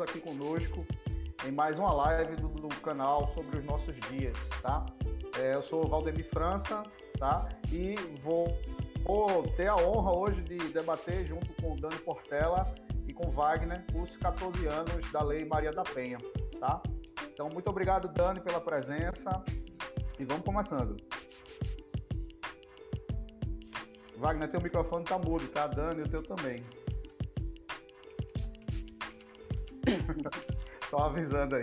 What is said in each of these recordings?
juntos aqui conosco em mais uma live do, do canal sobre os nossos dias, tá? É, eu sou Valdemir França, tá? E vou, vou, ter a honra hoje de debater junto com o Dani Portela e com Wagner os 14 anos da Lei Maria da Penha, tá? Então, muito obrigado, Dani, pela presença e vamos começando. Wagner, teu microfone tá mudo, tá? Dani, o teu também. Só avisando aí.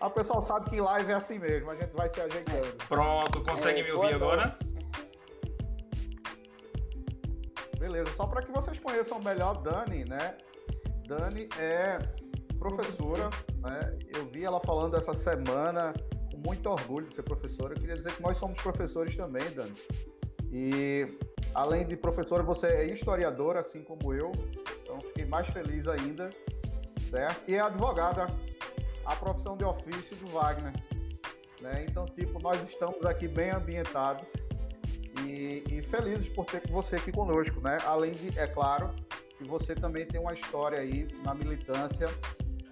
Ah, o pessoal sabe que live é assim mesmo, a gente vai se ajeitando. Pronto, consegue é, me ouvir agora? Beleza, só para que vocês conheçam melhor Dani, né? Dani é professora, né? Eu vi ela falando essa semana com muito orgulho de ser professora. Eu queria dizer que nós somos professores também, Dani. E além de professora, você é historiadora, assim como eu. Mais feliz ainda, certo? E é advogada, a profissão de ofício do Wagner. Né? Então, tipo, nós estamos aqui bem ambientados e, e felizes por ter você aqui conosco, né? Além de, é claro, que você também tem uma história aí na militância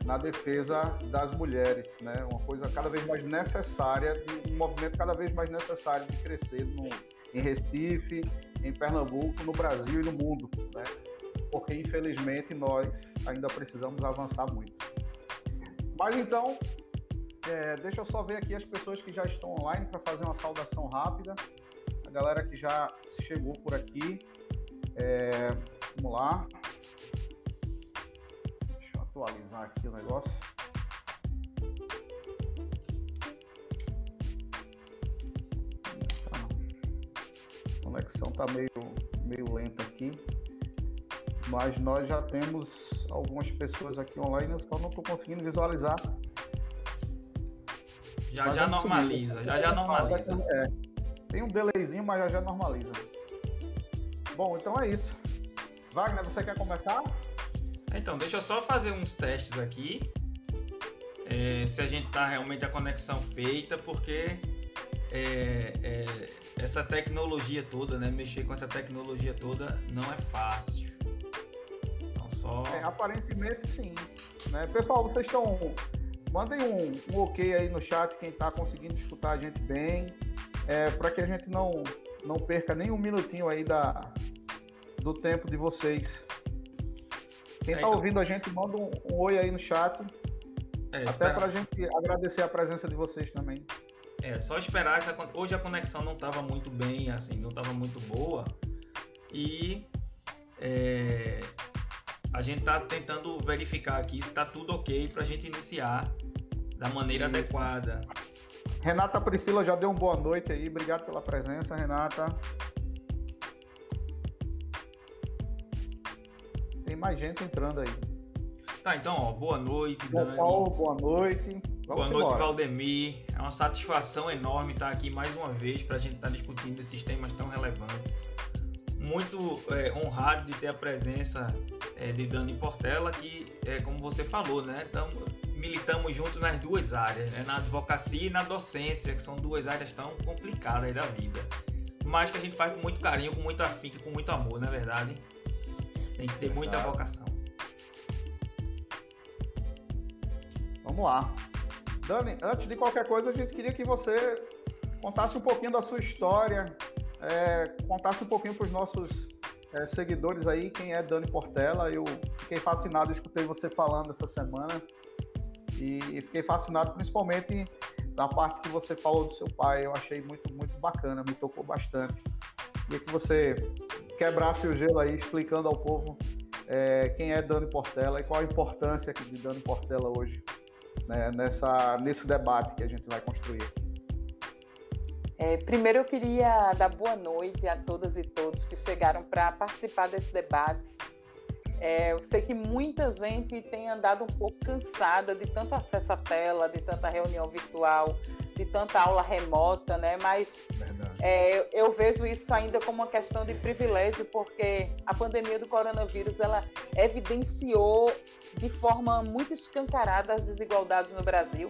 na defesa das mulheres, né? Uma coisa cada vez mais necessária, um movimento cada vez mais necessário de crescer no, em Recife, em Pernambuco, no Brasil e no mundo, né? Porque infelizmente nós ainda precisamos avançar muito. Mas então, é, deixa eu só ver aqui as pessoas que já estão online para fazer uma saudação rápida. A galera que já chegou por aqui. É, vamos lá. Deixa eu atualizar aqui o negócio. A conexão está meio, meio lenta aqui. Mas nós já temos algumas pessoas aqui online, eu só não estou conseguindo visualizar. Já mas já normaliza, já já normaliza. É, tem um delayzinho, mas já já normaliza. Bom, então é isso. Wagner, você quer começar? Então, deixa eu só fazer uns testes aqui. É, se a gente tá realmente a conexão feita, porque é, é, essa tecnologia toda, né? Mexer com essa tecnologia toda não é fácil. Só. É, aparentemente sim. Né? Pessoal, vocês estão. Mandem um, um, ok aí no chat quem está conseguindo escutar a gente bem. É, para que a gente não, não perca nem um minutinho aí da, do tempo de vocês. Quem está é, então... ouvindo a gente, manda um, um, oi aí no chat. É, até para a gente agradecer a presença de vocês também. É, só esperar. Essa, hoje a conexão não estava muito bem, assim, não estava muito boa. E é, a gente está tentando verificar aqui se está tudo ok para a gente iniciar da maneira e... adequada. Renata Priscila já deu uma boa noite aí. Obrigado pela presença, Renata. Tem mais gente entrando aí. Tá, então, ó, boa noite, Dani. Paulo, boa noite. Vamos boa noite, embora. Valdemir. É uma satisfação enorme estar aqui mais uma vez para a gente estar tá discutindo esses temas tão relevantes. Muito é, honrado de ter a presença é, de Dani Portela, que, é, como você falou, né, tamo, militamos juntos nas duas áreas, né, na advocacia e na docência, que são duas áreas tão complicadas da vida. Mas que a gente faz com muito carinho, com muito afinco, com muito amor, não é verdade? Tem que ter muita vocação. Vamos lá. Dani, antes de qualquer coisa, a gente queria que você contasse um pouquinho da sua história, é, contasse um pouquinho para os nossos é, seguidores aí quem é Dani Portela. Eu fiquei fascinado, escutei você falando essa semana e, e fiquei fascinado principalmente da parte que você falou do seu pai. Eu achei muito, muito bacana, me tocou bastante. Queria que você quebrasse o gelo aí, explicando ao povo é, quem é Dani Portela e qual a importância de Dani Portela hoje né, nessa, nesse debate que a gente vai construir aqui. É, primeiro eu queria dar boa noite a todas e todos que chegaram para participar desse debate. É, eu sei que muita gente tem andado um pouco cansada de tanto acesso à tela, de tanta reunião virtual, de tanta aula remota, né? Mas é, eu vejo isso ainda como uma questão de privilégio, porque a pandemia do coronavírus ela evidenciou de forma muito escancarada as desigualdades no Brasil.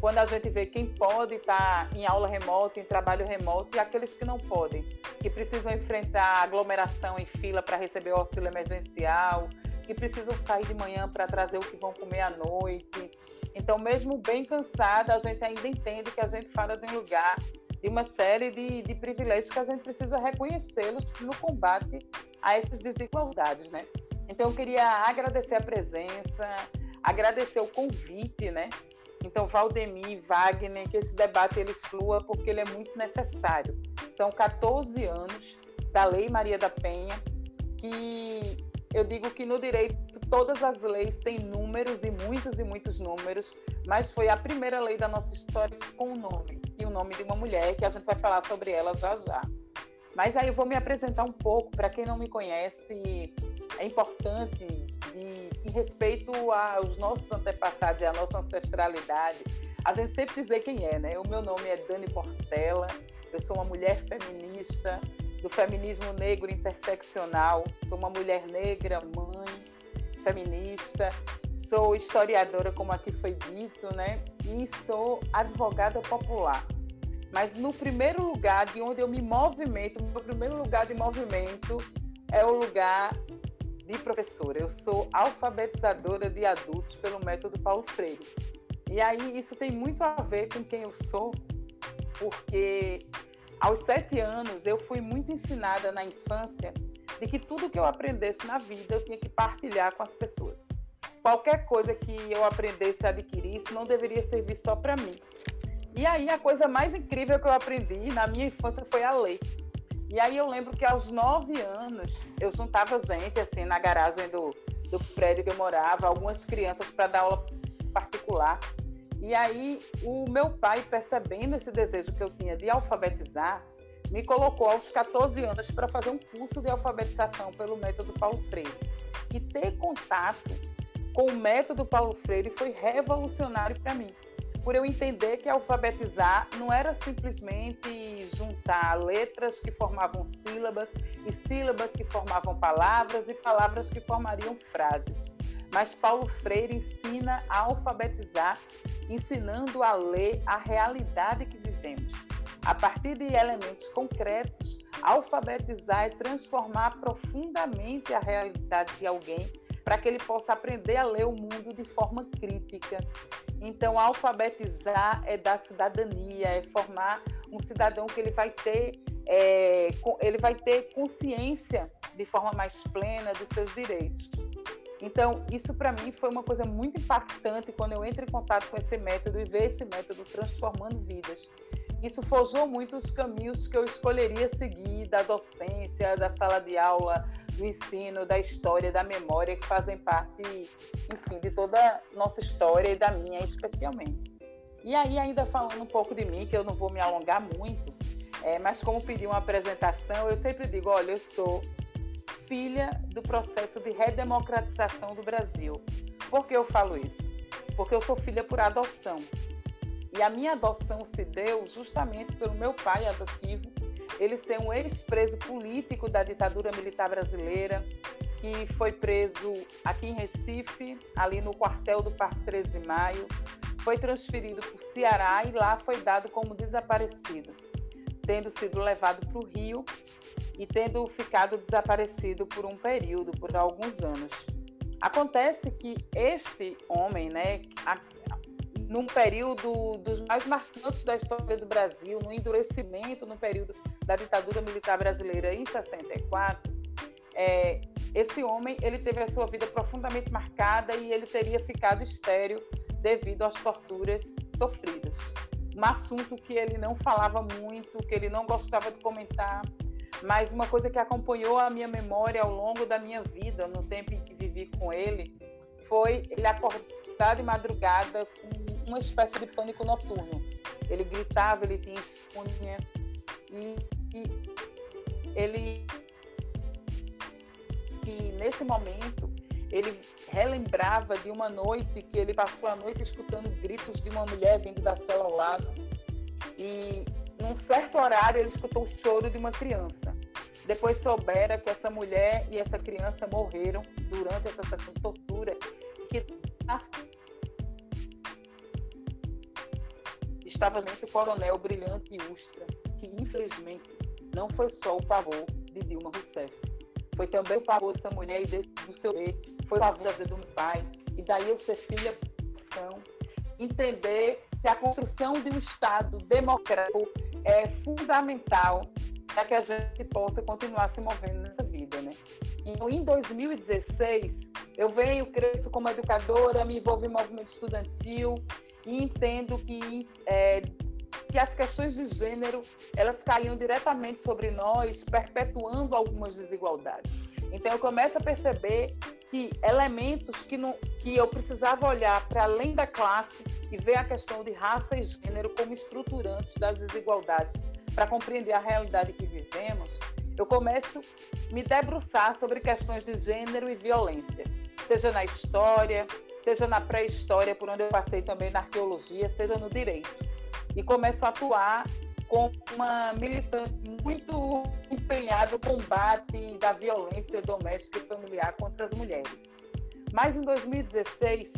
Quando a gente vê quem pode estar em aula remota, em trabalho remoto, e aqueles que não podem, que precisam enfrentar aglomeração em fila para receber o auxílio emergencial, que precisam sair de manhã para trazer o que vão comer à noite. Então, mesmo bem cansada, a gente ainda entende que a gente fala de um lugar, de uma série de, de privilégios que a gente precisa reconhecê-los no combate a essas desigualdades, né? Então, eu queria agradecer a presença, agradecer o convite, né? Então, Valdemir, Wagner, que esse debate ele flua porque ele é muito necessário. São 14 anos da Lei Maria da Penha, que eu digo que no direito todas as leis têm números e muitos e muitos números, mas foi a primeira lei da nossa história com o nome e o nome de uma mulher que a gente vai falar sobre ela já já. Mas aí eu vou me apresentar um pouco para quem não me conhece. É importante de, em respeito aos nossos antepassados e à nossa ancestralidade, a gente sempre dizer quem é, né? O meu nome é Dani Portela, eu sou uma mulher feminista, do feminismo negro interseccional. Sou uma mulher negra, mãe, feminista, sou historiadora, como aqui foi dito, né? E sou advogada popular. Mas no primeiro lugar de onde eu me movimento, meu primeiro lugar de movimento é o lugar de professora. Eu sou alfabetizadora de adultos pelo método Paulo Freire. E aí isso tem muito a ver com quem eu sou, porque aos sete anos, eu fui muito ensinada na infância de que tudo que eu aprendesse na vida eu tinha que partilhar com as pessoas. Qualquer coisa que eu aprendesse adquirisse não deveria servir só para mim. E aí a coisa mais incrível que eu aprendi na minha infância foi a lei. E aí eu lembro que aos nove anos eu juntava gente assim na garagem do, do prédio que eu morava, algumas crianças para dar aula particular. E aí, o meu pai, percebendo esse desejo que eu tinha de alfabetizar, me colocou aos 14 anos para fazer um curso de alfabetização pelo método Paulo Freire. E ter contato com o método Paulo Freire foi revolucionário para mim, por eu entender que alfabetizar não era simplesmente juntar letras que formavam sílabas e sílabas que formavam palavras e palavras que formariam frases mas Paulo Freire ensina a alfabetizar, ensinando a ler a realidade que vivemos. A partir de elementos concretos, alfabetizar é transformar profundamente a realidade de alguém para que ele possa aprender a ler o mundo de forma crítica. Então, alfabetizar é dar cidadania, é formar um cidadão que ele vai ter, é, ele vai ter consciência de forma mais plena dos seus direitos. Então, isso para mim foi uma coisa muito impactante quando eu entro em contato com esse método e ver esse método transformando vidas. Isso forjou muito os caminhos que eu escolheria seguir da docência, da sala de aula, do ensino, da história, da memória, que fazem parte, enfim, de toda nossa história e da minha especialmente. E aí, ainda falando um pouco de mim, que eu não vou me alongar muito, é, mas como pedi uma apresentação, eu sempre digo: olha, eu sou filha do processo de redemocratização do Brasil. Por que eu falo isso? Porque eu sou filha por adoção. E a minha adoção se deu justamente pelo meu pai adotivo, ele ser um ex-preso político da ditadura militar brasileira, que foi preso aqui em Recife, ali no quartel do Parque 13 de Maio, foi transferido para o Ceará e lá foi dado como desaparecido, tendo sido levado para o Rio e tendo ficado desaparecido por um período, por alguns anos. Acontece que este homem, né, num período dos mais marcantes da história do Brasil, no endurecimento no período da ditadura militar brasileira em 64, é, esse homem ele teve a sua vida profundamente marcada e ele teria ficado estéreo devido às torturas sofridas. Um assunto que ele não falava muito, que ele não gostava de comentar, mas uma coisa que acompanhou a minha memória ao longo da minha vida, no tempo em que vivi com ele, foi ele acordar de madrugada com uma espécie de pânico noturno. Ele gritava, ele tinha insônia e, e ele que nesse momento ele relembrava de uma noite que ele passou a noite escutando gritos de uma mulher vindo da cela ao lado e num certo horário ele escutou o choro de uma criança depois soubera que essa mulher e essa criança morreram durante essa sessão de tortura, que estava o coronel Brilhante Ustra, que infelizmente não foi só o pavor de Dilma Rousseff. foi também o favor dessa mulher e desse, do seu bebê, foi o favor da vida do meu pai. E daí eu ser filha entender que a construção de um Estado democrático é fundamental para que a gente possa continuar se movendo nessa vida, né? Então, em 2016, eu venho, cresço como educadora, me envolvo em movimento estudantil e entendo que, é, que as questões de gênero, elas caíam diretamente sobre nós, perpetuando algumas desigualdades. Então, eu começo a perceber que elementos que, não, que eu precisava olhar para além da classe e ver a questão de raça e gênero como estruturantes das desigualdades para compreender a realidade que vivemos, eu começo a me debruçar sobre questões de gênero e violência, seja na história, seja na pré-história, por onde eu passei também na arqueologia, seja no direito. E começo a atuar como uma militante muito empenhada no combate da violência doméstica e familiar contra as mulheres. Mas em 2016,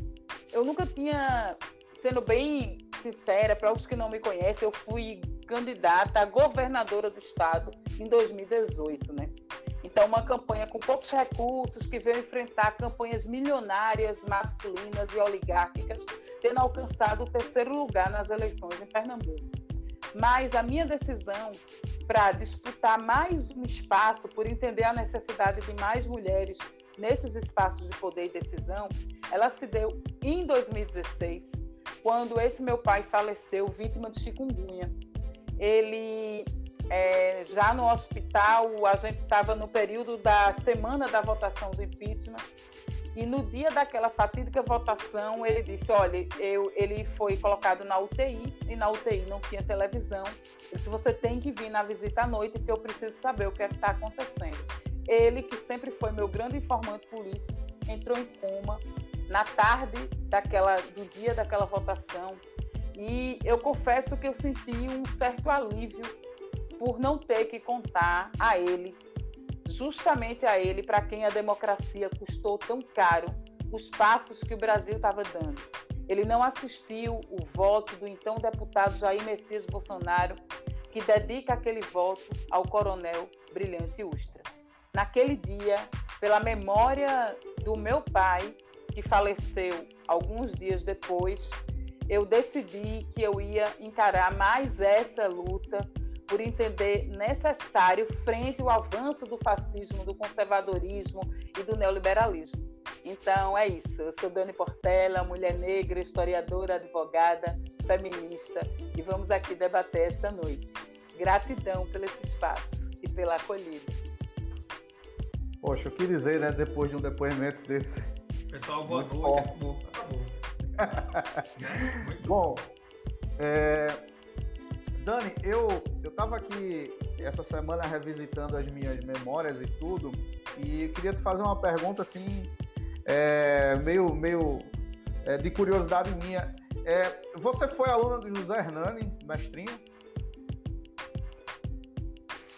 eu nunca tinha, sendo bem sincera, para os que não me conhecem, eu fui candidata a governadora do estado em 2018, né? Então, uma campanha com poucos recursos, que veio enfrentar campanhas milionárias, masculinas e oligárquicas, tendo alcançado o terceiro lugar nas eleições em Pernambuco. Mas a minha decisão para disputar mais um espaço, por entender a necessidade de mais mulheres nesses espaços de poder e decisão, ela se deu em 2016, quando esse meu pai faleceu vítima de chikungunya ele é, já no hospital, a gente estava no período da semana da votação do impeachment, e no dia daquela fatídica votação, ele disse: Olha, eu, ele foi colocado na UTI, e na UTI não tinha televisão. Ele disse: Você tem que vir na visita à noite, porque eu preciso saber o que é está acontecendo. Ele, que sempre foi meu grande informante político, entrou em coma na tarde daquela, do dia daquela votação. E eu confesso que eu senti um certo alívio por não ter que contar a ele, justamente a ele, para quem a democracia custou tão caro, os passos que o Brasil estava dando. Ele não assistiu o voto do então deputado Jair Messias Bolsonaro, que dedica aquele voto ao coronel Brilhante Ustra. Naquele dia, pela memória do meu pai, que faleceu alguns dias depois, eu decidi que eu ia encarar mais essa luta por entender necessário frente ao avanço do fascismo, do conservadorismo e do neoliberalismo. Então é isso. Eu sou Dani Portela, mulher negra, historiadora, advogada, feminista e vamos aqui debater essa noite. Gratidão pelo esse espaço e pela acolhida. Poxa, o que dizer, né? Depois de um depoimento desse. Pessoal, boa noite. Acabou. Acabou. Bom, é... Dani, eu eu estava aqui essa semana revisitando as minhas memórias e tudo, e queria te fazer uma pergunta assim, é, meio meio é, de curiosidade minha. É, você foi aluna do José Hernani, mestrinho?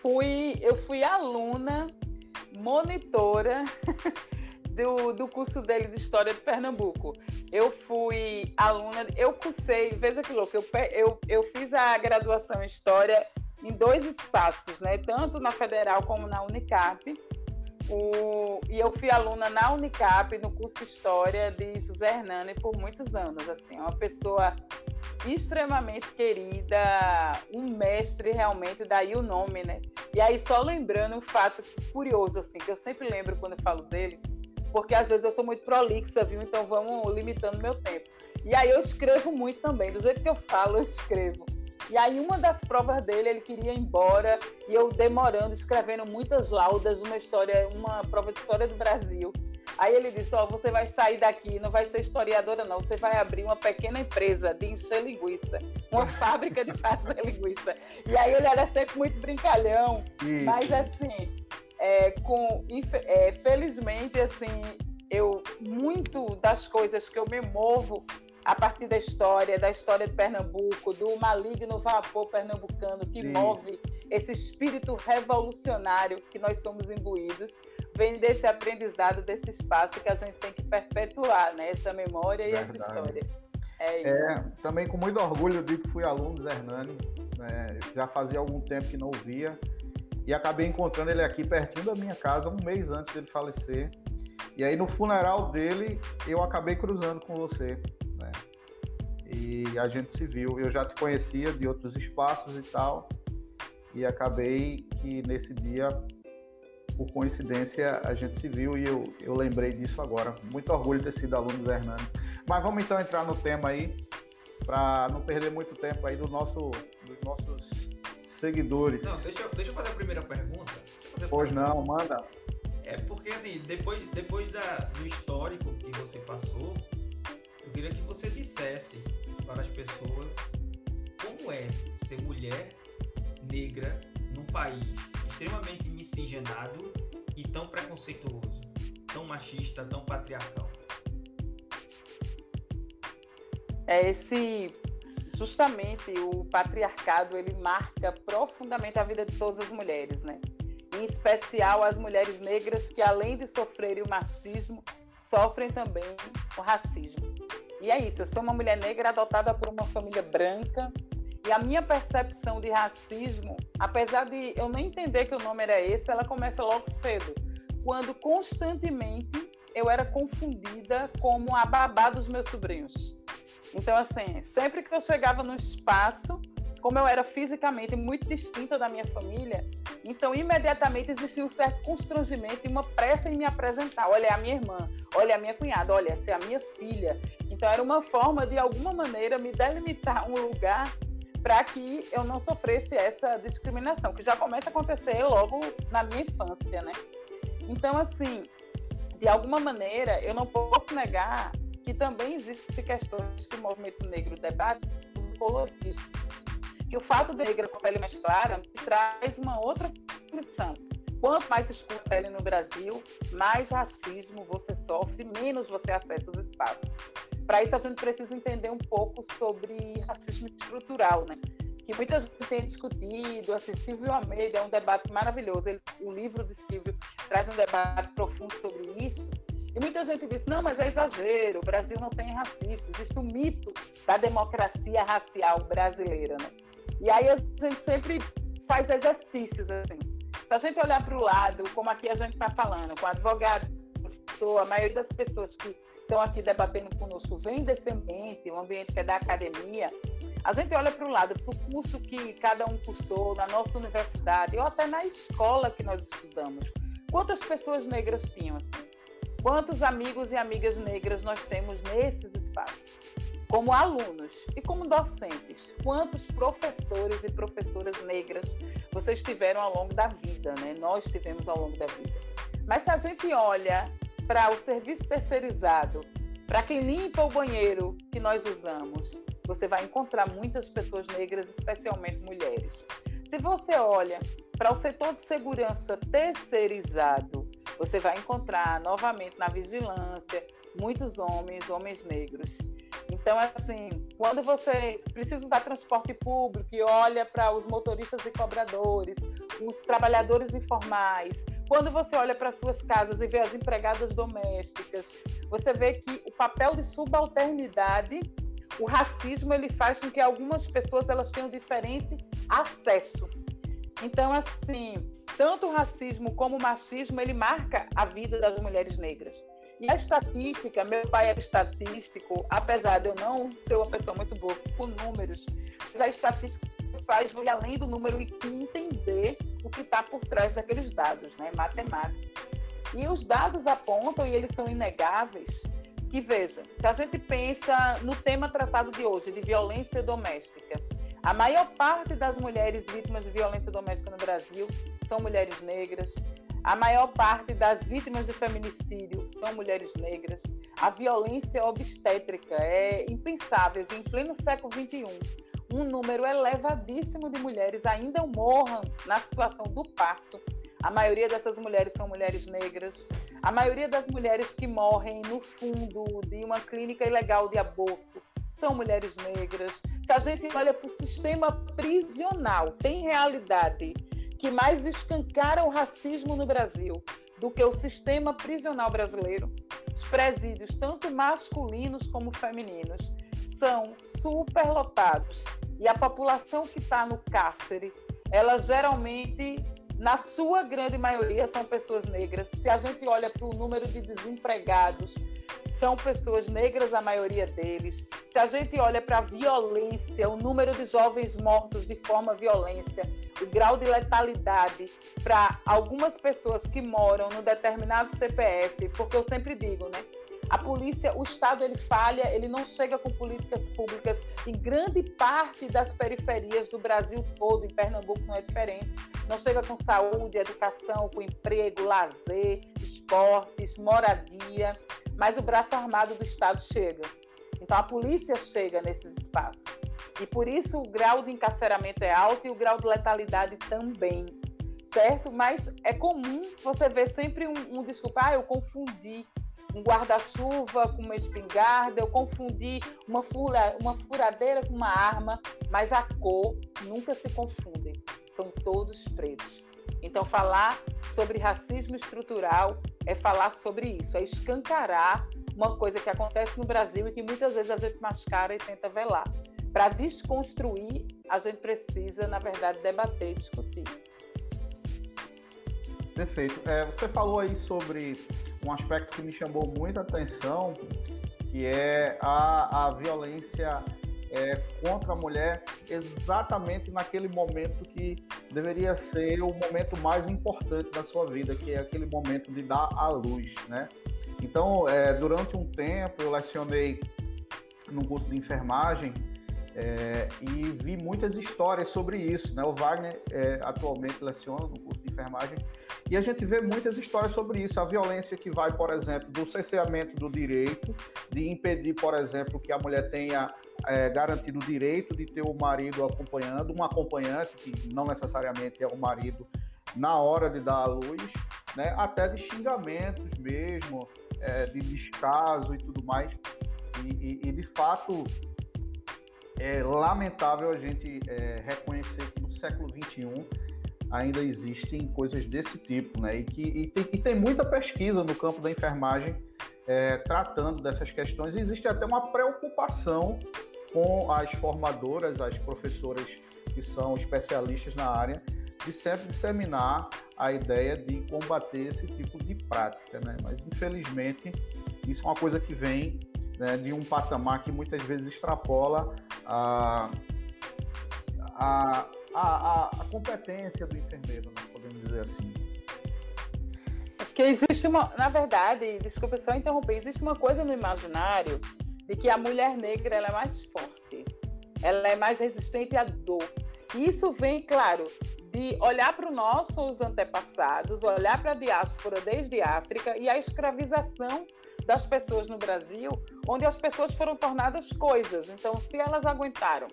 Fui, eu fui aluna, monitora do, do curso dele de História de Pernambuco. Eu fui aluna, eu cursei, veja que louco, eu, eu, eu fiz a graduação em História em dois espaços, né? tanto na Federal como na Unicap. O, e eu fui aluna na Unicap, no curso de História de José Hernani por muitos anos. Assim, é uma pessoa extremamente querida, um mestre realmente, daí o nome, né? E aí, só lembrando um fato curioso, assim, que eu sempre lembro quando eu falo dele, porque às vezes eu sou muito prolixa, viu? Então vamos limitando meu tempo. E aí eu escrevo muito também, do jeito que eu falo, eu escrevo. E aí uma das provas dele, ele queria ir embora e eu demorando, escrevendo muitas laudas, uma história, uma prova de história do Brasil. Aí ele disse: Ó, oh, você vai sair daqui, não vai ser historiadora, não. Você vai abrir uma pequena empresa de encher linguiça, uma fábrica de fazer linguiça. E aí ele era sempre muito brincalhão, Isso. mas assim, é, com, é, felizmente, assim, eu muito das coisas que eu me movo a partir da história, da história de Pernambuco, do maligno vapor pernambucano que Sim. move esse espírito revolucionário que nós somos imbuídos, vem desse aprendizado, desse espaço que a gente tem que perpetuar, né? Essa memória e Verdade. essa história. É, é, também com muito orgulho eu digo que fui aluno do Hernani, né? já fazia algum tempo que não via, e acabei encontrando ele aqui pertinho da minha casa um mês antes dele falecer. E aí no funeral dele eu acabei cruzando com você, né? E a gente se viu. Eu já te conhecia de outros espaços e tal. E acabei que nesse dia, por coincidência, a gente se viu e eu, eu lembrei disso agora. Muito orgulho de ter sido aluno do Hernani. Mas vamos então entrar no tema aí, para não perder muito tempo aí do nosso, dos nossos seguidores. Não, deixa, deixa eu fazer a primeira pergunta. Pois não, manda. É porque assim, depois, depois da, do histórico que você passou, eu queria que você dissesse para as pessoas como é ser mulher negra num país extremamente miscigenado e tão preconceituoso, tão machista, tão patriarcal. É esse justamente o patriarcado ele marca profundamente a vida de todas as mulheres, né? Em especial as mulheres negras que além de sofrerem o machismo, sofrem também o racismo. E é isso, eu sou uma mulher negra adotada por uma família branca e a minha percepção de racismo, apesar de eu não entender que o nome era esse, ela começa logo cedo, quando constantemente eu era confundida como a babá dos meus sobrinhos. Então, assim, sempre que eu chegava no espaço, como eu era fisicamente muito distinta da minha família, então imediatamente existia um certo constrangimento e uma pressa em me apresentar. Olha, é a minha irmã, olha, é a minha cunhada, olha, essa é a minha filha. Então era uma forma, de alguma maneira, me delimitar um lugar para que eu não sofresse essa discriminação, que já começa a acontecer logo na minha infância, né? Então, assim, de alguma maneira, eu não posso negar que também existem questões que o movimento negro debate do colorismo. Que o fato de negra com pele mais clara traz uma outra condição. Quanto mais escura a pele no Brasil, mais racismo você sofre, menos você acessa os espaços. Para isso, a gente precisa entender um pouco sobre racismo estrutural, né? que muita gente tem discutido. Assim, Silvio Almeida é um debate maravilhoso. Ele, o livro de Silvio traz um debate profundo sobre isso. E muita gente diz, não, mas é exagero, o Brasil não tem racismo, existe o mito da democracia racial brasileira, né? E aí a gente sempre faz exercícios, assim. Se a gente olhar para o lado, como aqui a gente está falando, com advogado, a maioria das pessoas que estão aqui debatendo conosco vem desse ambiente, um ambiente que é da academia, a gente olha para o lado, para o curso que cada um cursou, na nossa universidade, ou até na escola que nós estudamos. Quantas pessoas negras tinham? Assim? Quantos amigos e amigas negras nós temos nesses espaços? Como alunos e como docentes, quantos professores e professoras negras vocês tiveram ao longo da vida, né? Nós tivemos ao longo da vida. Mas se a gente olha para o serviço terceirizado, para quem limpa o banheiro que nós usamos, você vai encontrar muitas pessoas negras, especialmente mulheres. Se você olha para o setor de segurança terceirizado, você vai encontrar novamente na vigilância muitos homens, homens negros. Então, assim, quando você precisa usar transporte público e olha para os motoristas e cobradores, os trabalhadores informais, quando você olha para suas casas e vê as empregadas domésticas, você vê que o papel de subalternidade, o racismo, ele faz com que algumas pessoas elas tenham diferente acesso. Então, assim, tanto o racismo como o machismo, ele marca a vida das mulheres negras. E a estatística, meu pai era estatístico, apesar de eu não ser uma pessoa muito boa com números, mas a estatística faz ir além do número e entender o que está por trás daqueles dados, né? Matemática. E os dados apontam, e eles são inegáveis, que veja, se a gente pensa no tema tratado de hoje, de violência doméstica, a maior parte das mulheres vítimas de violência doméstica no Brasil são mulheres negras. A maior parte das vítimas de feminicídio são mulheres negras. A violência obstétrica é impensável que em pleno século XXI um número elevadíssimo de mulheres ainda morram na situação do parto. A maioria dessas mulheres são mulheres negras. A maioria das mulheres que morrem no fundo de uma clínica ilegal de aborto são mulheres negras. Se a gente olha para o sistema prisional, tem realidade que mais escancara o racismo no Brasil do que o sistema prisional brasileiro. Os presídios, tanto masculinos como femininos, são superlotados. E a população que está no cárcere, ela geralmente na sua grande maioria, são pessoas negras. Se a gente olha para o número de desempregados, são pessoas negras, a maioria deles. Se a gente olha para a violência, o número de jovens mortos de forma violência, o grau de letalidade para algumas pessoas que moram no determinado CPF, porque eu sempre digo, né? A polícia, o Estado, ele falha, ele não chega com políticas públicas em grande parte das periferias do Brasil todo, em Pernambuco não é diferente. Não chega com saúde, educação, com emprego, lazer, esportes, moradia, mas o braço armado do Estado chega. Então a polícia chega nesses espaços. E por isso o grau de encarceramento é alto e o grau de letalidade também certo? Mas é comum você ver sempre um, um desculpa, ah, eu confundi um guarda-chuva com uma espingarda, eu confundi uma, fura, uma furadeira com uma arma, mas a cor nunca se confunde, são todos pretos. Então, falar sobre racismo estrutural é falar sobre isso, é escancarar uma coisa que acontece no Brasil e que muitas vezes a gente mascara e tenta velar. Para desconstruir, a gente precisa, na verdade, debater e discutir. Perfeito. É, você falou aí sobre um aspecto que me chamou muita atenção, que é a, a violência é, contra a mulher exatamente naquele momento que deveria ser o momento mais importante da sua vida, que é aquele momento de dar à luz, né? Então, é, durante um tempo, eu lecionei no curso de enfermagem é, e vi muitas histórias sobre isso. Né? O Wagner é, atualmente leciona no curso de enfermagem e a gente vê muitas histórias sobre isso. A violência que vai, por exemplo, do cerceamento do direito, de impedir, por exemplo, que a mulher tenha é, garantido o direito de ter o marido acompanhando, um acompanhante, que não necessariamente é o marido, na hora de dar à luz, né? até de xingamentos mesmo, é, de descaso e tudo mais. E, e, e, de fato, é lamentável a gente é, reconhecer que no século XXI ainda existem coisas desse tipo, né? E, que, e tem, e tem muita pesquisa no campo da enfermagem é, tratando dessas questões. E existe até uma preocupação com as formadoras, as professoras que são especialistas na área, de sempre disseminar a ideia de combater esse tipo de prática, né? Mas infelizmente isso é uma coisa que vem né, de um patamar que muitas vezes extrapola a, a, a, a competência do enfermeiro, né, podemos dizer assim. É porque existe uma, na verdade, desculpa só interromper, existe uma coisa no imaginário de que a mulher negra ela é mais forte, ela é mais resistente à dor. E isso vem, claro, de olhar para os nossos antepassados, olhar para a diáspora desde a África e a escravização das pessoas no Brasil, onde as pessoas foram tornadas coisas. Então, se elas aguentaram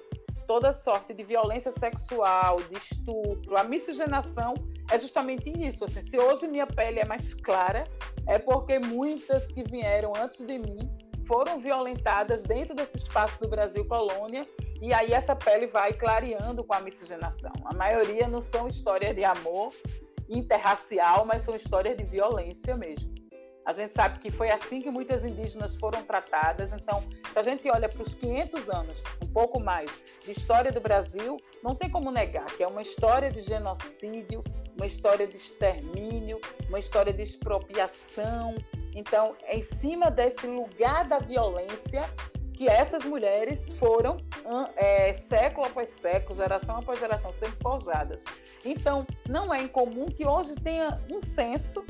toda sorte de violência sexual, de estupro, a miscigenação é justamente isso. Assim, se hoje minha pele é mais clara, é porque muitas que vieram antes de mim foram violentadas dentro desse espaço do Brasil colônia e aí essa pele vai clareando com a miscigenação. A maioria não são histórias de amor interracial, mas são histórias de violência mesmo. A gente sabe que foi assim que muitas indígenas foram tratadas. Então, se a gente olha para os 500 anos, um pouco mais, de história do Brasil, não tem como negar que é uma história de genocídio, uma história de extermínio, uma história de expropriação. Então, é em cima desse lugar da violência que essas mulheres foram é, século após século, geração após geração, sendo forjadas. Então, não é incomum que hoje tenha um senso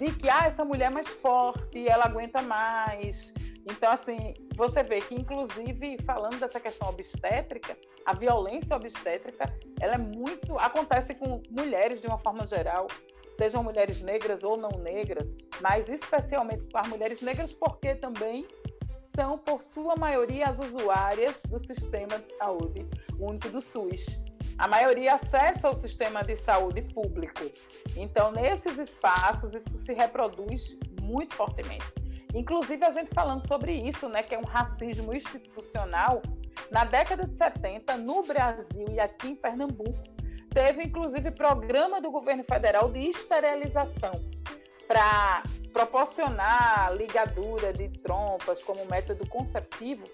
de que ah, essa mulher é mais forte, ela aguenta mais. Então, assim, você vê que, inclusive, falando dessa questão obstétrica, a violência obstétrica, ela é muito. acontece com mulheres de uma forma geral, sejam mulheres negras ou não negras, mas especialmente com as mulheres negras, porque também são, por sua maioria, as usuárias do sistema de saúde único do SUS a maioria acessa o sistema de saúde público. Então, nesses espaços, isso se reproduz muito fortemente. Inclusive, a gente falando sobre isso, né, que é um racismo institucional, na década de 70, no Brasil e aqui em Pernambuco, teve inclusive programa do governo federal de esterilização para proporcionar ligadura de trompas como método conceptivo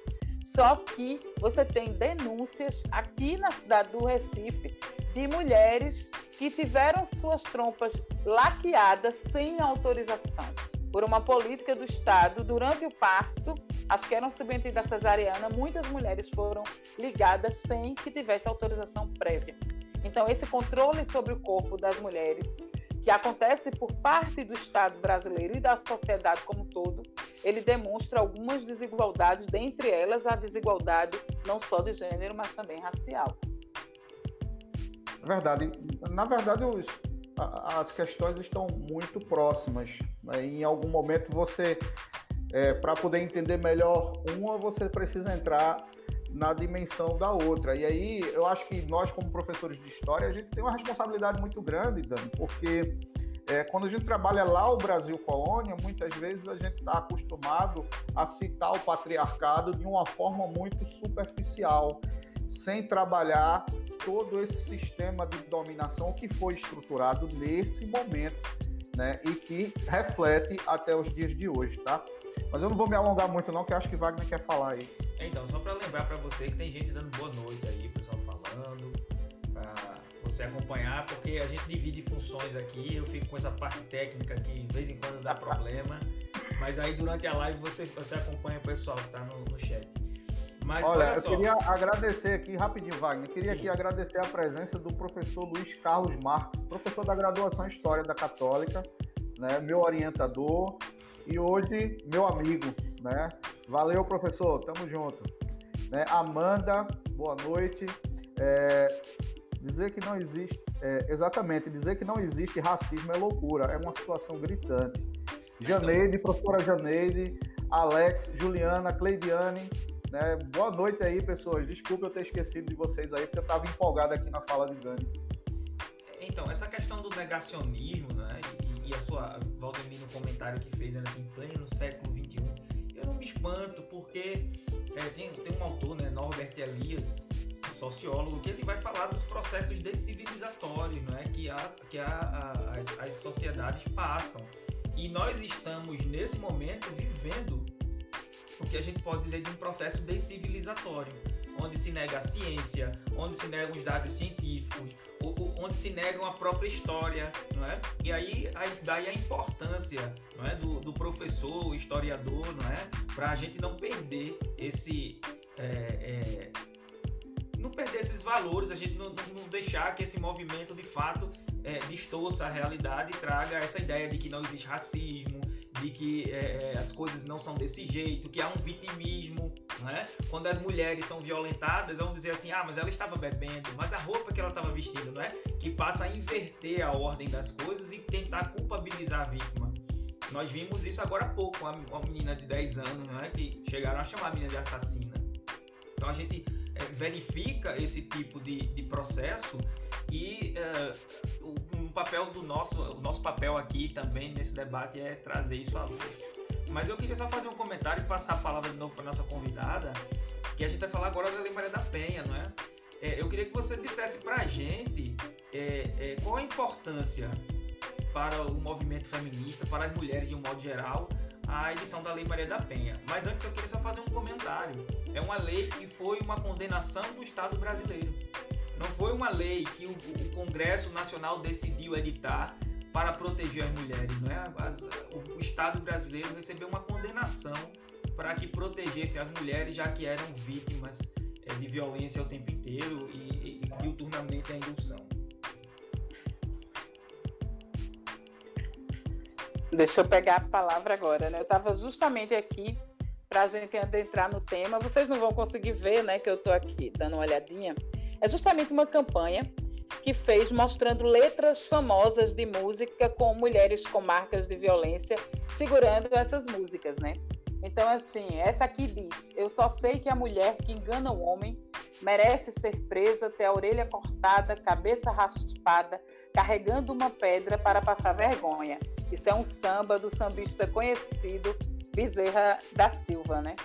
Só que você tem denúncias aqui na cidade do Recife de mulheres que tiveram suas trompas laqueadas sem autorização por uma política do Estado durante o parto. Acho que era um submetido cesariana, muitas mulheres foram ligadas sem que tivesse autorização prévia. Então, esse controle sobre o corpo das mulheres que acontece por parte do Estado brasileiro e da sociedade como um todo, ele demonstra algumas desigualdades, dentre elas a desigualdade não só de gênero, mas também racial. Verdade. Na verdade, os, as questões estão muito próximas. Né? Em algum momento você, é, para poder entender melhor uma, você precisa entrar na dimensão da outra. E aí eu acho que nós, como professores de história, a gente tem uma responsabilidade muito grande, Dani, porque é, quando a gente trabalha lá o Brasil colônia, muitas vezes a gente está acostumado a citar o patriarcado de uma forma muito superficial, sem trabalhar todo esse sistema de dominação que foi estruturado nesse momento, né, e que reflete até os dias de hoje, tá? Mas eu não vou me alongar muito não, que acho que Wagner quer falar aí. Então, só para lembrar para você que tem gente dando boa noite aí, pessoal falando, para você acompanhar, porque a gente divide funções aqui, eu fico com essa parte técnica que de vez em quando dá problema, mas aí durante a live você, você acompanha o pessoal que está no, no chat. Mas olha, olha eu queria agradecer aqui, rapidinho, Wagner, queria Sim. aqui agradecer a presença do professor Luiz Carlos Marques, professor da graduação História da Católica, né, meu orientador e hoje meu amigo, né? Valeu, professor, tamo junto. Né? Amanda, boa noite. É, dizer que não existe, é, exatamente, dizer que não existe racismo é loucura, é uma situação gritante. Janeide, professora Janeide, Alex, Juliana, Cleidiane, né? Boa noite aí, pessoas. Desculpa eu ter esquecido de vocês aí, porque eu estava empolgado aqui na fala de Dani. Então, essa questão do negacionismo, né? E, e a sua, Valdemir, no comentário que fez, né, assim, pleno século XXI, eu não me espanto, porque é, tem, tem um autor, né, Norbert Elias, sociólogo, que ele vai falar dos processos descivilizatórios, né? Que, a, que a, a, as, as sociedades passam. E nós estamos, nesse momento, vivendo o que a gente pode dizer de um processo descivilizatório, onde se nega a ciência, onde se negam os dados científicos, onde se negam a própria história, não é? E aí daí a importância, não é, do, do professor, historiador, não é, para a gente não perder esse é, é, perder esses valores, a gente não, não, deixar que esse movimento de fato é, distorça a realidade e traga essa ideia de que não existe racismo, de que é, é, as coisas não são desse jeito, que há um vitimismo, né? Quando as mulheres são violentadas, vão dizer assim, ah, mas ela estava bebendo, mas a roupa que ela estava vestindo, não é? Que passa a inverter a ordem das coisas e tentar culpabilizar a vítima. Nós vimos isso agora há pouco, uma, menina de 10 anos, não é? Que chegaram a chamar a menina de assassina. Então a gente verifica esse tipo de, de processo e é, o, um papel do nosso, o nosso papel aqui também nesse debate é trazer isso à luz. Mas eu queria só fazer um comentário e passar a palavra de novo para nossa convidada, que a gente vai falar agora da Lei Maria da Penha, não é? é eu queria que você dissesse para a gente é, é, qual a importância para o movimento feminista, para as mulheres de um modo geral, a edição da Lei Maria da Penha. Mas antes eu queria só fazer um comentário. É uma lei que foi uma condenação do Estado brasileiro. Não foi uma lei que o, o Congresso Nacional decidiu editar para proteger as mulheres, não é? As, o, o Estado brasileiro recebeu uma condenação para que protegesse as mulheres, já que eram vítimas é, de violência o tempo inteiro e, e, e diuturnamente a indução. Deixa eu pegar a palavra agora, né? Eu estava justamente aqui para a gente adentrar no tema. Vocês não vão conseguir ver, né? Que eu estou aqui dando uma olhadinha. É justamente uma campanha que fez mostrando letras famosas de música com mulheres com marcas de violência segurando essas músicas, né? Então, assim, essa aqui diz: Eu só sei que a mulher que engana o homem merece ser presa, ter a orelha cortada, cabeça raspada, carregando uma pedra para passar vergonha. Isso é um samba do sambista conhecido Bezerra da Silva, né?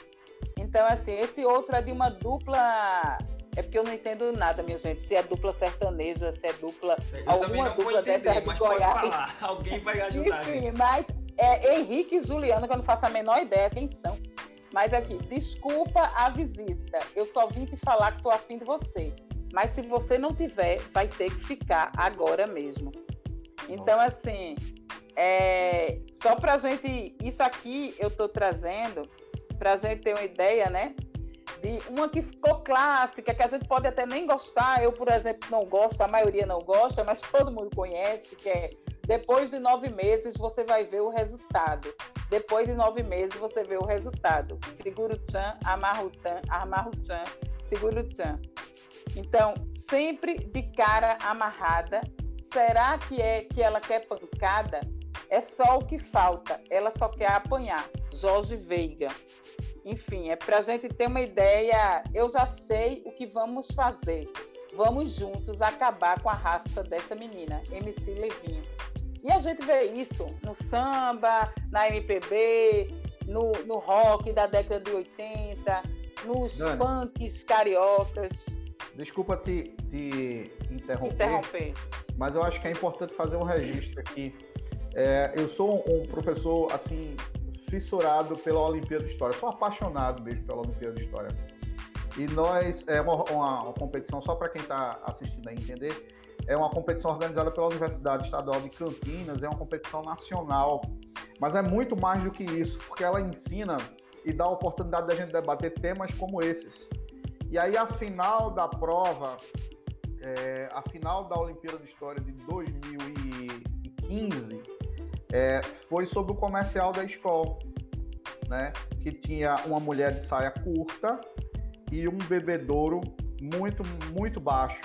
Então, assim, esse outro é de uma dupla. É porque eu não entendo nada, minha gente. Se é dupla sertaneja, se é dupla. Eu alguma dupla entender, dessa é de Goiás. Alguém vai ajudar. Enfim, mas é Henrique e Juliana, que eu não faço a menor ideia quem são. Mas aqui, desculpa a visita. Eu só vim te falar que estou afim de você. Mas se você não tiver, vai ter que ficar agora mesmo. Então, assim, é, só para a gente. Isso aqui eu estou trazendo para a gente ter uma ideia, né? De uma que ficou clássica, que a gente pode até nem gostar. Eu, por exemplo, não gosto, a maioria não gosta, mas todo mundo conhece, que é depois de nove meses você vai ver o resultado. Depois de nove meses você vê o resultado. Seguro tchan, amarro tchan, amarro tchan, seguro tchan. Então, sempre de cara amarrada. Será que é que ela quer pancada? É só o que falta. Ela só quer apanhar. Jorge Veiga. Enfim, é para a gente ter uma ideia. Eu já sei o que vamos fazer. Vamos juntos acabar com a raça dessa menina, MC Levinho. E a gente vê isso no samba, na MPB, no, no rock da década de 80, nos Dani, funks cariocas. Desculpa te, te interromper, interromper, mas eu acho que é importante fazer um registro aqui. É, eu sou um professor assim fissurado pela Olimpíada de História, sou apaixonado mesmo pela Olimpíada de História. E nós, é uma, uma, uma competição, só para quem está assistindo aí entender, é uma competição organizada pela Universidade Estadual de Campinas, é uma competição nacional, mas é muito mais do que isso, porque ela ensina e dá a oportunidade da gente debater temas como esses. E aí, a final da prova, é, a final da Olimpíada de História de 2015, é, foi sobre o comercial da escola, né? Que tinha uma mulher de saia curta e um bebedouro muito, muito baixo,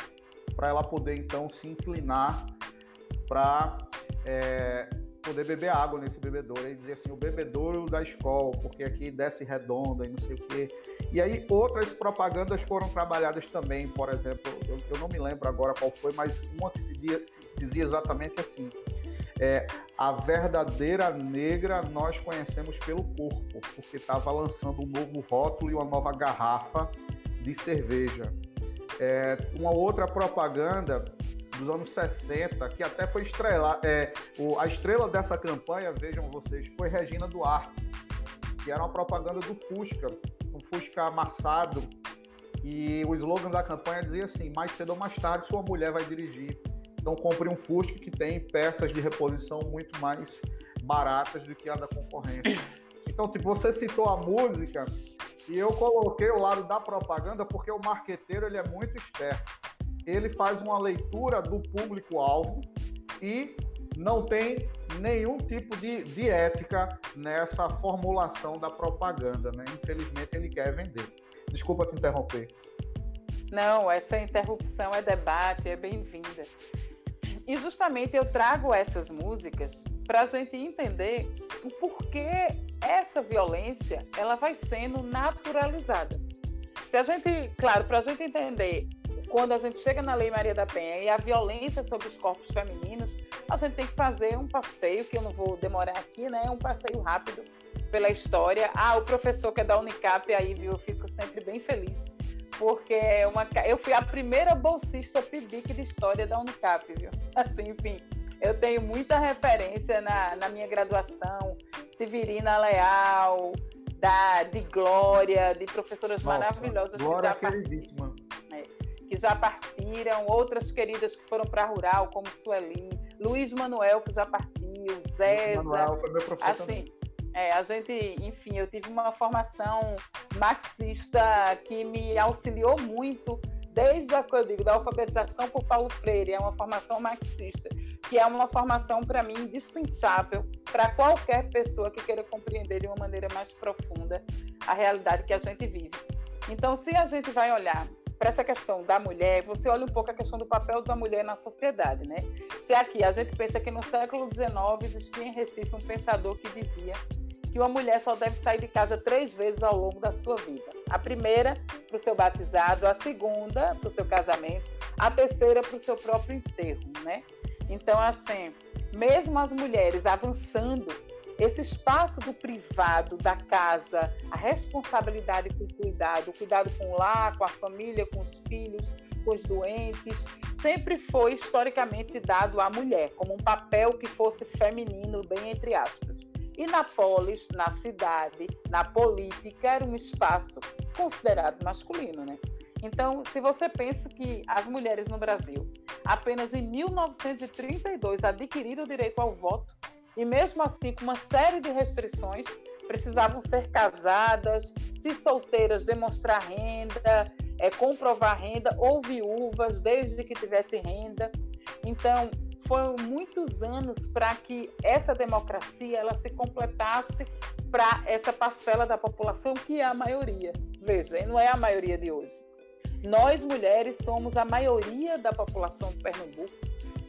para ela poder então se inclinar para é, poder beber água nesse bebedouro. E dizer assim, o bebedouro da escola, porque aqui desce redonda e não sei o quê. E aí outras propagandas foram trabalhadas também, por exemplo, eu, eu não me lembro agora qual foi, mas uma que se dizia, dizia exatamente assim. É, a verdadeira negra nós conhecemos pelo corpo, porque estava lançando um novo rótulo e uma nova garrafa de cerveja. É, uma outra propaganda dos anos 60, que até foi estrela, é, o, a estrela dessa campanha, vejam vocês, foi Regina Duarte, que era uma propaganda do Fusca, um Fusca amassado, e o slogan da campanha dizia assim: mais cedo ou mais tarde sua mulher vai dirigir. Então compre um Fusca que tem peças de reposição muito mais baratas do que a da concorrência. Então, tipo, você citou a música e eu coloquei o lado da propaganda porque o marqueteiro ele é muito esperto. Ele faz uma leitura do público-alvo e não tem nenhum tipo de, de ética nessa formulação da propaganda. Né? Infelizmente, ele quer vender. Desculpa te interromper. Não, essa interrupção é debate, é bem-vinda. E justamente eu trago essas músicas para a gente entender o porquê essa violência ela vai sendo naturalizada. Se a gente, claro, para a gente entender quando a gente chega na Lei Maria da Penha e a violência sobre os corpos femininos, a gente tem que fazer um passeio, que eu não vou demorar aqui, né? Um passeio rápido pela história. Ah, o professor que é da Unicap aí, viu? Eu fico sempre bem feliz porque é uma, eu fui a primeira bolsista PIBIC de História da Unicap, viu? Assim, enfim, eu tenho muita referência na, na minha graduação, Severina Leal, da, de Glória, de professoras Nossa, maravilhosas que já, partiram, é, que já partiram, outras queridas que foram para a Rural, como Sueli, Luiz Manuel, que já partiu, Zéza. Luiz Manuel foi meu professor assim, também é, a gente, enfim, eu tive uma formação marxista que me auxiliou muito desde a, eu digo, da alfabetização por Paulo Freire, é uma formação marxista, que é uma formação para mim indispensável para qualquer pessoa que queira compreender de uma maneira mais profunda a realidade que a gente vive. Então, se a gente vai olhar para essa questão da mulher, você olha um pouco a questão do papel da mulher na sociedade, né? Se aqui a gente pensa que no século XIX existia em Recife um pensador que dizia que uma mulher só deve sair de casa três vezes ao longo da sua vida. A primeira para o seu batizado, a segunda para o seu casamento, a terceira para o seu próprio enterro, né? Então, assim, mesmo as mulheres avançando, esse espaço do privado, da casa, a responsabilidade com o cuidado, o cuidado com o lar, com a família, com os filhos, com os doentes, sempre foi historicamente dado à mulher, como um papel que fosse feminino, bem entre aspas. E na polis, na cidade, na política, era um espaço considerado masculino, né? Então, se você pensa que as mulheres no Brasil, apenas em 1932, adquiriram o direito ao voto, e mesmo assim, com uma série de restrições, precisavam ser casadas, se solteiras, demonstrar renda, é, comprovar renda, ou viúvas, desde que tivesse renda. Então, foram muitos anos para que essa democracia ela se completasse para essa parcela da população que é a maioria. Veja, não é a maioria de hoje. Nós mulheres somos a maioria da população de Pernambuco.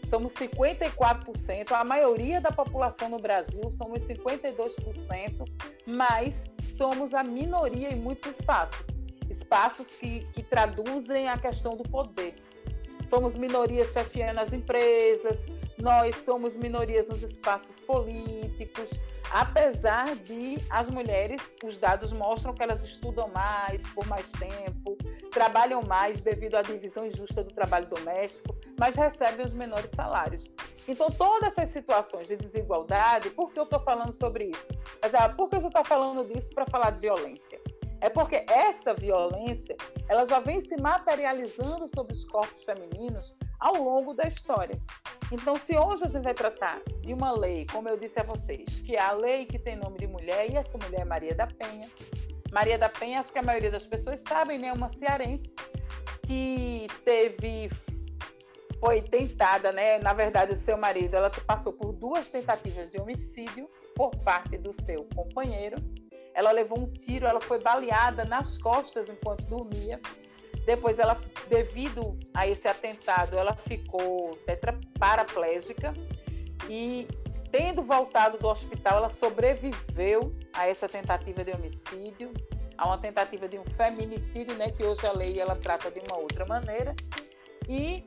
Somos 54%, a maioria da população no Brasil somos 52%, mas somos a minoria em muitos espaços espaços que, que traduzem a questão do poder somos minorias chefiando as empresas, nós somos minorias nos espaços políticos, apesar de as mulheres, os dados mostram que elas estudam mais, por mais tempo, trabalham mais devido à divisão injusta do trabalho doméstico, mas recebem os menores salários. Então, todas essas situações de desigualdade, por que eu estou falando sobre isso? Mas, ah, por que eu estou falando disso para falar de violência? É porque essa violência ela já vem se materializando sobre os corpos femininos ao longo da história. Então, se hoje a gente vai tratar de uma lei, como eu disse a vocês, que é a lei que tem nome de mulher, e essa mulher é Maria da Penha. Maria da Penha, acho que a maioria das pessoas sabem, né? Uma cearense que teve foi tentada, né? Na verdade, o seu marido, ela passou por duas tentativas de homicídio por parte do seu companheiro ela levou um tiro, ela foi baleada nas costas enquanto dormia. Depois, ela, devido a esse atentado, ela ficou tetraparaplégica e, tendo voltado do hospital, ela sobreviveu a essa tentativa de homicídio, a uma tentativa de um feminicídio, né, que hoje a lei ela trata de uma outra maneira. E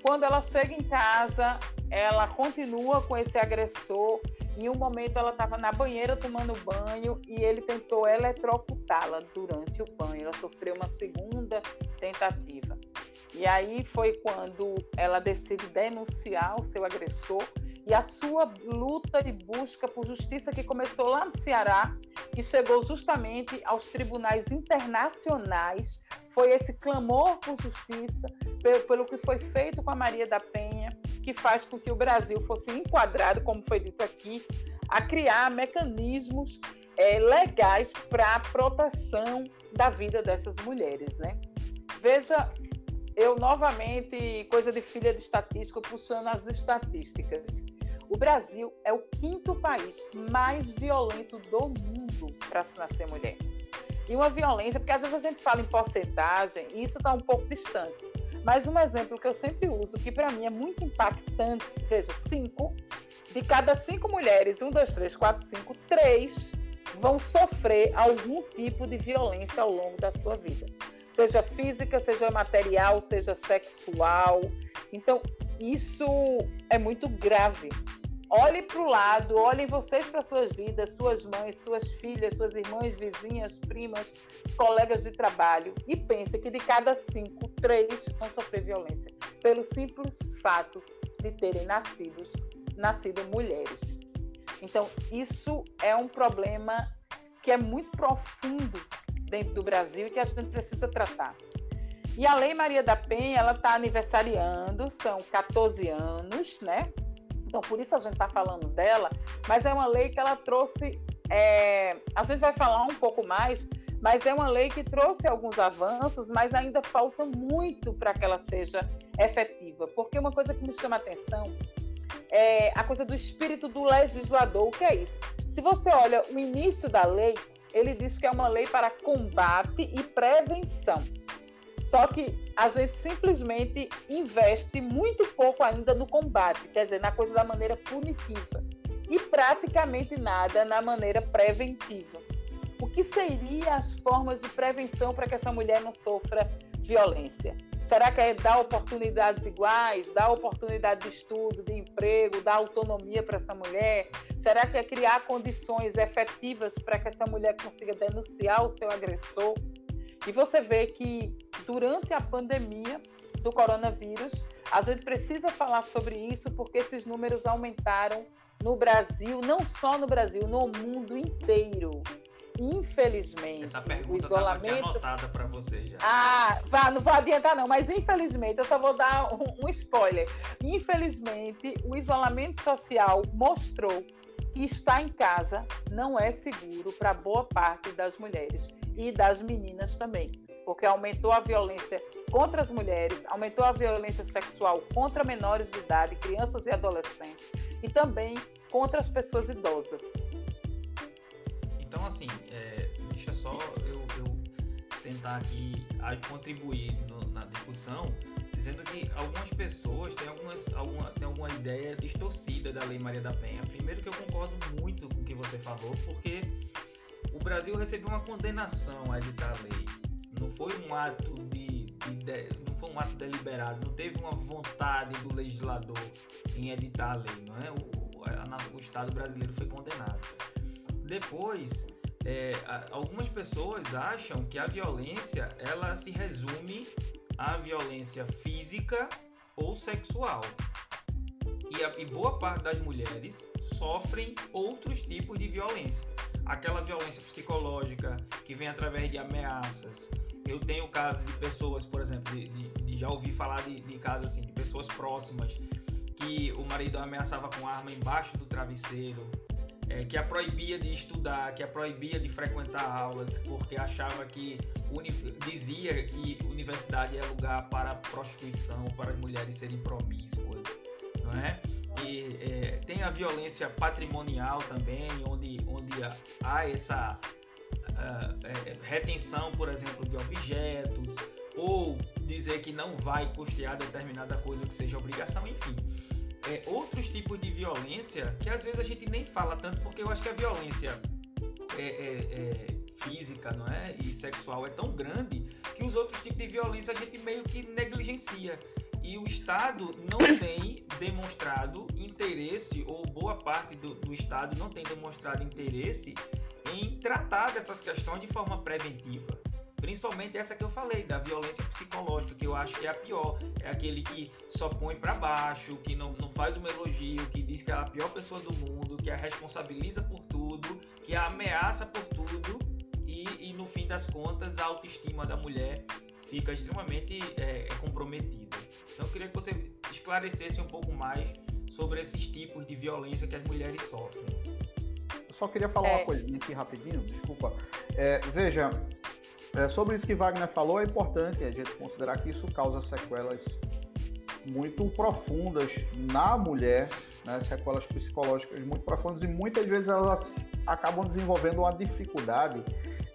quando ela chega em casa, ela continua com esse agressor em um momento ela estava na banheira tomando banho e ele tentou eletrocutá-la durante o banho. Ela sofreu uma segunda tentativa. E aí foi quando ela decide denunciar o seu agressor e a sua luta e busca por justiça que começou lá no Ceará e chegou justamente aos tribunais internacionais. Foi esse clamor por justiça pelo, pelo que foi feito com a Maria da Penha, que faz com que o Brasil fosse enquadrado, como foi dito aqui, a criar mecanismos é, legais para a proteção da vida dessas mulheres, né? Veja, eu novamente, coisa de filha de estatística, puxando as estatísticas. O Brasil é o quinto país mais violento do mundo para se nascer mulher. E uma violência, porque às vezes a gente fala em porcentagem e isso está um pouco distante. Mas um exemplo que eu sempre uso, que para mim é muito impactante, veja, cinco, de cada cinco mulheres, um, dois, três, quatro, cinco, três vão sofrer algum tipo de violência ao longo da sua vida. Seja física, seja material, seja sexual. Então, isso é muito grave. Olhe para o lado, olhem vocês para suas vidas, suas mães, suas filhas, suas irmãs, vizinhas, primas, colegas de trabalho e pense que de cada cinco, três vão sofrer violência pelo simples fato de terem nascidos, nascido mulheres. Então, isso é um problema que é muito profundo dentro do Brasil e que a gente precisa tratar. E a Lei Maria da Penha, ela está aniversariando, são 14 anos, né? Então, por isso a gente está falando dela, mas é uma lei que ela trouxe. É, a gente vai falar um pouco mais, mas é uma lei que trouxe alguns avanços, mas ainda falta muito para que ela seja efetiva. Porque uma coisa que me chama a atenção é a coisa do espírito do legislador. O que é isso? Se você olha o início da lei, ele diz que é uma lei para combate e prevenção. Só que a gente simplesmente investe muito pouco ainda no combate, quer dizer, na coisa da maneira punitiva, e praticamente nada na maneira preventiva. O que seriam as formas de prevenção para que essa mulher não sofra violência? Será que é dar oportunidades iguais, dar oportunidade de estudo, de emprego, dar autonomia para essa mulher? Será que é criar condições efetivas para que essa mulher consiga denunciar o seu agressor? E você vê que durante a pandemia do coronavírus, A gente precisa falar sobre isso porque esses números aumentaram no Brasil, não só no Brasil, no mundo inteiro. Infelizmente, essa pergunta o isolamento anotada para você já. Ah, vá, não vou adiantar não, mas infelizmente eu só vou dar um, um spoiler. Infelizmente, o isolamento social mostrou que estar em casa não é seguro para boa parte das mulheres e das meninas também, porque aumentou a violência contra as mulheres, aumentou a violência sexual contra menores de idade, crianças e adolescentes, e também contra as pessoas idosas. Então, assim, é, deixa só eu, eu, tentar aqui contribuir no, na discussão, dizendo que algumas pessoas têm, algumas, alguma, têm alguma ideia distorcida da Lei Maria da Penha. Primeiro que eu concordo muito com o que você falou, porque o Brasil recebeu uma condenação a editar a lei. Não foi um ato de, de, não foi um ato deliberado, não teve uma vontade do legislador em editar a lei, não é? O, o Estado brasileiro foi condenado. Depois, é, algumas pessoas acham que a violência ela se resume à violência física ou sexual. E, a, e boa parte das mulheres sofrem outros tipos de violência. Aquela violência psicológica que vem através de ameaças. Eu tenho casos de pessoas, por exemplo, de, de, de já ouvi falar de, de casos assim, de pessoas próximas que o marido ameaçava com arma embaixo do travesseiro, é, que a proibia de estudar, que a proibia de frequentar aulas, porque achava que dizia que universidade é lugar para prostituição, para mulheres serem promíscuas, não é? E é, tem a violência patrimonial também, onde, onde há essa uh, retenção, por exemplo, de objetos, ou dizer que não vai custear determinada coisa que seja obrigação, enfim é, outros tipos de violência que às vezes a gente nem fala tanto, porque eu acho que a violência é, é, é, física não é? e sexual é tão grande que os outros tipos de violência a gente meio que negligencia. E o Estado não tem demonstrado interesse, ou boa parte do, do Estado não tem demonstrado interesse em tratar dessas questões de forma preventiva. Principalmente essa que eu falei, da violência psicológica, que eu acho que é a pior. É aquele que só põe para baixo, que não, não faz um elogio, que diz que é a pior pessoa do mundo, que a responsabiliza por tudo, que a ameaça por tudo e, e no fim das contas a autoestima da mulher fica extremamente é, é comprometida. Então eu queria que você esclarecesse um pouco mais sobre esses tipos de violência que as mulheres sofrem. Eu só queria falar é... uma coisinha aqui rapidinho, desculpa. É, veja, é, sobre isso que Wagner falou, é importante a gente considerar que isso causa sequelas muito profundas na mulher, né? sequelas psicológicas muito profundas e muitas vezes elas acabam desenvolvendo uma dificuldade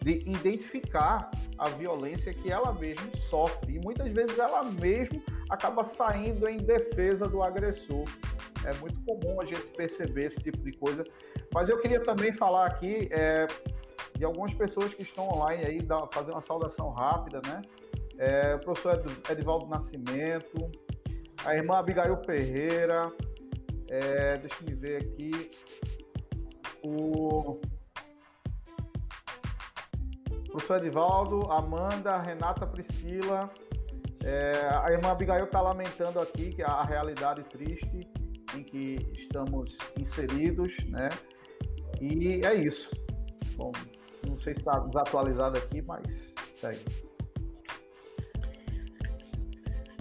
de identificar a violência que ela mesma sofre e muitas vezes ela mesma acaba saindo em defesa do agressor. É muito comum a gente perceber esse tipo de coisa. Mas eu queria também falar aqui é, de algumas pessoas que estão online aí, dá, fazer uma saudação rápida, né? É, o professor Edivaldo Nascimento, a irmã Abigail Ferreira, é, deixa eu ver aqui, o professor Edivaldo, Amanda, Renata Priscila, é, a irmã Abigail está lamentando aqui que a realidade triste em que estamos inseridos, né? E é isso. Bom, não sei se está desatualizado aqui, mas segue.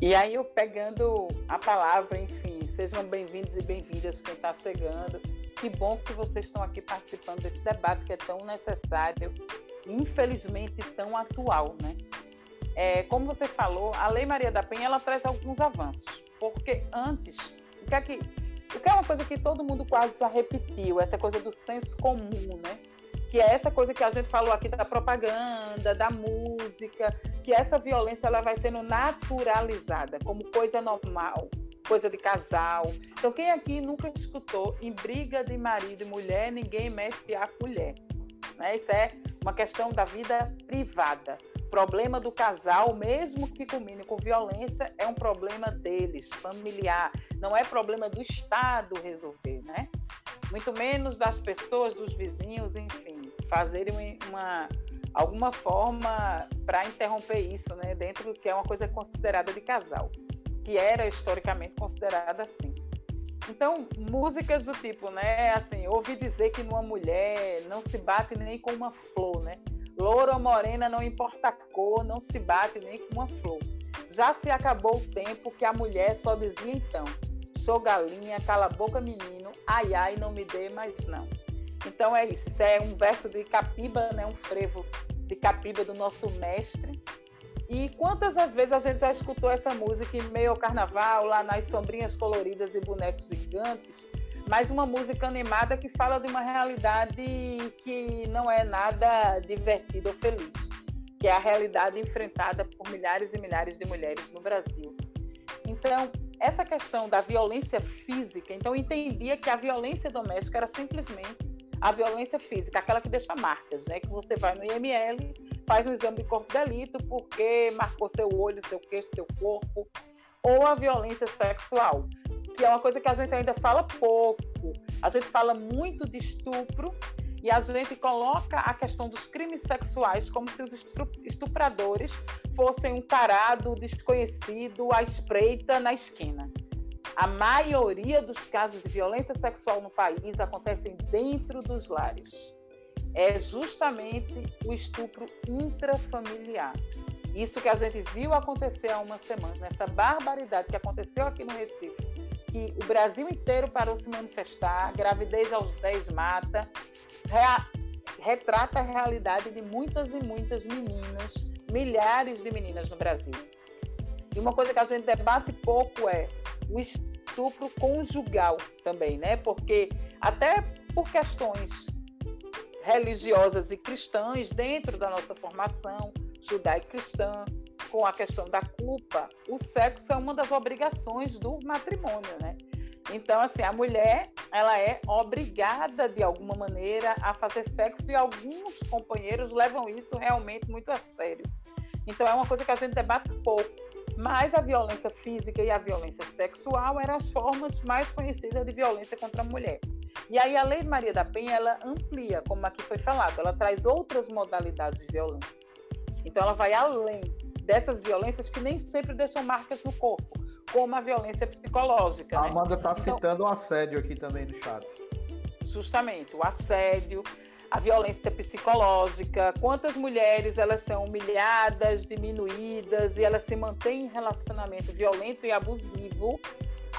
E aí eu pegando a palavra, enfim, sejam bem-vindos e bem-vindas quem está chegando. Que bom que vocês estão aqui participando desse debate que é tão necessário, infelizmente tão atual, né? É, como você falou, a Lei Maria da Penha ela traz alguns avanços, porque antes, o que é que, o que é uma coisa que todo mundo quase já repetiu, essa coisa do senso comum, né? que é essa coisa que a gente falou aqui da propaganda, da música, que essa violência ela vai sendo naturalizada como coisa normal, coisa de casal. Então, quem aqui nunca escutou em briga de marido e mulher, ninguém mexe a colher? Né? Isso é uma questão da vida privada. Problema do casal, mesmo que culmine com violência, é um problema deles, familiar. Não é problema do Estado resolver, né? Muito menos das pessoas, dos vizinhos, enfim fazerem uma alguma forma para interromper isso, né, dentro do que é uma coisa considerada de casal. que era historicamente considerada assim. Então, músicas do tipo, né, assim, ouvi dizer que numa mulher não se bate nem com uma flor, né? Loura ou morena, não importa a cor, não se bate nem com uma flor. Já se acabou o tempo que a mulher só dizia então: sou galinha, cala a boca, menino, ai ai, não me dê mais não. Então é isso, isso é um verso de Capiba, né, um frevo de Capiba do nosso mestre. E quantas as vezes a gente já escutou essa música em meio ao carnaval, lá nas sombrinhas coloridas e bonecos gigantes, mas uma música animada que fala de uma realidade que não é nada divertida ou feliz, que é a realidade enfrentada por milhares e milhares de mulheres no Brasil. Então, essa questão da violência física, então eu entendia que a violência doméstica era simplesmente a violência física, aquela que deixa marcas, né? Que você vai no IML, faz um exame de corpo de delito porque marcou seu olho, seu queixo, seu corpo, ou a violência sexual, que é uma coisa que a gente ainda fala pouco. A gente fala muito de estupro e a gente coloca a questão dos crimes sexuais como se os estupradores fossem um tarado desconhecido à espreita na esquina. A maioria dos casos de violência sexual no país acontecem dentro dos lares. É justamente o estupro intrafamiliar. Isso que a gente viu acontecer há uma semana, nessa barbaridade que aconteceu aqui no Recife, que o Brasil inteiro parou se manifestar, gravidez aos 10 mata, retrata a realidade de muitas e muitas meninas, milhares de meninas no Brasil. E uma coisa que a gente debate pouco é o estupro conjugal também, né? Porque até por questões religiosas e cristãs dentro da nossa formação judaico-cristã, com a questão da culpa, o sexo é uma das obrigações do matrimônio, né? Então, assim, a mulher, ela é obrigada de alguma maneira a fazer sexo e alguns companheiros levam isso realmente muito a sério. Então, é uma coisa que a gente debate pouco. Mas a violência física e a violência sexual eram as formas mais conhecidas de violência contra a mulher. E aí a Lei Maria da Penha, ela amplia, como aqui foi falado, ela traz outras modalidades de violência. Então, ela vai além dessas violências que nem sempre deixam marcas no corpo como a violência psicológica. A né? Amanda está então, citando o assédio aqui também no chat. Justamente, o assédio, a violência psicológica, quantas mulheres elas são humilhadas, diminuídas e elas se mantêm em relacionamento violento e abusivo,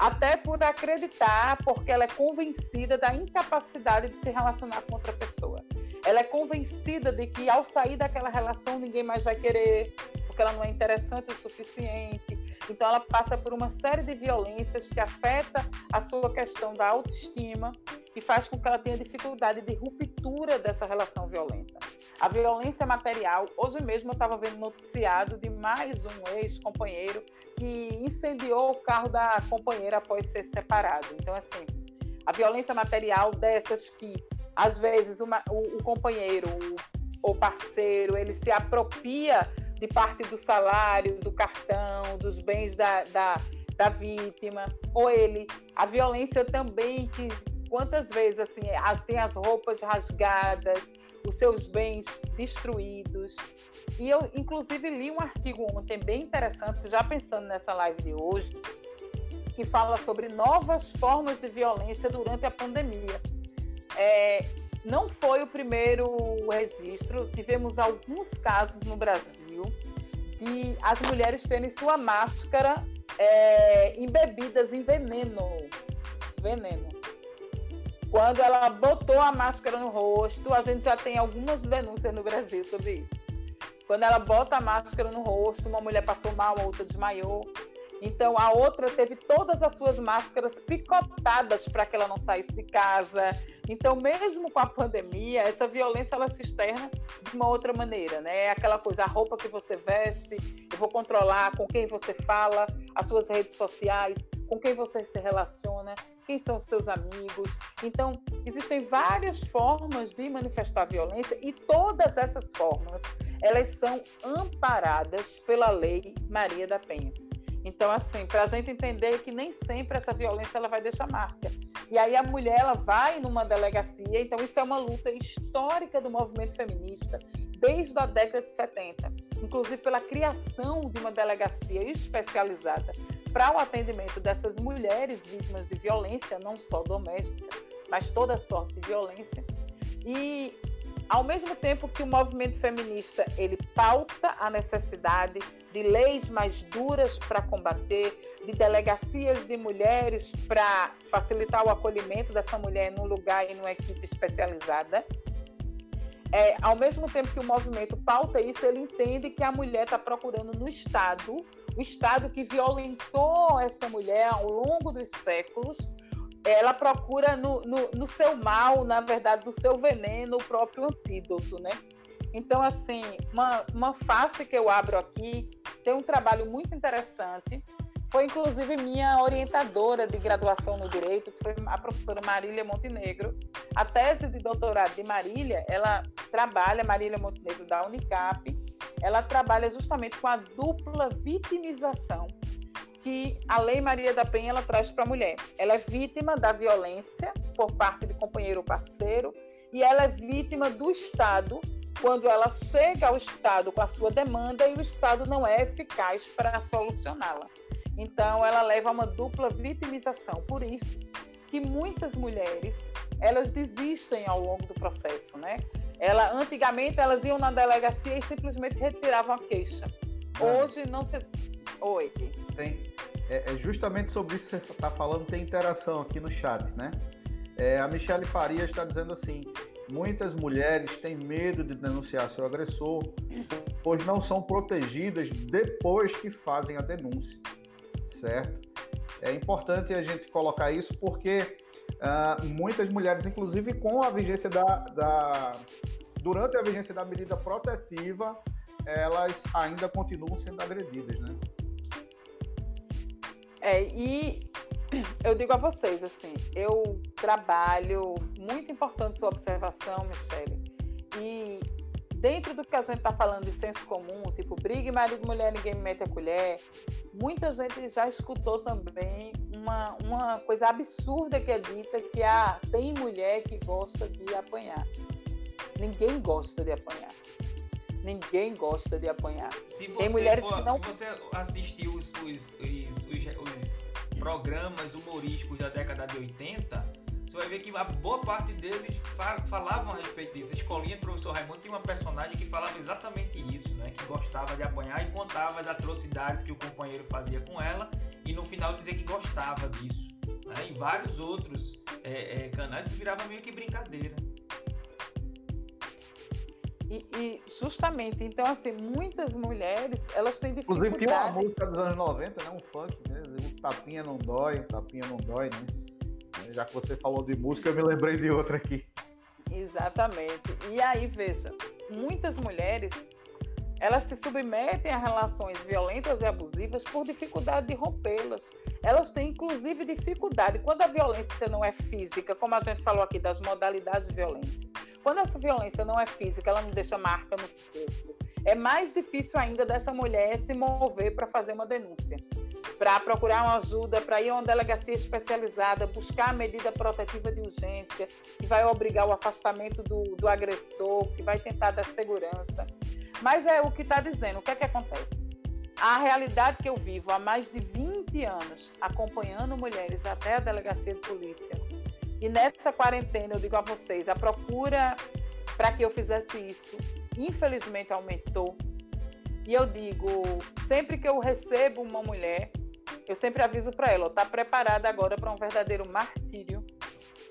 até por acreditar, porque ela é convencida da incapacidade de se relacionar com outra pessoa. Ela é convencida de que ao sair daquela relação ninguém mais vai querer, porque ela não é interessante o suficiente, então, ela passa por uma série de violências que afeta a sua questão da autoestima e faz com que ela tenha dificuldade de ruptura dessa relação violenta. A violência material, hoje mesmo eu estava vendo noticiado de mais um ex-companheiro que incendiou o carro da companheira após ser separado. Então, assim, a violência material dessas que, às vezes, uma, o, o companheiro, o, o parceiro, ele se apropria de parte do salário, do cartão, dos bens da, da, da vítima, ou ele, a violência também, que quantas vezes assim, as, tem as roupas rasgadas, os seus bens destruídos. E eu, inclusive, li um artigo ontem bem interessante, já pensando nessa live de hoje, que fala sobre novas formas de violência durante a pandemia. É, não foi o primeiro registro, tivemos alguns casos no Brasil de as mulheres terem sua máscara é, embebidas em veneno. Veneno. Quando ela botou a máscara no rosto, a gente já tem algumas denúncias no Brasil sobre isso. Quando ela bota a máscara no rosto, uma mulher passou mal, a outra desmaiou. Então a outra teve todas as suas máscaras picotadas para que ela não saísse de casa. Então, mesmo com a pandemia, essa violência ela se externa de uma outra maneira, né? É aquela coisa, a roupa que você veste, eu vou controlar com quem você fala, as suas redes sociais, com quem você se relaciona, quem são os seus amigos. Então, existem várias formas de manifestar violência e todas essas formas, elas são amparadas pela Lei Maria da Penha. Então, assim, para a gente entender que nem sempre essa violência ela vai deixar marca. E aí a mulher ela vai numa delegacia, então isso é uma luta histórica do movimento feminista desde a década de 70, inclusive pela criação de uma delegacia especializada para o atendimento dessas mulheres vítimas de violência, não só doméstica, mas toda sorte de violência. E ao mesmo tempo que o movimento feminista ele pauta a necessidade de leis mais duras para combater, de delegacias de mulheres para facilitar o acolhimento dessa mulher num lugar e numa equipe especializada. É, ao mesmo tempo que o movimento pauta isso, ele entende que a mulher está procurando no Estado, o Estado que violentou essa mulher ao longo dos séculos, ela procura no, no, no, seu mal, na verdade, do seu veneno, o próprio antídoto, né? Então, assim, uma, uma face que eu abro aqui tem um trabalho muito interessante. Foi, inclusive, minha orientadora de graduação no Direito, que foi a professora Marília Montenegro. A tese de doutorado de Marília, ela trabalha, Marília Montenegro da Unicap, ela trabalha justamente com a dupla vitimização que a Lei Maria da Penha ela traz para a mulher. Ela é vítima da violência por parte de companheiro ou parceiro e ela é vítima do Estado quando ela chega ao Estado com a sua demanda e o Estado não é eficaz para solucioná-la. Então, ela leva a uma dupla vitimização. Por isso que muitas mulheres elas desistem ao longo do processo, né? Ela, antigamente elas iam na delegacia e simplesmente retiravam a queixa. Hoje não se. Oi. Tem, é, é justamente sobre isso que você está falando, tem interação aqui no chat, né? É, a Michelle Farias está dizendo assim: muitas mulheres têm medo de denunciar seu agressor, pois não são protegidas depois que fazem a denúncia, certo? É importante a gente colocar isso porque uh, muitas mulheres, inclusive com a vigência da, da, durante a vigência da medida protetiva, elas ainda continuam sendo agredidas, né? É, e eu digo a vocês, assim, eu trabalho, muito importante sua observação, Michele, e dentro do que a gente está falando de senso comum, tipo, briga marido mulher, ninguém mete a colher, muita gente já escutou também uma, uma coisa absurda que é dita, que ah, tem mulher que gosta de apanhar. Ninguém gosta de apanhar. Ninguém gosta de apanhar. Tem mulheres for, que não. Se você assistiu os, os, os, os, programas humorísticos da década de 80, você vai ver que a boa parte deles falavam a respeito disso. A escolinha do professor Raimundo tinha uma personagem que falava exatamente isso, né? Que gostava de apanhar e contava as atrocidades que o companheiro fazia com ela e no final dizia que gostava disso. Né? Em vários outros é, é, canais isso virava meio que brincadeira. E, e, justamente, então, assim, muitas mulheres, elas têm dificuldade... Inclusive, tinha uma música dos anos 90, né? Um funk, né? O tapinha não dói, o tapinha não dói, né? Já que você falou de música, eu me lembrei de outra aqui. Exatamente. E aí, veja, muitas mulheres, elas se submetem a relações violentas e abusivas por dificuldade de rompê-las. Elas têm, inclusive, dificuldade. Quando a violência não é física, como a gente falou aqui das modalidades de violência, quando essa violência não é física, ela não deixa marca no corpo, é mais difícil ainda dessa mulher se mover para fazer uma denúncia, para procurar uma ajuda, para ir a uma delegacia especializada, buscar a medida protetiva de urgência, que vai obrigar o afastamento do, do agressor, que vai tentar dar segurança. Mas é o que está dizendo, o que é que acontece? A realidade que eu vivo há mais de 20 anos, acompanhando mulheres até a delegacia de polícia, e nessa quarentena, eu digo a vocês, a procura para que eu fizesse isso, infelizmente, aumentou. E eu digo, sempre que eu recebo uma mulher, eu sempre aviso para ela, está preparada agora para um verdadeiro martírio,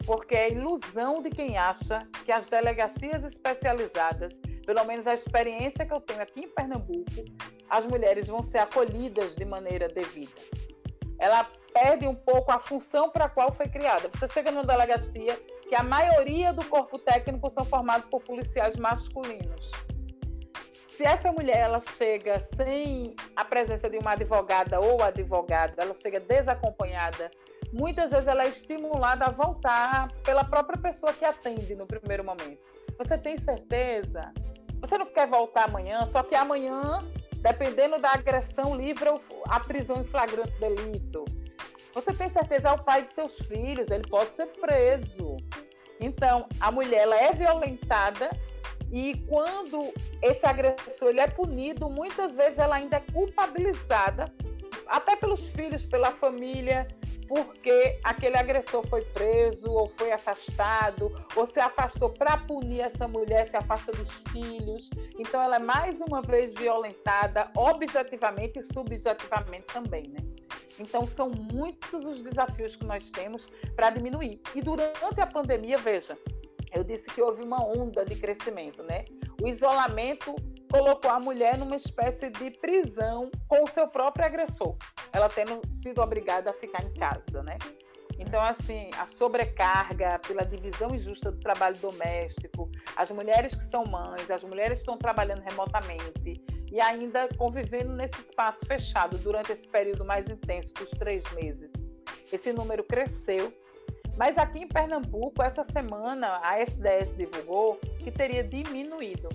porque é ilusão de quem acha que as delegacias especializadas, pelo menos a experiência que eu tenho aqui em Pernambuco, as mulheres vão ser acolhidas de maneira devida. Ela perde um pouco a função para a qual foi criada. Você chega numa delegacia que a maioria do corpo técnico são formados por policiais masculinos. Se essa mulher ela chega sem a presença de uma advogada ou advogado, ela chega desacompanhada, muitas vezes ela é estimulada a voltar pela própria pessoa que atende no primeiro momento. Você tem certeza? Você não quer voltar amanhã, só que amanhã, dependendo da agressão, livra a prisão em flagrante delito. Você tem certeza é o pai de seus filhos, ele pode ser preso. Então, a mulher ela é violentada e quando esse agressor ele é punido, muitas vezes ela ainda é culpabilizada até pelos filhos, pela família, porque aquele agressor foi preso ou foi afastado, ou se afastou para punir essa mulher, se afasta dos filhos. Então ela é mais uma vez violentada objetivamente e subjetivamente também, né? Então são muitos os desafios que nós temos para diminuir. E durante a pandemia, veja, eu disse que houve uma onda de crescimento, né? O isolamento colocou a mulher numa espécie de prisão com o seu próprio agressor, ela tendo sido obrigada a ficar em casa, né? Então, assim, a sobrecarga pela divisão injusta do trabalho doméstico, as mulheres que são mães, as mulheres que estão trabalhando remotamente e ainda convivendo nesse espaço fechado durante esse período mais intenso dos três meses. Esse número cresceu, mas aqui em Pernambuco, essa semana, a SDS divulgou que teria diminuído.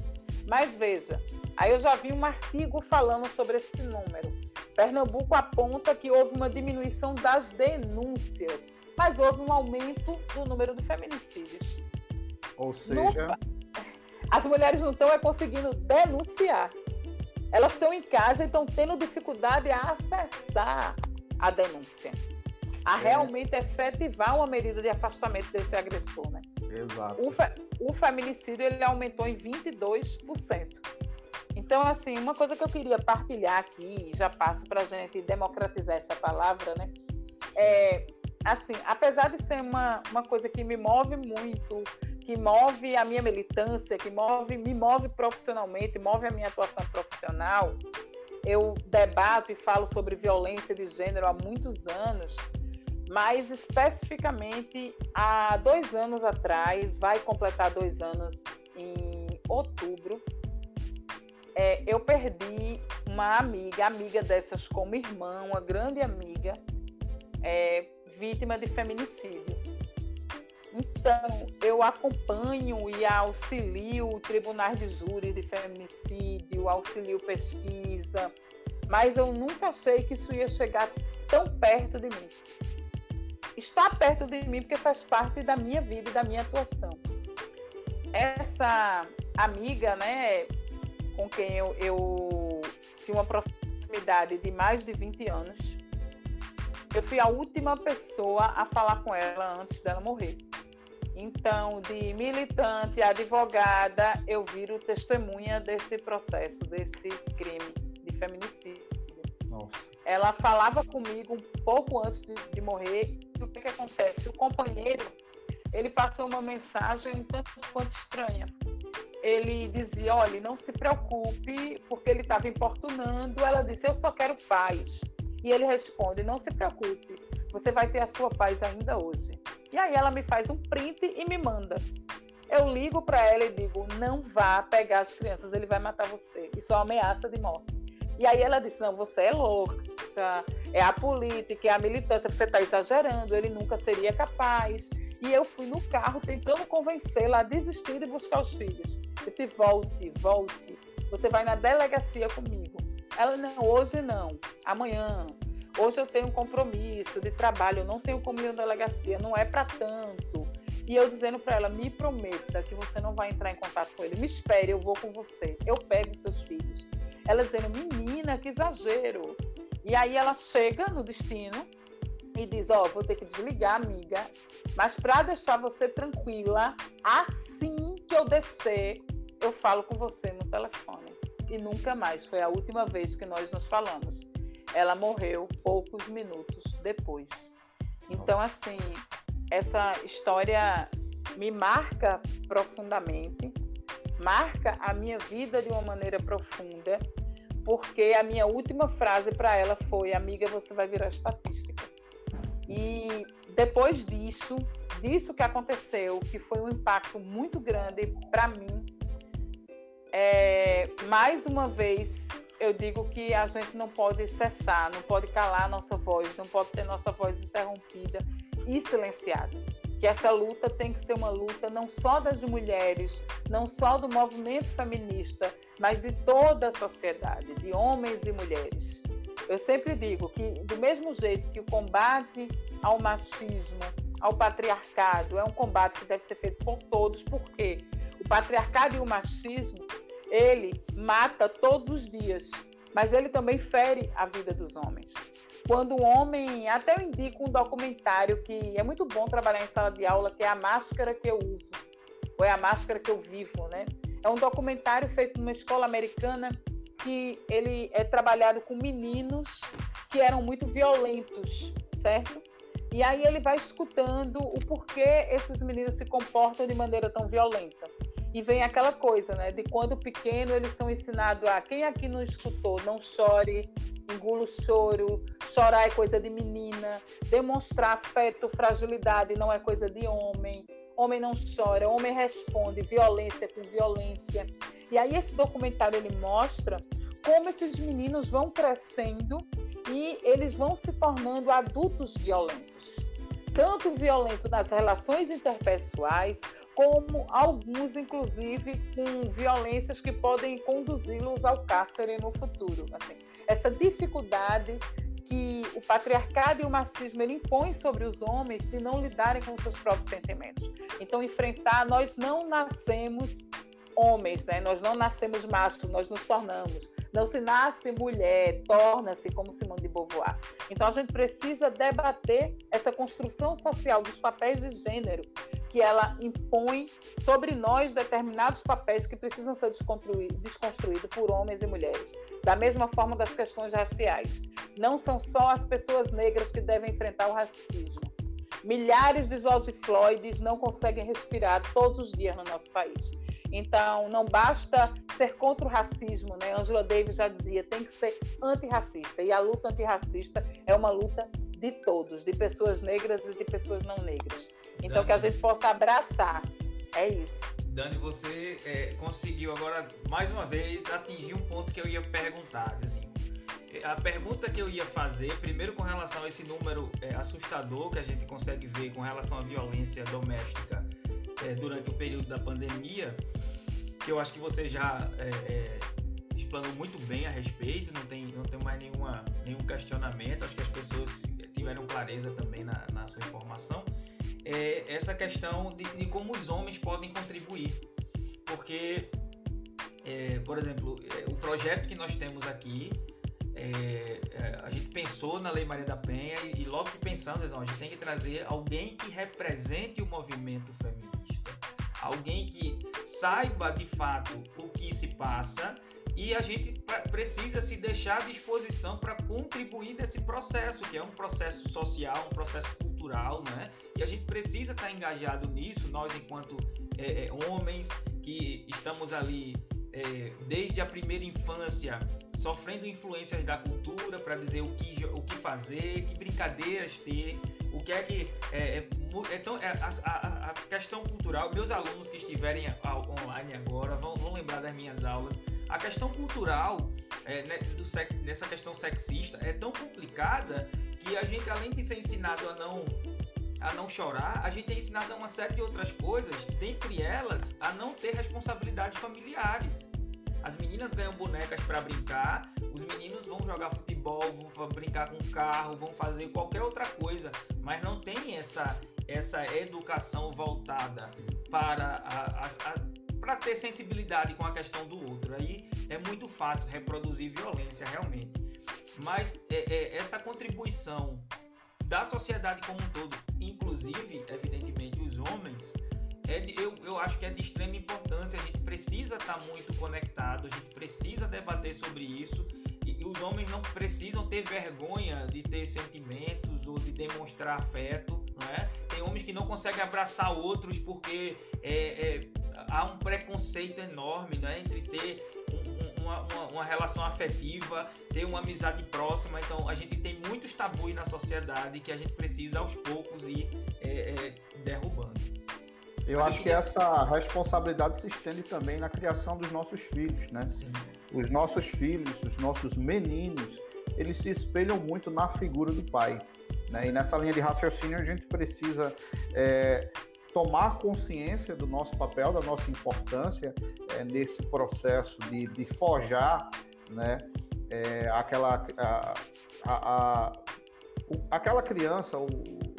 Mas veja, aí eu já vi um artigo falando sobre esse número. Pernambuco aponta que houve uma diminuição das denúncias, mas houve um aumento do número de feminicídios. Ou seja, as mulheres não estão é conseguindo denunciar. Elas estão em casa e estão tendo dificuldade a acessar a denúncia, a é. realmente efetivar uma medida de afastamento desse agressor, né? Exato. O, fe, o feminicídio ele aumentou em 22%. Então, assim, uma coisa que eu queria partilhar aqui, já passo para a gente democratizar essa palavra, né? É, assim, apesar de ser uma, uma coisa que me move muito, que move a minha militância, que move, me move profissionalmente, move a minha atuação profissional, eu debato e falo sobre violência de gênero há muitos anos, mas especificamente há dois anos atrás, vai completar dois anos em outubro, é, eu perdi uma amiga, amiga dessas como irmã, uma grande amiga, é, vítima de feminicídio. Então, eu acompanho e auxilio tribunais de júri de feminicídio, auxilio pesquisa, mas eu nunca achei que isso ia chegar tão perto de mim está perto de mim porque faz parte da minha vida e da minha atuação. Essa amiga, né, com quem eu, eu tinha uma proximidade de mais de 20 anos, eu fui a última pessoa a falar com ela antes dela morrer. Então, de militante, advogada, eu viro testemunha desse processo, desse crime de feminicídio. Nossa. Ela falava comigo um pouco antes de, de morrer o que, que acontece? O companheiro, ele passou uma mensagem tanto quanto estranha. Ele dizia, olha, não se preocupe, porque ele estava importunando. Ela disse, eu só quero paz. E ele responde, não se preocupe, você vai ter a sua paz ainda hoje. E aí ela me faz um print e me manda. Eu ligo para ela e digo, não vá pegar as crianças, ele vai matar você. Isso é uma ameaça de morte. E aí ela disse, não, você é louca é a política, é a militância, você está exagerando, ele nunca seria capaz. E eu fui no carro tentando convencê-la a desistir de buscar os filhos. Disse, volte, volte, você vai na delegacia comigo. Ela, não, hoje não, amanhã. Hoje eu tenho um compromisso de trabalho, eu não tenho como ir na delegacia, não é para tanto. E eu dizendo para ela, me prometa que você não vai entrar em contato com ele, me espere, eu vou com você, eu pego seus filhos. Ela dizendo, menina, que exagero. E aí ela chega no destino e diz: Ó, oh, vou ter que desligar, amiga, mas para deixar você tranquila, assim que eu descer, eu falo com você no telefone. E nunca mais. Foi a última vez que nós nos falamos. Ela morreu poucos minutos depois. Então, assim, essa história me marca profundamente, marca a minha vida de uma maneira profunda porque a minha última frase para ela foi: Amiga, você vai virar estatística. E depois disso, disso que aconteceu, que foi um impacto muito grande para mim, é, mais uma vez eu digo que a gente não pode cessar, não pode calar a nossa voz, não pode ter nossa voz interrompida e silenciada que essa luta tem que ser uma luta não só das mulheres, não só do movimento feminista, mas de toda a sociedade, de homens e mulheres. Eu sempre digo que, do mesmo jeito que o combate ao machismo, ao patriarcado, é um combate que deve ser feito por todos, porque o patriarcado e o machismo, ele mata todos os dias. mas ele também fere a vida dos homens. Quando um homem, até eu indico um documentário que é muito bom trabalhar em sala de aula, que é a máscara que eu uso, ou é a máscara que eu vivo, né? É um documentário feito numa escola americana que ele é trabalhado com meninos que eram muito violentos, certo? E aí ele vai escutando o porquê esses meninos se comportam de maneira tão violenta. E vem aquela coisa, né? De quando pequeno eles são ensinados a quem aqui não escutou, não chore, engula o choro, chorar é coisa de menina, demonstrar afeto, fragilidade não é coisa de homem. Homem não chora, homem responde violência com violência. E aí esse documentário ele mostra como esses meninos vão crescendo e eles vão se tornando adultos violentos. Tanto violento nas relações interpessoais, como alguns, inclusive, com violências que podem conduzi-los ao cárcere no futuro. Assim, essa dificuldade que o patriarcado e o machismo ele impõem sobre os homens de não lidarem com seus próprios sentimentos. Então, enfrentar, nós não nascemos homens, né? nós não nascemos machos, nós nos tornamos. Não se nasce mulher, torna-se como Simone de Beauvoir. Então a gente precisa debater essa construção social dos papéis de gênero que ela impõe sobre nós determinados papéis que precisam ser desconstruídos por homens e mulheres. Da mesma forma das questões raciais. Não são só as pessoas negras que devem enfrentar o racismo. Milhares de George Floyds não conseguem respirar todos os dias no nosso país. Então, não basta ser contra o racismo, né? Angela Davis já dizia, tem que ser antirracista. E a luta antirracista é uma luta de todos, de pessoas negras e de pessoas não negras. Então, Dani, que a gente possa abraçar. É isso. Dani, você é, conseguiu agora, mais uma vez, atingir um ponto que eu ia perguntar. Assim, a pergunta que eu ia fazer, primeiro com relação a esse número é, assustador que a gente consegue ver com relação à violência doméstica é, durante o período da pandemia, que eu acho que você já é, é, explanou muito bem a respeito, não tem, não tem mais nenhuma, nenhum questionamento, acho que as pessoas tiveram clareza também na, na sua informação, é essa questão de, de, como os homens podem contribuir. Porque, é, por exemplo, é, o projeto que nós temos aqui, é, é, a gente pensou na Lei Maria da Penha e, e logo que pensamos, não, a gente tem que trazer alguém que represente o movimento feminista, alguém que saiba de fato o que se passa e a gente precisa se deixar à disposição para contribuir nesse processo, que é um processo social, um processo cultural, né? E a gente precisa estar tá engajado nisso, nós enquanto é, é, homens que estamos ali é, desde a primeira infância sofrendo influências da cultura para dizer o que, o que fazer, que brincadeiras ter, o que é que é, é, é tão, é, a, a, a, questão cultural. Meus alunos que estiverem online agora vão, vão lembrar das minhas aulas. A questão cultural é, né, do sex, nessa questão sexista é tão complicada que a gente, além de ser ensinado a não a não chorar, a gente é ensinado a uma série de outras coisas, dentre elas a não ter responsabilidades familiares. As meninas ganham bonecas para brincar, os meninos vão jogar futebol, vão brincar com carro, vão fazer qualquer outra coisa, mas não tem essa essa educação voltada para a, a, a para ter sensibilidade com a questão do outro. Aí é muito fácil reproduzir violência realmente. Mas é, é, essa contribuição da sociedade como um todo, inclusive, evidentemente, os homens, é de, eu, eu acho que é de extrema importância. A gente precisa estar tá muito conectado, a gente precisa debater sobre isso. E, e os homens não precisam ter vergonha de ter sentimentos ou de demonstrar afeto. Não é? Tem homens que não conseguem abraçar outros porque é, é, há um preconceito enorme né, entre ter uma, uma, uma, relação afetiva, ter uma amizade próxima. Então a gente tem muitos tabus na sociedade que a gente precisa aos poucos ir é, é, derrubando. Eu Mas acho que essa responsabilidade se estende também na criação dos nossos filhos, né? Sim. Os nossos filhos, os nossos meninos, eles se espelham muito na figura do pai. Né? E nessa linha de raciocínio a gente precisa é, tomar consciência do nosso papel, da nossa importância é, nesse processo de, de forjar né, é, aquela, a, a, a, aquela criança,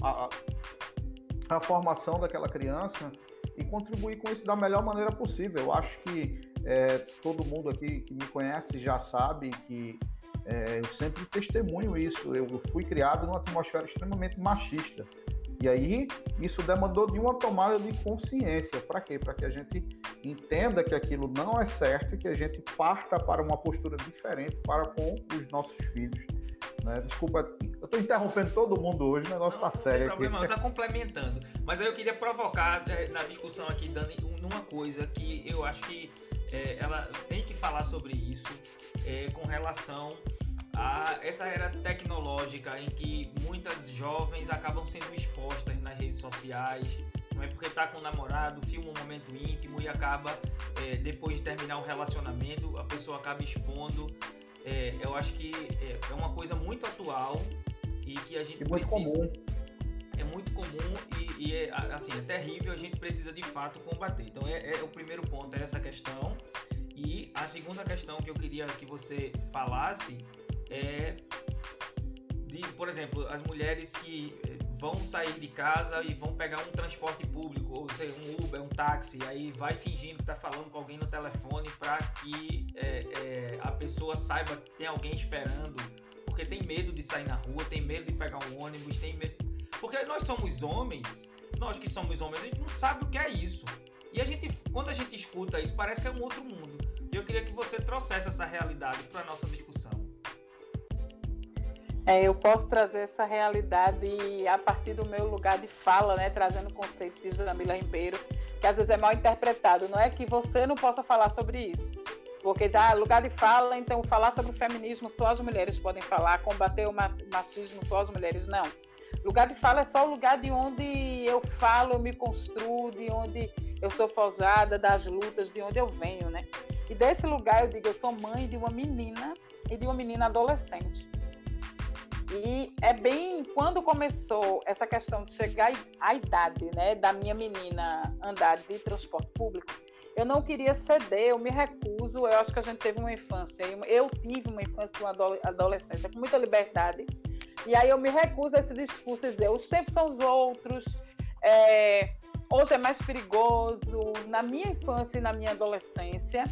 a, a formação daquela criança e contribuir com isso da melhor maneira possível. Eu acho que é, todo mundo aqui que me conhece já sabe que é, eu sempre testemunho isso. Eu fui criado numa atmosfera extremamente machista. E aí, isso demandou de uma tomada de consciência. Para quê? Para que a gente entenda que aquilo não é certo e que a gente parta para uma postura diferente para com os nossos filhos. Né? Desculpa, eu estou interrompendo todo mundo hoje, o negócio está sério. Não tem problema, está complementando. Mas aí eu queria provocar é, na discussão aqui, Dani, numa coisa que eu acho que é, ela tem que falar sobre isso é, com relação a essa era tecnológica em que muitas jovens acabam sendo expostas nas redes sociais, não é porque tá com o namorado, filma um momento íntimo e acaba, é, depois de terminar o um relacionamento, a pessoa acaba expondo. É, eu acho que é, é, uma coisa muito atual e que a gente muito precisa. Comum. É muito comum e, e, é assim é terrível. A gente precisa de fato combater. Então é, é o primeiro ponto é essa questão e a segunda questão que eu queria que você falasse é de, por exemplo, as mulheres que eh, vão sair de casa e vão pegar um transporte público, ou seja, um Uber, um táxi, aí vai fingindo que está falando com alguém no telefone para que é, é, a pessoa saiba que tem alguém esperando, porque tem medo de sair na rua, tem medo de pegar um ônibus, tem medo. Porque nós somos homens, nós que somos homens, a gente não sabe o que é isso. E a gente, quando a gente escuta isso, parece que é um outro mundo. E eu queria que você trouxesse essa realidade para a nossa discussão. É, eu posso trazer essa realidade a partir do meu lugar de fala, né, trazendo o conceito de Jamila Ribeiro, que às vezes é mal interpretado. Não é que você não possa falar sobre isso, porque já ah, lugar de fala, então falar sobre o feminismo só as mulheres podem falar, combater o machismo só as mulheres não. Lugar de fala é só o lugar de onde eu falo, eu me construo, de onde eu sou forjada, das lutas, de onde eu venho, né? E desse lugar eu digo, eu sou mãe de uma menina e de uma menina adolescente. E é bem quando começou essa questão de chegar à idade, né, da minha menina andar de transporte público, eu não queria ceder, eu me recuso. Eu acho que a gente teve uma infância, eu tive uma infância, uma adolescência com muita liberdade. E aí eu me recuso a esse discurso dizer os tempos são os outros, é, hoje é mais perigoso. Na minha infância e na minha adolescência,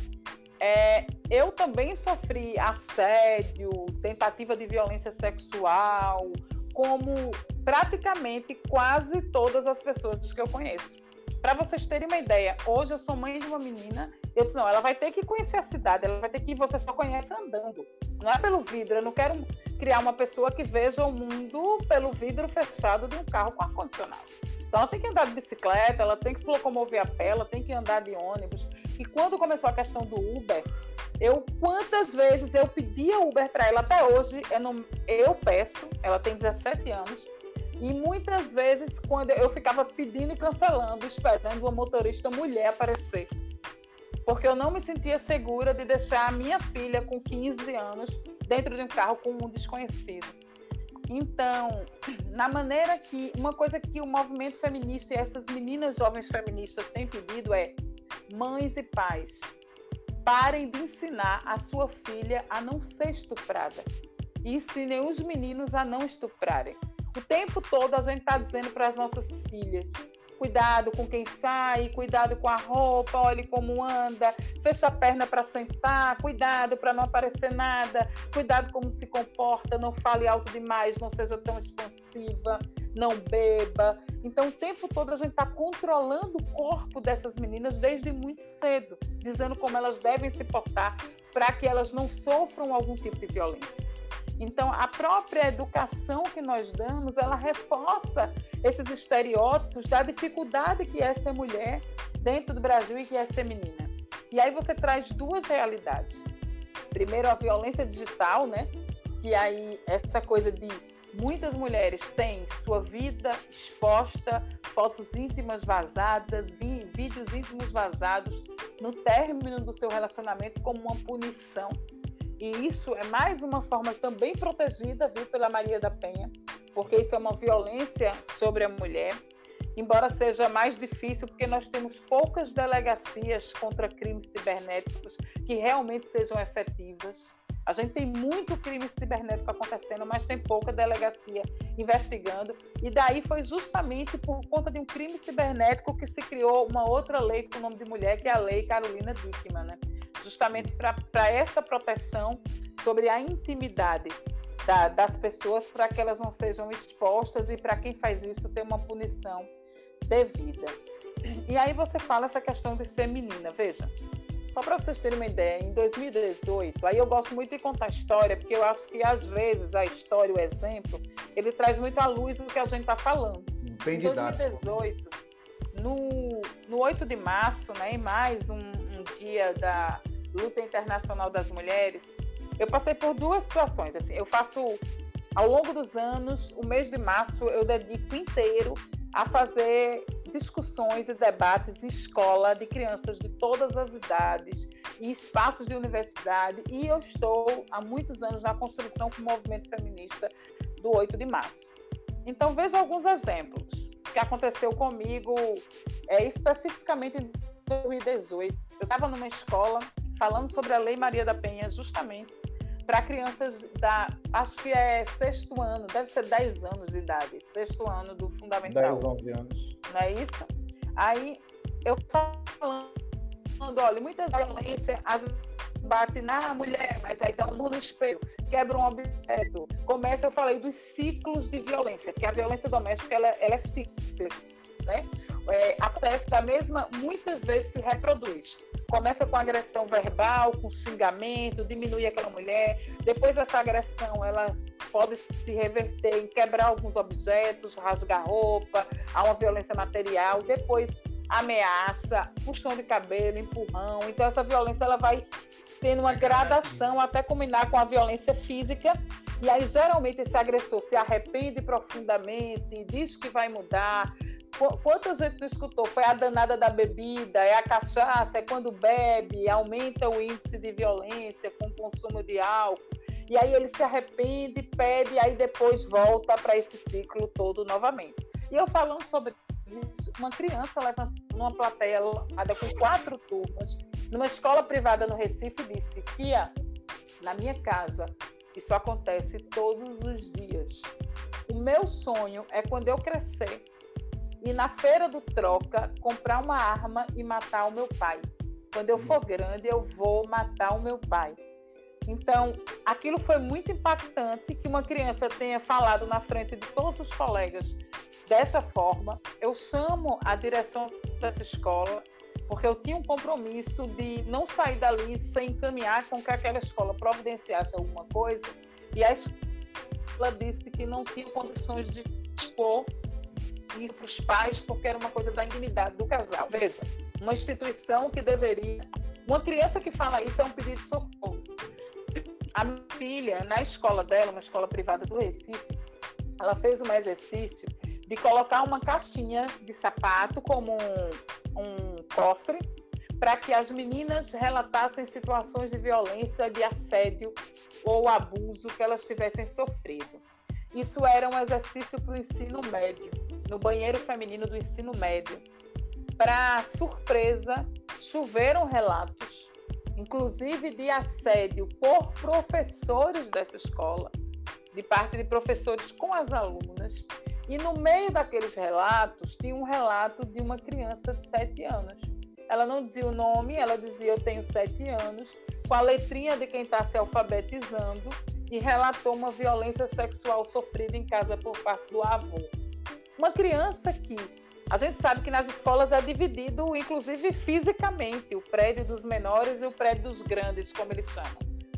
é, eu também sofri assédio, tentativa de violência sexual, como praticamente quase todas as pessoas que eu conheço. Para vocês terem uma ideia, hoje eu sou mãe de uma menina. Eu disse, não, ela vai ter que conhecer a cidade, ela vai ter que você só conhece andando. Não é pelo vidro. Eu não quero criar uma pessoa que veja o mundo pelo vidro fechado de um carro com ar-condicionado. Então ela tem que andar de bicicleta, ela tem que se locomover a pé, ela tem que andar de ônibus. E quando começou a questão do Uber, eu quantas vezes eu pedia Uber para ela até hoje, eu, não, eu peço, ela tem 17 anos, e muitas vezes quando eu ficava pedindo e cancelando, esperando uma motorista mulher aparecer. Porque eu não me sentia segura de deixar a minha filha com 15 anos dentro de um carro com um desconhecido. Então, na maneira que uma coisa que o movimento feminista e essas meninas jovens feministas têm pedido é mães e pais, parem de ensinar a sua filha a não ser estuprada. E ensinem os meninos a não estuprarem. O tempo todo a gente está dizendo para as nossas filhas: cuidado com quem sai, cuidado com a roupa, olhe como anda, fecha a perna para sentar, cuidado para não aparecer nada, cuidado como se comporta, não fale alto demais, não seja tão expansiva, não beba. Então, o tempo todo a gente está controlando o corpo dessas meninas desde muito cedo, dizendo como elas devem se portar para que elas não sofram algum tipo de violência. Então, a própria educação que nós damos, ela reforça esses estereótipos da dificuldade que é ser mulher dentro do Brasil e que é ser menina. E aí você traz duas realidades. Primeiro, a violência digital, né? Que aí essa coisa de Muitas mulheres têm sua vida exposta, fotos íntimas vazadas, vídeos íntimos vazados no término do seu relacionamento como uma punição. E isso é mais uma forma também protegida, viu, pela Maria da Penha, porque isso é uma violência sobre a mulher, embora seja mais difícil, porque nós temos poucas delegacias contra crimes cibernéticos que realmente sejam efetivas. A gente tem muito crime cibernético acontecendo, mas tem pouca delegacia investigando. E daí foi justamente por conta de um crime cibernético que se criou uma outra lei com o nome de mulher, que é a Lei Carolina Dickmann. Né? Justamente para essa proteção sobre a intimidade da, das pessoas, para que elas não sejam expostas e para quem faz isso ter uma punição devida. E aí você fala essa questão de ser menina, veja. Só para vocês terem uma ideia, em 2018, aí eu gosto muito de contar história, porque eu acho que às vezes a história, o exemplo, ele traz muito à luz o que a gente está falando. Bem em 2018, no, no 8 de março, né, em mais um, um dia da luta internacional das mulheres, eu passei por duas situações. Assim, eu faço, ao longo dos anos, o mês de março eu dedico inteiro a fazer discussões e debates em escola de crianças de todas as idades, em espaços de universidade, e eu estou há muitos anos na construção com o movimento feminista do 8 de março. Então, veja alguns exemplos que aconteceu comigo, é, especificamente em 2018. Eu estava numa escola falando sobre a Lei Maria da Penha, justamente para crianças da, acho que é sexto ano, deve ser 10 anos de idade, sexto ano do fundamental. 10, 11 anos. Não é isso? Aí eu falando, olha, muitas violências as bate na mulher, mas aí dá um no espelho, quebra um objeto. Começa, eu falei dos ciclos de violência, que a violência doméstica ela, ela é cíclica, né? É, acontece da mesma, muitas vezes se reproduz. Começa com agressão verbal, com xingamento, diminui aquela mulher. Depois essa agressão, ela pode se reverter em quebrar alguns objetos, rasgar roupa, há uma violência material. Depois ameaça, puxão de cabelo, empurrão. Então essa violência ela vai tendo uma gradação até culminar com a violência física. E aí geralmente esse agressor se arrepende profundamente, diz que vai mudar, Quantas vezes tu escutou? Foi a danada da bebida, é a cachaça, é quando bebe, aumenta o índice de violência com o consumo de álcool. E aí ele se arrepende, pede, e aí depois volta para esse ciclo todo novamente. E eu falando sobre isso, uma criança levantou numa plateia com quatro turmas, numa escola privada no Recife, disse: Tia, na minha casa, isso acontece todos os dias. O meu sonho é quando eu crescer e na feira do troca comprar uma arma e matar o meu pai. Quando eu for grande, eu vou matar o meu pai. Então, aquilo foi muito impactante que uma criança tenha falado na frente de todos os colegas dessa forma. Eu chamo a direção dessa escola porque eu tinha um compromisso de não sair dali sem encaminhar com que aquela escola providenciasse alguma coisa. E a escola disse que não tinha condições de expor isso para os pais porque era uma coisa da intimidade do casal. Veja, uma instituição que deveria. Uma criança que fala isso é um pedido de socorro. A minha filha, na escola dela, uma escola privada do Recife, ela fez um exercício de colocar uma caixinha de sapato como um, um cofre para que as meninas relatassem situações de violência, de assédio ou abuso que elas tivessem sofrido. Isso era um exercício para o ensino médio no banheiro feminino do ensino médio. Para surpresa, choveram relatos, inclusive de assédio por professores dessa escola, de parte de professores com as alunas. E no meio daqueles relatos, tinha um relato de uma criança de 7 anos. Ela não dizia o nome, ela dizia eu tenho 7 anos, com a letrinha de quem está se alfabetizando, e relatou uma violência sexual sofrida em casa por parte do avô. Uma criança que a gente sabe que nas escolas é dividido, inclusive fisicamente, o prédio dos menores e o prédio dos grandes, como eles chamam.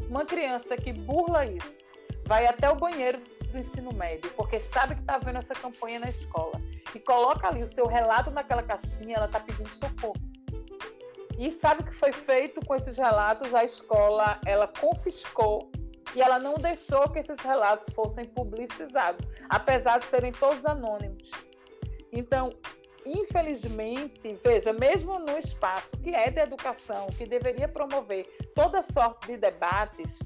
Uma criança que burla isso, vai até o banheiro do ensino médio, porque sabe que está vendo essa campanha na escola, e coloca ali o seu relato naquela caixinha, ela está pedindo socorro. E sabe o que foi feito com esses relatos? A escola, ela confiscou e ela não deixou que esses relatos fossem publicizados, apesar de serem todos anônimos. Então, infelizmente, veja, mesmo no espaço que é de educação, que deveria promover toda sorte de debates,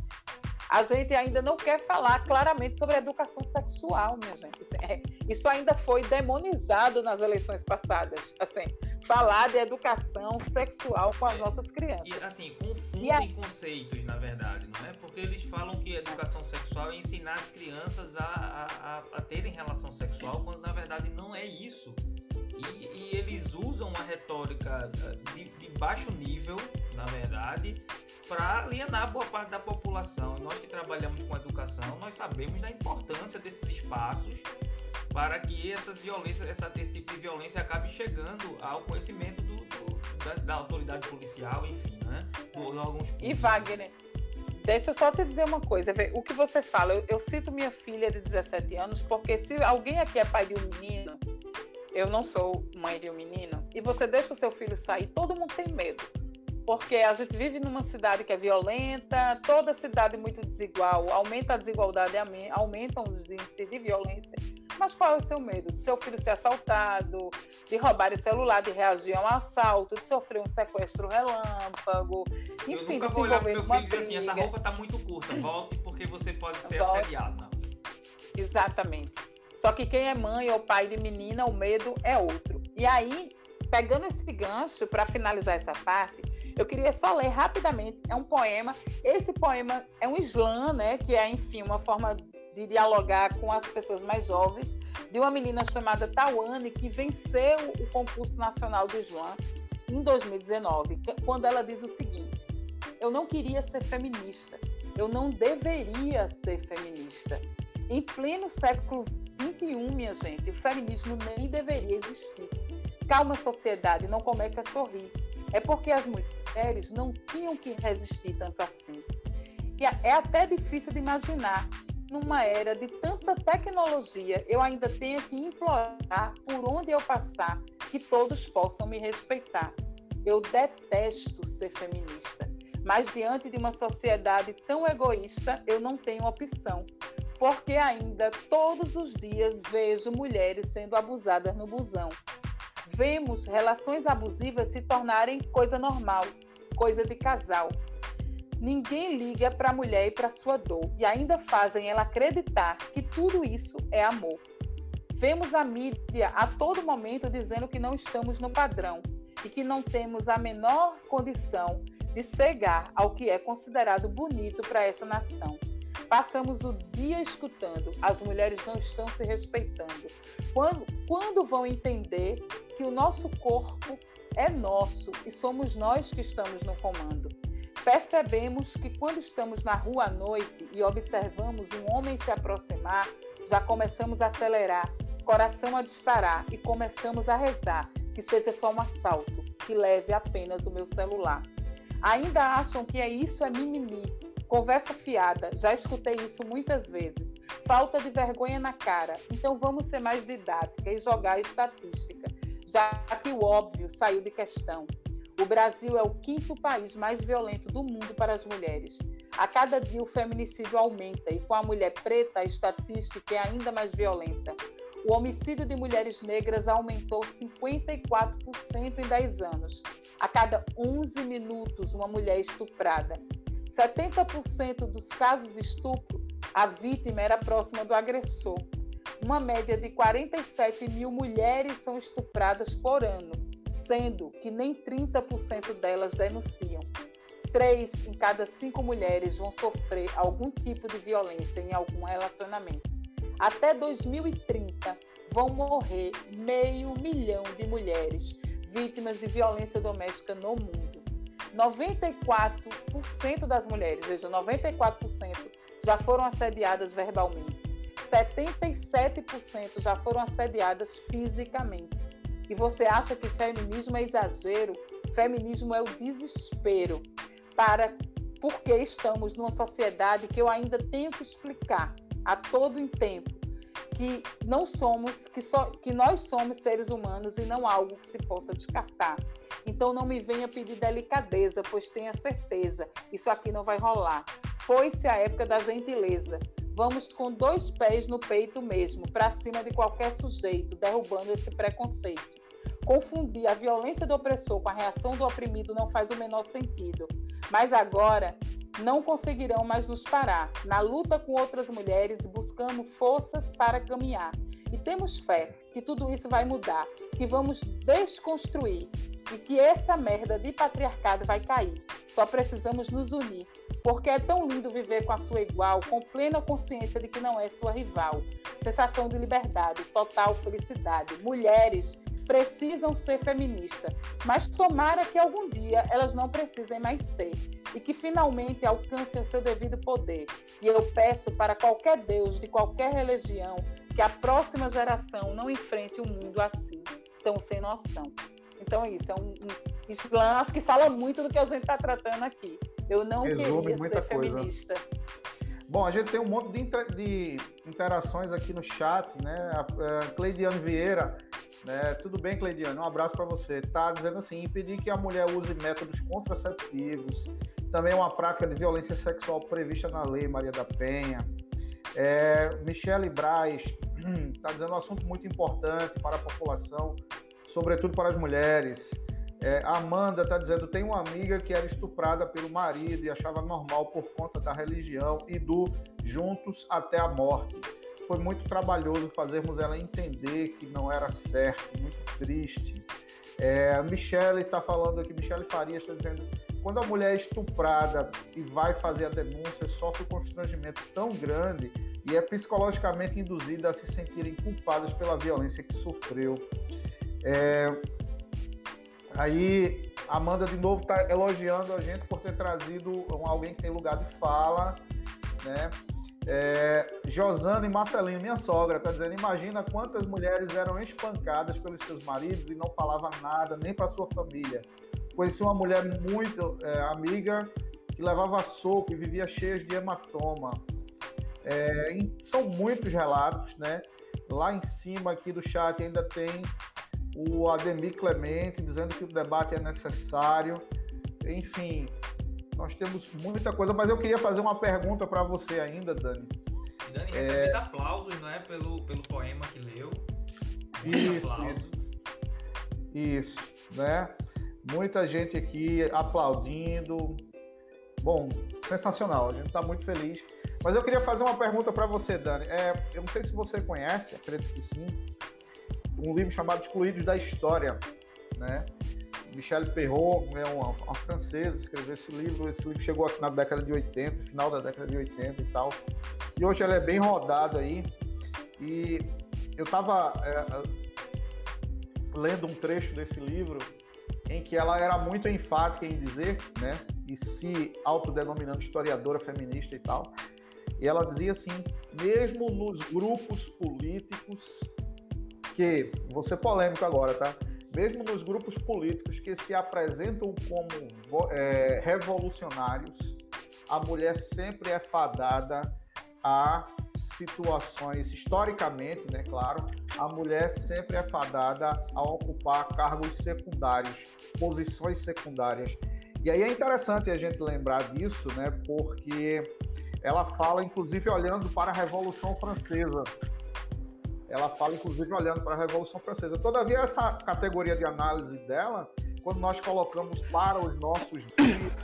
a gente ainda não quer falar claramente sobre educação sexual, minha gente. É, isso ainda foi demonizado nas eleições passadas. Assim, falar de educação sexual com as nossas crianças. E assim, confundem a... conceitos, na verdade, não é? Porque eles falam que educação sexual é ensinar as crianças a, a, a terem relação sexual, quando na verdade não é isso. E, e eles usam uma retórica eh, de, de baixo nível, na verdade, para alienar boa parte da população. Nós que trabalhamos com educação, nós sabemos da importância desses espaços para que essas violências, essa, esse tipo de violência acabe chegando ao conhecimento do, do, da, da, autoridade policial, enfim, né? E Wagner, deixa eu só te dizer uma coisa. O que você fala, eu, eu cito minha filha de 17 anos, porque se alguém aqui é pai de um menino, eu não sou mãe de um menino, e você deixa o seu filho sair, todo mundo tem medo porque a gente vive numa cidade que é violenta, toda cidade muito desigual, aumenta a desigualdade, aumentam os índices de violência. Mas qual é o seu medo? De seu filho ser assaltado, de roubar o celular, de reagir a um assalto, de sofrer um sequestro relâmpago, enfim, Eu nunca vou olhar pro meu filho e dizer assim, essa roupa está muito curta, volte porque você pode ser volte. assediado. Exatamente. Só que quem é mãe ou pai de menina, o medo é outro. E aí, pegando esse gancho para finalizar essa parte, eu queria só ler rapidamente, é um poema. Esse poema é um slam, né, que é, enfim, uma forma de dialogar com as pessoas mais jovens, de uma menina chamada Tawane, que venceu o concurso nacional de slam em 2019, quando ela diz o seguinte: Eu não queria ser feminista, eu não deveria ser feminista. Em pleno século 21, minha gente, o feminismo nem deveria existir. Calma, sociedade, não comece a sorrir. É porque as mulheres não tinham que resistir tanto assim. E é até difícil de imaginar, numa era de tanta tecnologia, eu ainda tenho que implorar por onde eu passar que todos possam me respeitar. Eu detesto ser feminista, mas diante de uma sociedade tão egoísta, eu não tenho opção, porque ainda todos os dias vejo mulheres sendo abusadas no busão, vemos relações abusivas se tornarem coisa normal, coisa de casal. Ninguém liga para a mulher e para sua dor e ainda fazem ela acreditar que tudo isso é amor. Vemos a mídia a todo momento dizendo que não estamos no padrão e que não temos a menor condição de cegar ao que é considerado bonito para essa nação. Passamos o dia escutando, as mulheres não estão se respeitando. Quando, quando vão entender que o nosso corpo é nosso e somos nós que estamos no comando? Percebemos que quando estamos na rua à noite e observamos um homem se aproximar, já começamos a acelerar, coração a disparar e começamos a rezar que seja só um assalto, que leve apenas o meu celular. Ainda acham que é isso é mimimi, Conversa fiada, já escutei isso muitas vezes. Falta de vergonha na cara. Então vamos ser mais didática e jogar a estatística, já que o óbvio saiu de questão. O Brasil é o quinto país mais violento do mundo para as mulheres. A cada dia o feminicídio aumenta e com a mulher preta a estatística é ainda mais violenta. O homicídio de mulheres negras aumentou 54% em 10 anos. A cada 11 minutos, uma mulher estuprada. 70% dos casos de estupro, a vítima era próxima do agressor. Uma média de 47 mil mulheres são estupradas por ano, sendo que nem 30% delas denunciam. Três em cada cinco mulheres vão sofrer algum tipo de violência em algum relacionamento. Até 2030, vão morrer meio milhão de mulheres vítimas de violência doméstica no mundo. 94% das mulheres, veja, 94% já foram assediadas verbalmente. 77% já foram assediadas fisicamente. E você acha que feminismo é exagero? Feminismo é o desespero para porque estamos numa sociedade que eu ainda tenho que explicar a todo tempo que não somos, que, só, que nós somos seres humanos e não algo que se possa descartar. Então não me venha pedir delicadeza, pois tenha certeza, isso aqui não vai rolar. Foi-se a época da gentileza. Vamos com dois pés no peito mesmo, para cima de qualquer sujeito, derrubando esse preconceito. Confundir a violência do opressor com a reação do oprimido não faz o menor sentido. Mas agora não conseguirão mais nos parar na luta com outras mulheres, buscando forças para caminhar. E temos fé que tudo isso vai mudar, que vamos desconstruir e que essa merda de patriarcado vai cair. Só precisamos nos unir, porque é tão lindo viver com a sua igual, com plena consciência de que não é sua rival. Sensação de liberdade, total felicidade. Mulheres, precisam ser feministas, mas tomara que algum dia elas não precisem mais ser e que finalmente alcancem o seu devido poder. E eu peço para qualquer Deus de qualquer religião que a próxima geração não enfrente o um mundo assim, tão sem noção. Então, isso é um, um Islã, acho que fala muito do que a gente está tratando aqui. Eu não Resume queria ser coisa. feminista. Bom, a gente tem um monte de, inter... de interações aqui no chat, né? A, a Cleidiane Vieira, né? Tudo bem, Cleidiane? Um abraço para você. Tá dizendo assim, impedir que a mulher use métodos contraceptivos, também é uma prática de violência sexual prevista na lei Maria da Penha. É, Michele Braz está dizendo um assunto muito importante para a população, sobretudo para as mulheres. É, Amanda está dizendo: tem uma amiga que era estuprada pelo marido e achava normal por conta da religião e do juntos até a morte. Foi muito trabalhoso fazermos ela entender que não era certo, muito triste. É, Michele está falando aqui, Michele Farias está dizendo: quando a mulher é estuprada e vai fazer a denúncia, sofre um constrangimento tão grande e é psicologicamente induzida a se sentirem culpadas pela violência que sofreu. É, Aí, Amanda de novo está elogiando a gente por ter trazido alguém que tem lugar de fala, né? É, Josana e Marcelinho, minha sogra, está dizendo: imagina quantas mulheres eram espancadas pelos seus maridos e não falavam nada nem para sua família. Conheci uma mulher muito é, amiga que levava soco e vivia cheia de hematoma. É, são muitos relatos, né? Lá em cima aqui do chat ainda tem o Ademir Clemente dizendo que o debate é necessário. Enfim, nós temos muita coisa, mas eu queria fazer uma pergunta para você ainda, Dani. Dani, recebendo é... aplausos, não é? Pelo, pelo poema que leu. Isso, aplausos. Isso, isso, né? Muita gente aqui aplaudindo. Bom, sensacional, a gente está muito feliz. Mas eu queria fazer uma pergunta para você, Dani. É, eu não sei se você conhece, acredito que sim, um livro chamado Excluídos da História, né? Michel Perrault é uma, uma, francesa, escreveu esse livro. Esse livro chegou aqui na década de 80, final da década de 80 e tal. E hoje ela é bem rodada aí. E eu estava é, lendo um trecho desse livro em que ela era muito enfática em dizer, né, e se autodenominando historiadora feminista e tal. E ela dizia assim: mesmo nos grupos políticos que, vou ser polêmico agora, tá? Mesmo nos grupos políticos que se apresentam como é, revolucionários, a mulher sempre é fadada a situações, historicamente, né, claro, a mulher sempre é fadada a ocupar cargos secundários, posições secundárias. E aí é interessante a gente lembrar disso, né, porque ela fala, inclusive, olhando para a Revolução Francesa, ela fala, inclusive, olhando para a Revolução Francesa. Todavia, essa categoria de análise dela, quando nós colocamos para os nossos dias,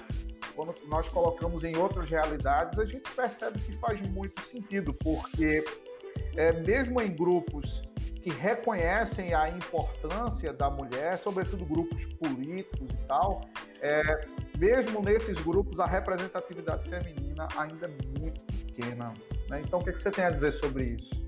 quando nós colocamos em outras realidades, a gente percebe que faz muito sentido, porque é, mesmo em grupos que reconhecem a importância da mulher, sobretudo grupos políticos e tal, é, mesmo nesses grupos a representatividade feminina ainda é muito pequena. Né? Então, o que, é que você tem a dizer sobre isso?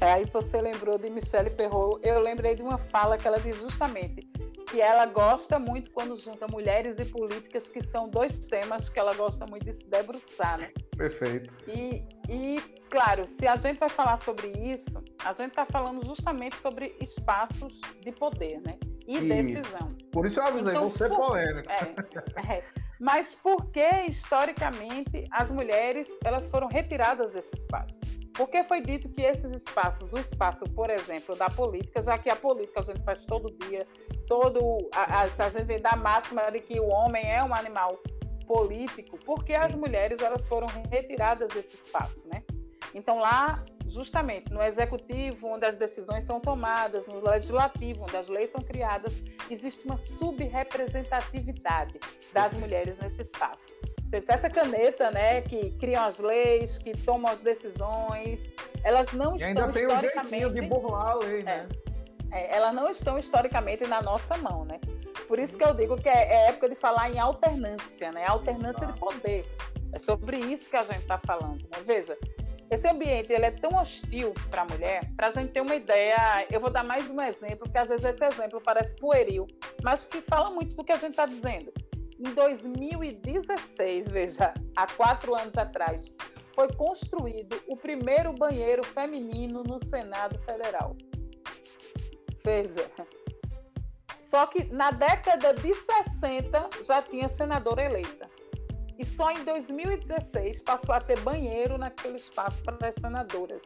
Aí você lembrou de Michelle Perrault. Eu lembrei de uma fala que ela diz justamente que ela gosta muito quando junta mulheres e políticas, que são dois temas que ela gosta muito de se debruçar, né? Perfeito. E, e claro, se a gente vai falar sobre isso, a gente está falando justamente sobre espaços de poder, né? E, e decisão. Por isso eu avisei, então, vou ser polêmico. É, é. Mas por que, historicamente, as mulheres elas foram retiradas desse espaço? Porque foi dito que esses espaços, o espaço, por exemplo, da política, já que a política a gente faz todo dia, todo a, a, a gente vem da máxima de que o homem é um animal político, porque as mulheres elas foram retiradas desse espaço, né? Então lá, justamente no executivo, onde as decisões são tomadas, no legislativo, onde as leis são criadas, existe uma subrepresentatividade das mulheres nesse espaço essa caneta, né, que criam as leis, que tomam as decisões, elas não e estão ainda tem historicamente de burlar a lei, né? É, é, elas não estão historicamente na nossa mão, né? Por isso que eu digo que é, é época de falar em alternância, né? Alternância de poder. É sobre isso que a gente está falando. Né? Veja, esse ambiente ele é tão hostil para a mulher, para a gente ter uma ideia, eu vou dar mais um exemplo, porque às vezes esse exemplo parece pueril, mas que fala muito do que a gente está dizendo. Em 2016, veja, há quatro anos atrás, foi construído o primeiro banheiro feminino no Senado Federal. Veja. Só que na década de 60 já tinha senadora eleita. E só em 2016 passou a ter banheiro naquele espaço para as senadoras.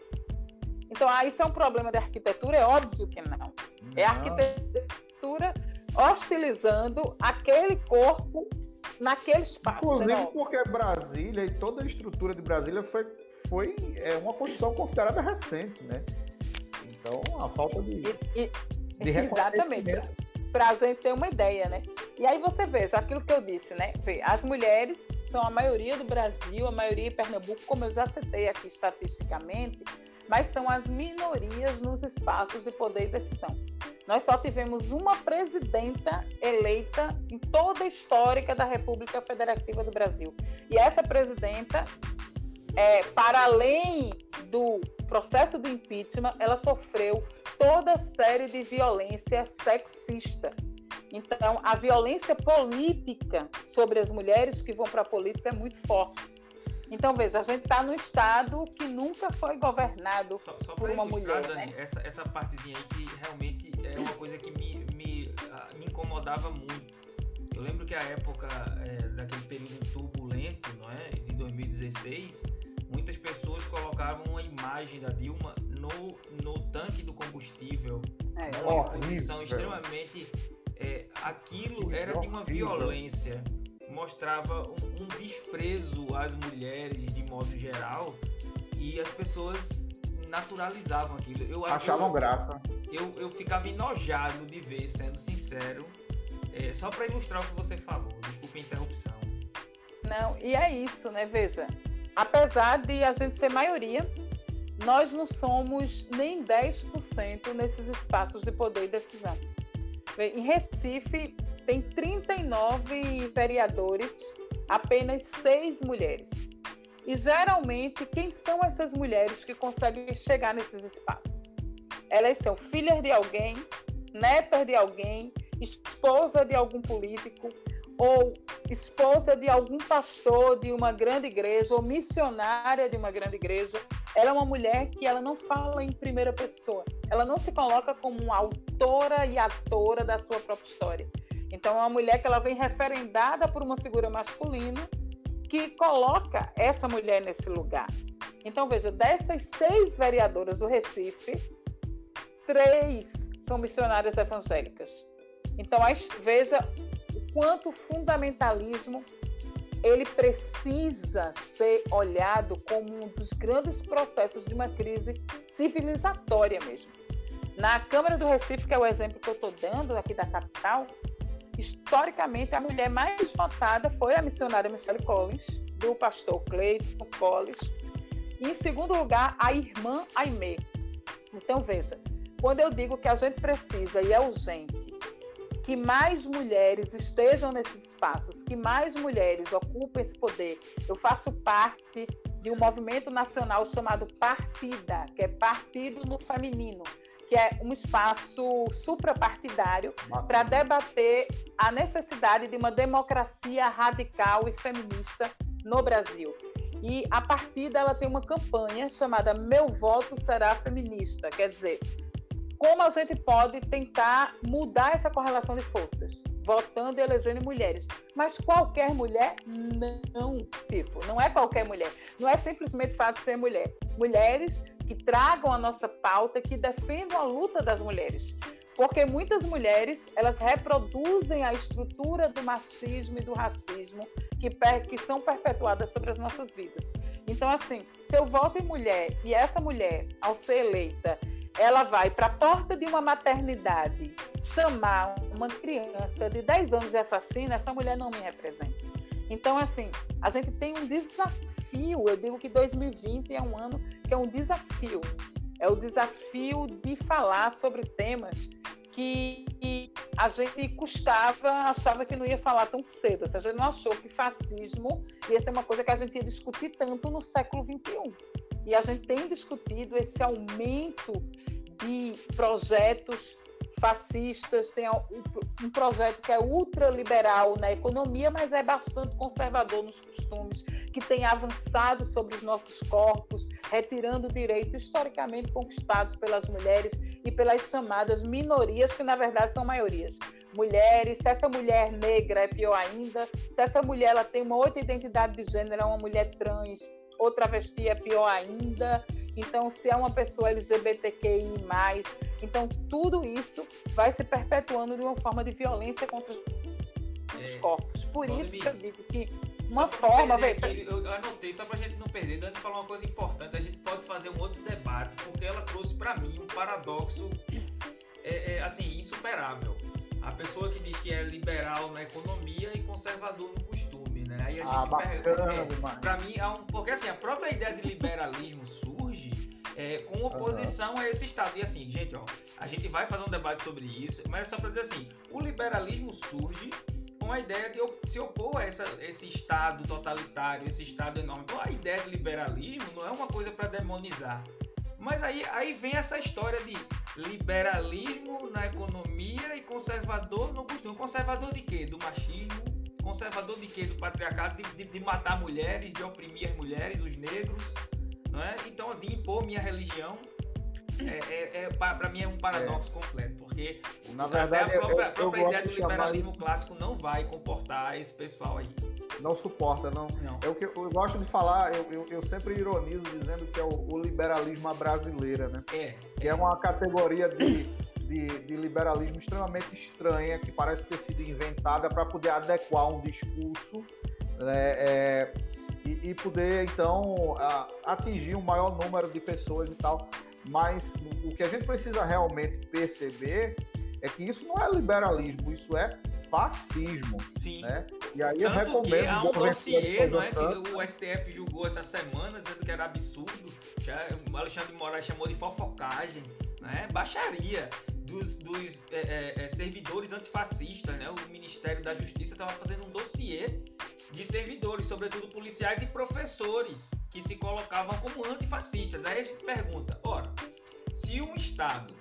Então, ah, isso é um problema de arquitetura? É óbvio que não. não. É a arquitetura hostilizando aquele corpo naquele espaço. Inclusive porque Brasília e toda a estrutura de Brasília foi, foi é, uma construção considerada recente, né? Então, a falta de, e, e, de Exatamente. Para a gente ter uma ideia, né? E aí você veja aquilo que eu disse, né? As mulheres são a maioria do Brasil, a maioria em Pernambuco, como eu já citei aqui estatisticamente, mas são as minorias nos espaços de poder e decisão. Nós só tivemos uma presidenta eleita em toda a história da República Federativa do Brasil. E essa presidenta, é, para além do processo do impeachment, ela sofreu toda série de violência sexista. Então, a violência política sobre as mulheres que vão para a política é muito forte. Então, veja, a gente está no Estado que nunca foi governado só, só por uma mulher. Dani, né? essa, essa partezinha aí que realmente é uma coisa que me, me, ah, me incomodava muito. Eu lembro que a época é, daquele período turbulento, não é, de 2016, muitas pessoas colocavam a imagem da Dilma no, no tanque do combustível, é, uma posição extremamente. É, aquilo era de uma violência mostrava um, um desprezo às mulheres de modo geral e as pessoas naturalizavam aquilo. Eu, Achavam eu, graça. Eu, eu ficava enojado de ver, sendo sincero. É, só para ilustrar o que você falou, desculpe a interrupção. Não, e é isso, né? Veja, apesar de a gente ser maioria, nós não somos nem 10% nesses espaços de poder e decisão. Em Recife, tem 39 vereadores, apenas seis mulheres. E geralmente, quem são essas mulheres que conseguem chegar nesses espaços? Elas são filhas de alguém, netas de alguém, esposa de algum político, ou esposa de algum pastor de uma grande igreja, ou missionária de uma grande igreja. Ela é uma mulher que ela não fala em primeira pessoa. Ela não se coloca como uma autora e atora da sua própria história. Então, é uma mulher que ela vem referendada por uma figura masculina que coloca essa mulher nesse lugar. Então, veja, dessas seis vereadoras do Recife, três são missionárias evangélicas. Então, veja quanto o fundamentalismo ele precisa ser olhado como um dos grandes processos de uma crise civilizatória mesmo. Na Câmara do Recife, que é o exemplo que eu estou dando aqui da capital, historicamente, a mulher mais votada foi a missionária Michelle Collins, do pastor Clayton Collins. E, em segundo lugar, a irmã Aimee. Então, veja, quando eu digo que a gente precisa e é urgente que mais mulheres estejam nesses espaços, que mais mulheres ocupem esse poder. Eu faço parte de um movimento nacional chamado Partida, que é Partido no Feminino, que é um espaço suprapartidário para debater a necessidade de uma democracia radical e feminista no Brasil. E a partir dela tem uma campanha chamada Meu Voto Será Feminista, quer dizer, como a gente pode tentar mudar essa correlação de forças, votando e elegendo mulheres. Mas qualquer mulher, não, tipo, não é qualquer mulher. Não é simplesmente fato de ser mulher. Mulheres que tragam a nossa pauta, que defendam a luta das mulheres. Porque muitas mulheres, elas reproduzem a estrutura do machismo e do racismo que, que são perpetuadas sobre as nossas vidas. Então, assim, se eu voto em mulher e essa mulher, ao ser eleita, ela vai para a porta de uma maternidade chamar uma criança de 10 anos de assassina, essa mulher não me representa. Então, assim, a gente tem um desafio. Eu digo que 2020 é um ano que é um desafio. É o desafio de falar sobre temas que a gente custava, achava que não ia falar tão cedo. Ou seja, a gente não achou que fascismo ia ser uma coisa que a gente ia discutir tanto no século XXI. E a gente tem discutido esse aumento de projetos fascistas, tem um projeto que é ultraliberal na economia, mas é bastante conservador nos costumes, que tem avançado sobre os nossos corpos, retirando direitos historicamente conquistados pelas mulheres e pelas chamadas minorias, que na verdade são maiorias. Mulheres, se essa mulher negra é pior ainda, se essa mulher ela tem uma outra identidade de gênero, é uma mulher trans ou travesti é pior ainda. Então, se é uma pessoa LGBTQI, então tudo isso vai se perpetuando de uma forma de violência contra os é, corpos. Por isso que eu digo que uma forma. Aqui, eu anotei só pra gente não perder. Dani falou uma coisa importante. A gente pode fazer um outro debate, porque ela trouxe para mim um paradoxo é, é, assim, insuperável. A pessoa que diz que é liberal na economia e conservador no costume, né? Aí a ah, gente bacana, é, para mim é um, porque assim a própria ideia de liberalismo surge é, com oposição uhum. a esse Estado. E assim, gente, ó, a gente vai fazer um debate sobre isso, mas é só para dizer assim, o liberalismo surge com a ideia de se opor a essa, esse Estado totalitário, esse Estado enorme. Então a ideia de liberalismo não é uma coisa para demonizar. Mas aí, aí vem essa história de liberalismo na economia e conservador no costume. Conservador de quê? Do machismo, conservador de quê? Do patriarcado, de, de, de, matar mulheres, de oprimir as mulheres, os negros, não é? Então, de impor minha religião, é, é, é para mim é um paradoxo é. completo, porque Na verdade, a própria, eu, a própria ideia do liberalismo chamar... clássico não vai comportar esse pessoal aí. Não suporta, não. não. É o que eu, gosto de falar, eu, eu, eu, sempre ironizo dizendo que é o, o liberalismo brasileira, né? É. Que é, é uma categoria de, de, de, liberalismo extremamente estranha, que parece ter sido inventada para poder adequar um discurso né, é, e, e, poder, então, a, atingir um maior número de pessoas e tal. Mas o que a gente precisa realmente perceber é que isso não é liberalismo, isso é fascismo. Sim. Né? E aí Tanto eu recomendo. Que há um dossiê, não é? Que o STF julgou essa semana dizendo que era absurdo. Já, o Alexandre de Moraes chamou de fofocagem, né? Baixaria. Dos, dos é, é, é servidores antifascistas, né? O Ministério da Justiça estava fazendo um dossiê de servidores, sobretudo policiais e professores, que se colocavam como antifascistas. Aí a gente pergunta, ora, se um Estado,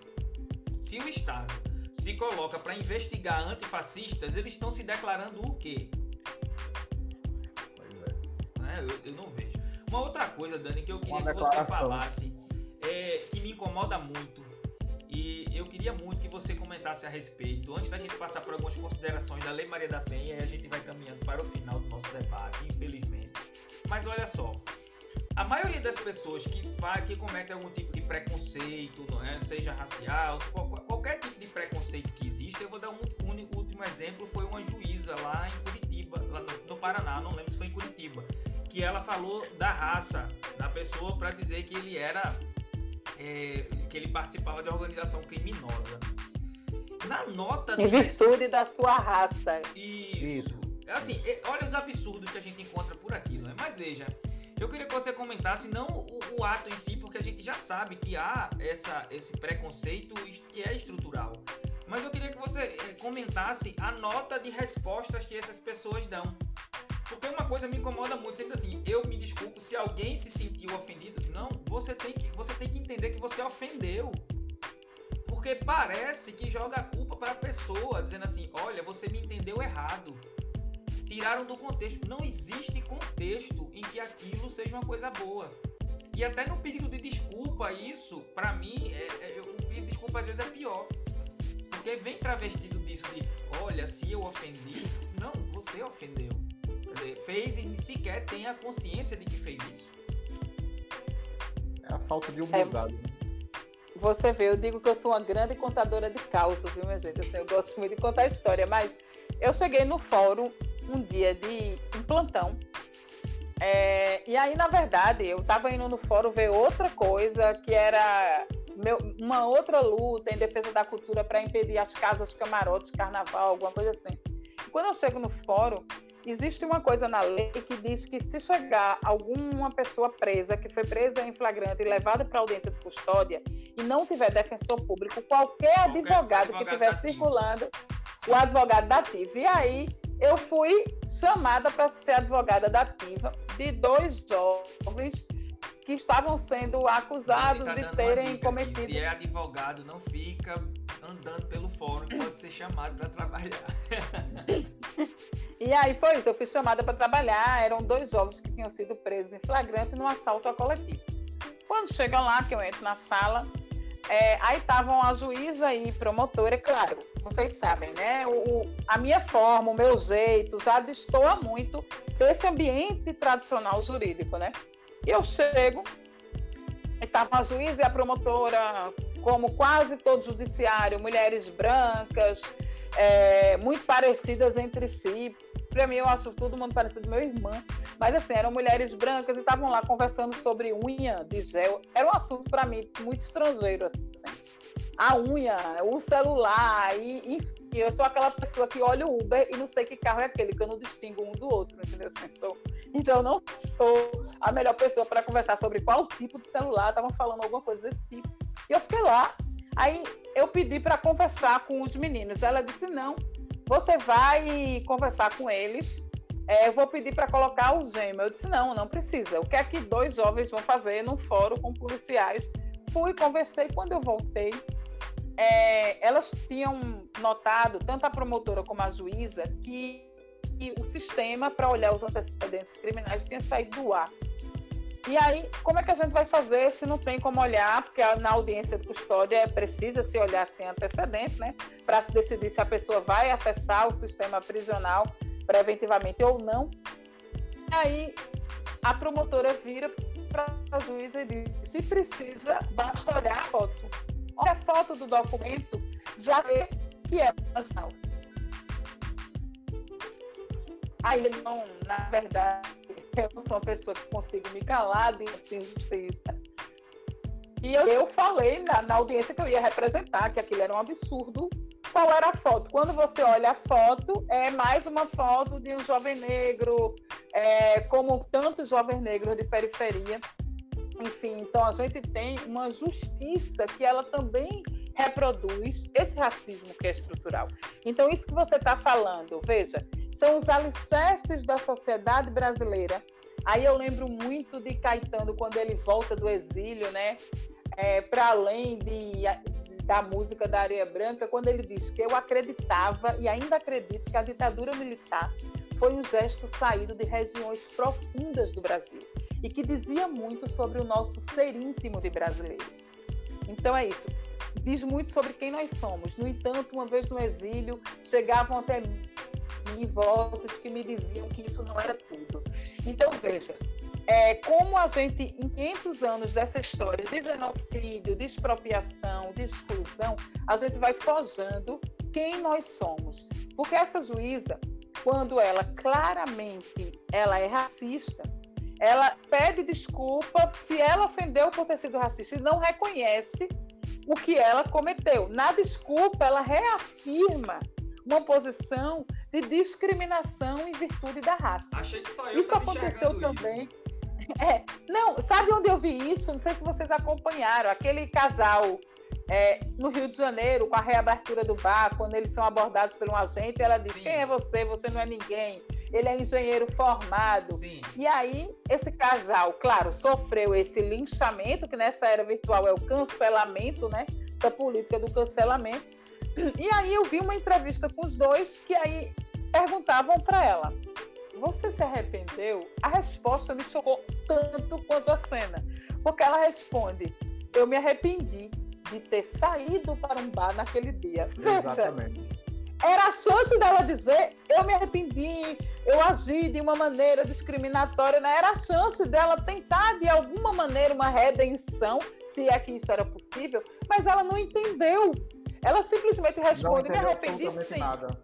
se o Estado se coloca para investigar antifascistas, eles estão se declarando o quê? Pois é. é eu, eu, não vejo. Uma outra coisa, Dani, que eu queria que você falasse, é, que me incomoda muito, e eu queria muito que você comentasse a respeito, antes da gente passar por algumas considerações da Lei Maria da Penha, a gente vai caminhando para o final do nosso debate, infelizmente. Mas olha só, a maioria das pessoas que faz, que comete algum tipo de preconceito, é? seja racial, qualquer tipo de preconceito que existe, eu vou dar um, um último exemplo, foi uma juíza lá em Curitiba, lá no, no Paraná, não lembro se foi em Curitiba, que ela falou da raça da pessoa para dizer que ele era é, que ele participava de organização criminosa. Na nota em virtude da sua raça. Isso. Isso. Assim, olha os absurdos que a gente encontra por aqui, não é? Mas veja, eu queria que você comentasse não o, o, ato em si, porque a gente já sabe que há essa, esse preconceito que é estrutural. Mas eu queria que você eh, comentasse a nota de respostas que essas pessoas dão. Porque uma coisa me incomoda muito, sempre assim, eu me desculpo se alguém se sentiu ofendido. Não, você tem que, você tem que entender que você ofendeu. Porque parece que joga a culpa para a pessoa, dizendo assim: olha, você me entendeu errado tiraram do contexto. Não existe contexto em que aquilo seja uma coisa boa. E até no pedido de desculpa, isso, para mim, é, é, o pedido de desculpa às vezes é pior. Porque vem travestido disso de, olha, se eu ofendi, não, você ofendeu. Fez e sequer tem a consciência de que fez isso. É a falta de humildade. É, você vê, eu digo que eu sou uma grande contadora de causa, viu, minha gente? Assim, eu gosto muito de contar história, mas eu cheguei no fórum um dia de um plantão. É, e aí, na verdade, eu estava indo no fórum ver outra coisa, que era meu, uma outra luta em defesa da cultura para impedir as casas camarotes, carnaval, alguma coisa assim. E quando eu chego no fórum, existe uma coisa na lei que diz que se chegar alguma pessoa presa, que foi presa em flagrante e levada para audiência de custódia, e não tiver defensor público, qualquer, qualquer advogado, advogado que estiver circulando, o advogado da ativa. E aí, eu fui chamada para ser advogada da ativa de dois jovens que estavam sendo acusados tá de terem cometido. Se é advogado, não fica andando pelo fórum, pode ser chamado para trabalhar. e aí foi isso, eu fui chamada para trabalhar. Eram dois jovens que tinham sido presos em flagrante num assalto a coletivo. Quando chegam lá, que eu entro na sala, é, aí estavam a juíza e promotora, claro, vocês sabem, né? O, a minha forma, o meu jeito já destoa muito desse ambiente tradicional jurídico, né? Eu chego, estava a juíza e a promotora, como quase todo judiciário, mulheres brancas, é, muito parecidas entre si. Para mim, eu acho todo mundo parecido meu irmão. Mas, assim, eram mulheres brancas e estavam lá conversando sobre unha de gel. Era um assunto, para mim, muito estrangeiro. Assim. A unha, o celular, e, enfim. Eu sou aquela pessoa que olha o Uber e não sei que carro é aquele, que eu não distingo um do outro, entendeu? Assim, sou, então, não sou a melhor pessoa para conversar sobre qual tipo de celular. Estavam falando alguma coisa desse tipo. E eu fiquei lá. Aí eu pedi para conversar com os meninos. Ela disse: não, você vai conversar com eles. É, eu vou pedir para colocar o gêmeo. Eu disse: não, não precisa. O que é que dois jovens vão fazer num fórum com policiais? Fui, conversei. Quando eu voltei, é, elas tinham notado, tanto a promotora como a juíza, que que o sistema para olhar os antecedentes criminais tinha saído do ar. E aí, como é que a gente vai fazer se não tem como olhar? Porque na audiência de custódia é precisa se olhar se tem antecedentes, né? Para se decidir se a pessoa vai acessar o sistema prisional preventivamente ou não. E aí, a promotora vira para a juíza e diz: se precisa, basta olhar a foto. Olha a foto do documento, já vê que é marginal. Aí não, na verdade, eu não sou uma pessoa que consigo me calar de injustiça. E eu, eu falei na, na, audiência que eu ia representar que aquilo era um absurdo. Qual era a foto? Quando você olha a foto, é mais uma foto de um jovem negro, é, como tantos jovens negros de periferia. Enfim, então a gente tem uma justiça que ela também reproduz esse racismo que é estrutural. Então, isso que você está falando, veja, são os alicerces da sociedade brasileira. Aí eu lembro muito de Caetano quando ele volta do exílio, né? É, para além de, da música da Areia Branca, quando ele diz que eu acreditava e ainda acredito que a ditadura militar foi um gesto saído de regiões profundas do Brasil e que dizia muito sobre o nosso ser íntimo de brasileiro. Então é isso. Diz muito sobre quem nós somos. No entanto, uma vez no exílio, chegavam até mim vozes que me diziam que isso não era tudo. Então, veja, é, como a gente, em 500 anos dessa história de genocídio, de expropriação, de exclusão, a gente vai forjando quem nós somos. Porque essa juíza, quando ela claramente ela é racista, ela pede desculpa se ela ofendeu por ter sido racista e não reconhece o que ela cometeu. Na desculpa, ela reafirma uma posição de discriminação em virtude da raça. Achei que só eu Isso aconteceu também. Isso. É, não, sabe onde eu vi isso? Não sei se vocês acompanharam. Aquele casal é, no Rio de Janeiro, com a reabertura do bar, quando eles são abordados por um agente, ela diz: Sim. Quem é você? Você não é ninguém. Ele é engenheiro formado. Sim. E aí, esse casal, claro, sofreu esse linchamento, que nessa era virtual é o cancelamento, né? Essa política do cancelamento. E aí eu vi uma entrevista com os dois que aí perguntavam para ela: Você se arrependeu? A resposta me chocou tanto quanto a cena, porque ela responde: Eu me arrependi de ter saído para um bar naquele dia. Exatamente. Veja, era a chance dela dizer: Eu me arrependi, eu agi de uma maneira discriminatória. Né? Era a chance dela tentar, de alguma maneira, uma redenção, se é que isso era possível, mas ela não entendeu. Ela simplesmente responde: Me arrependi sim. Nada.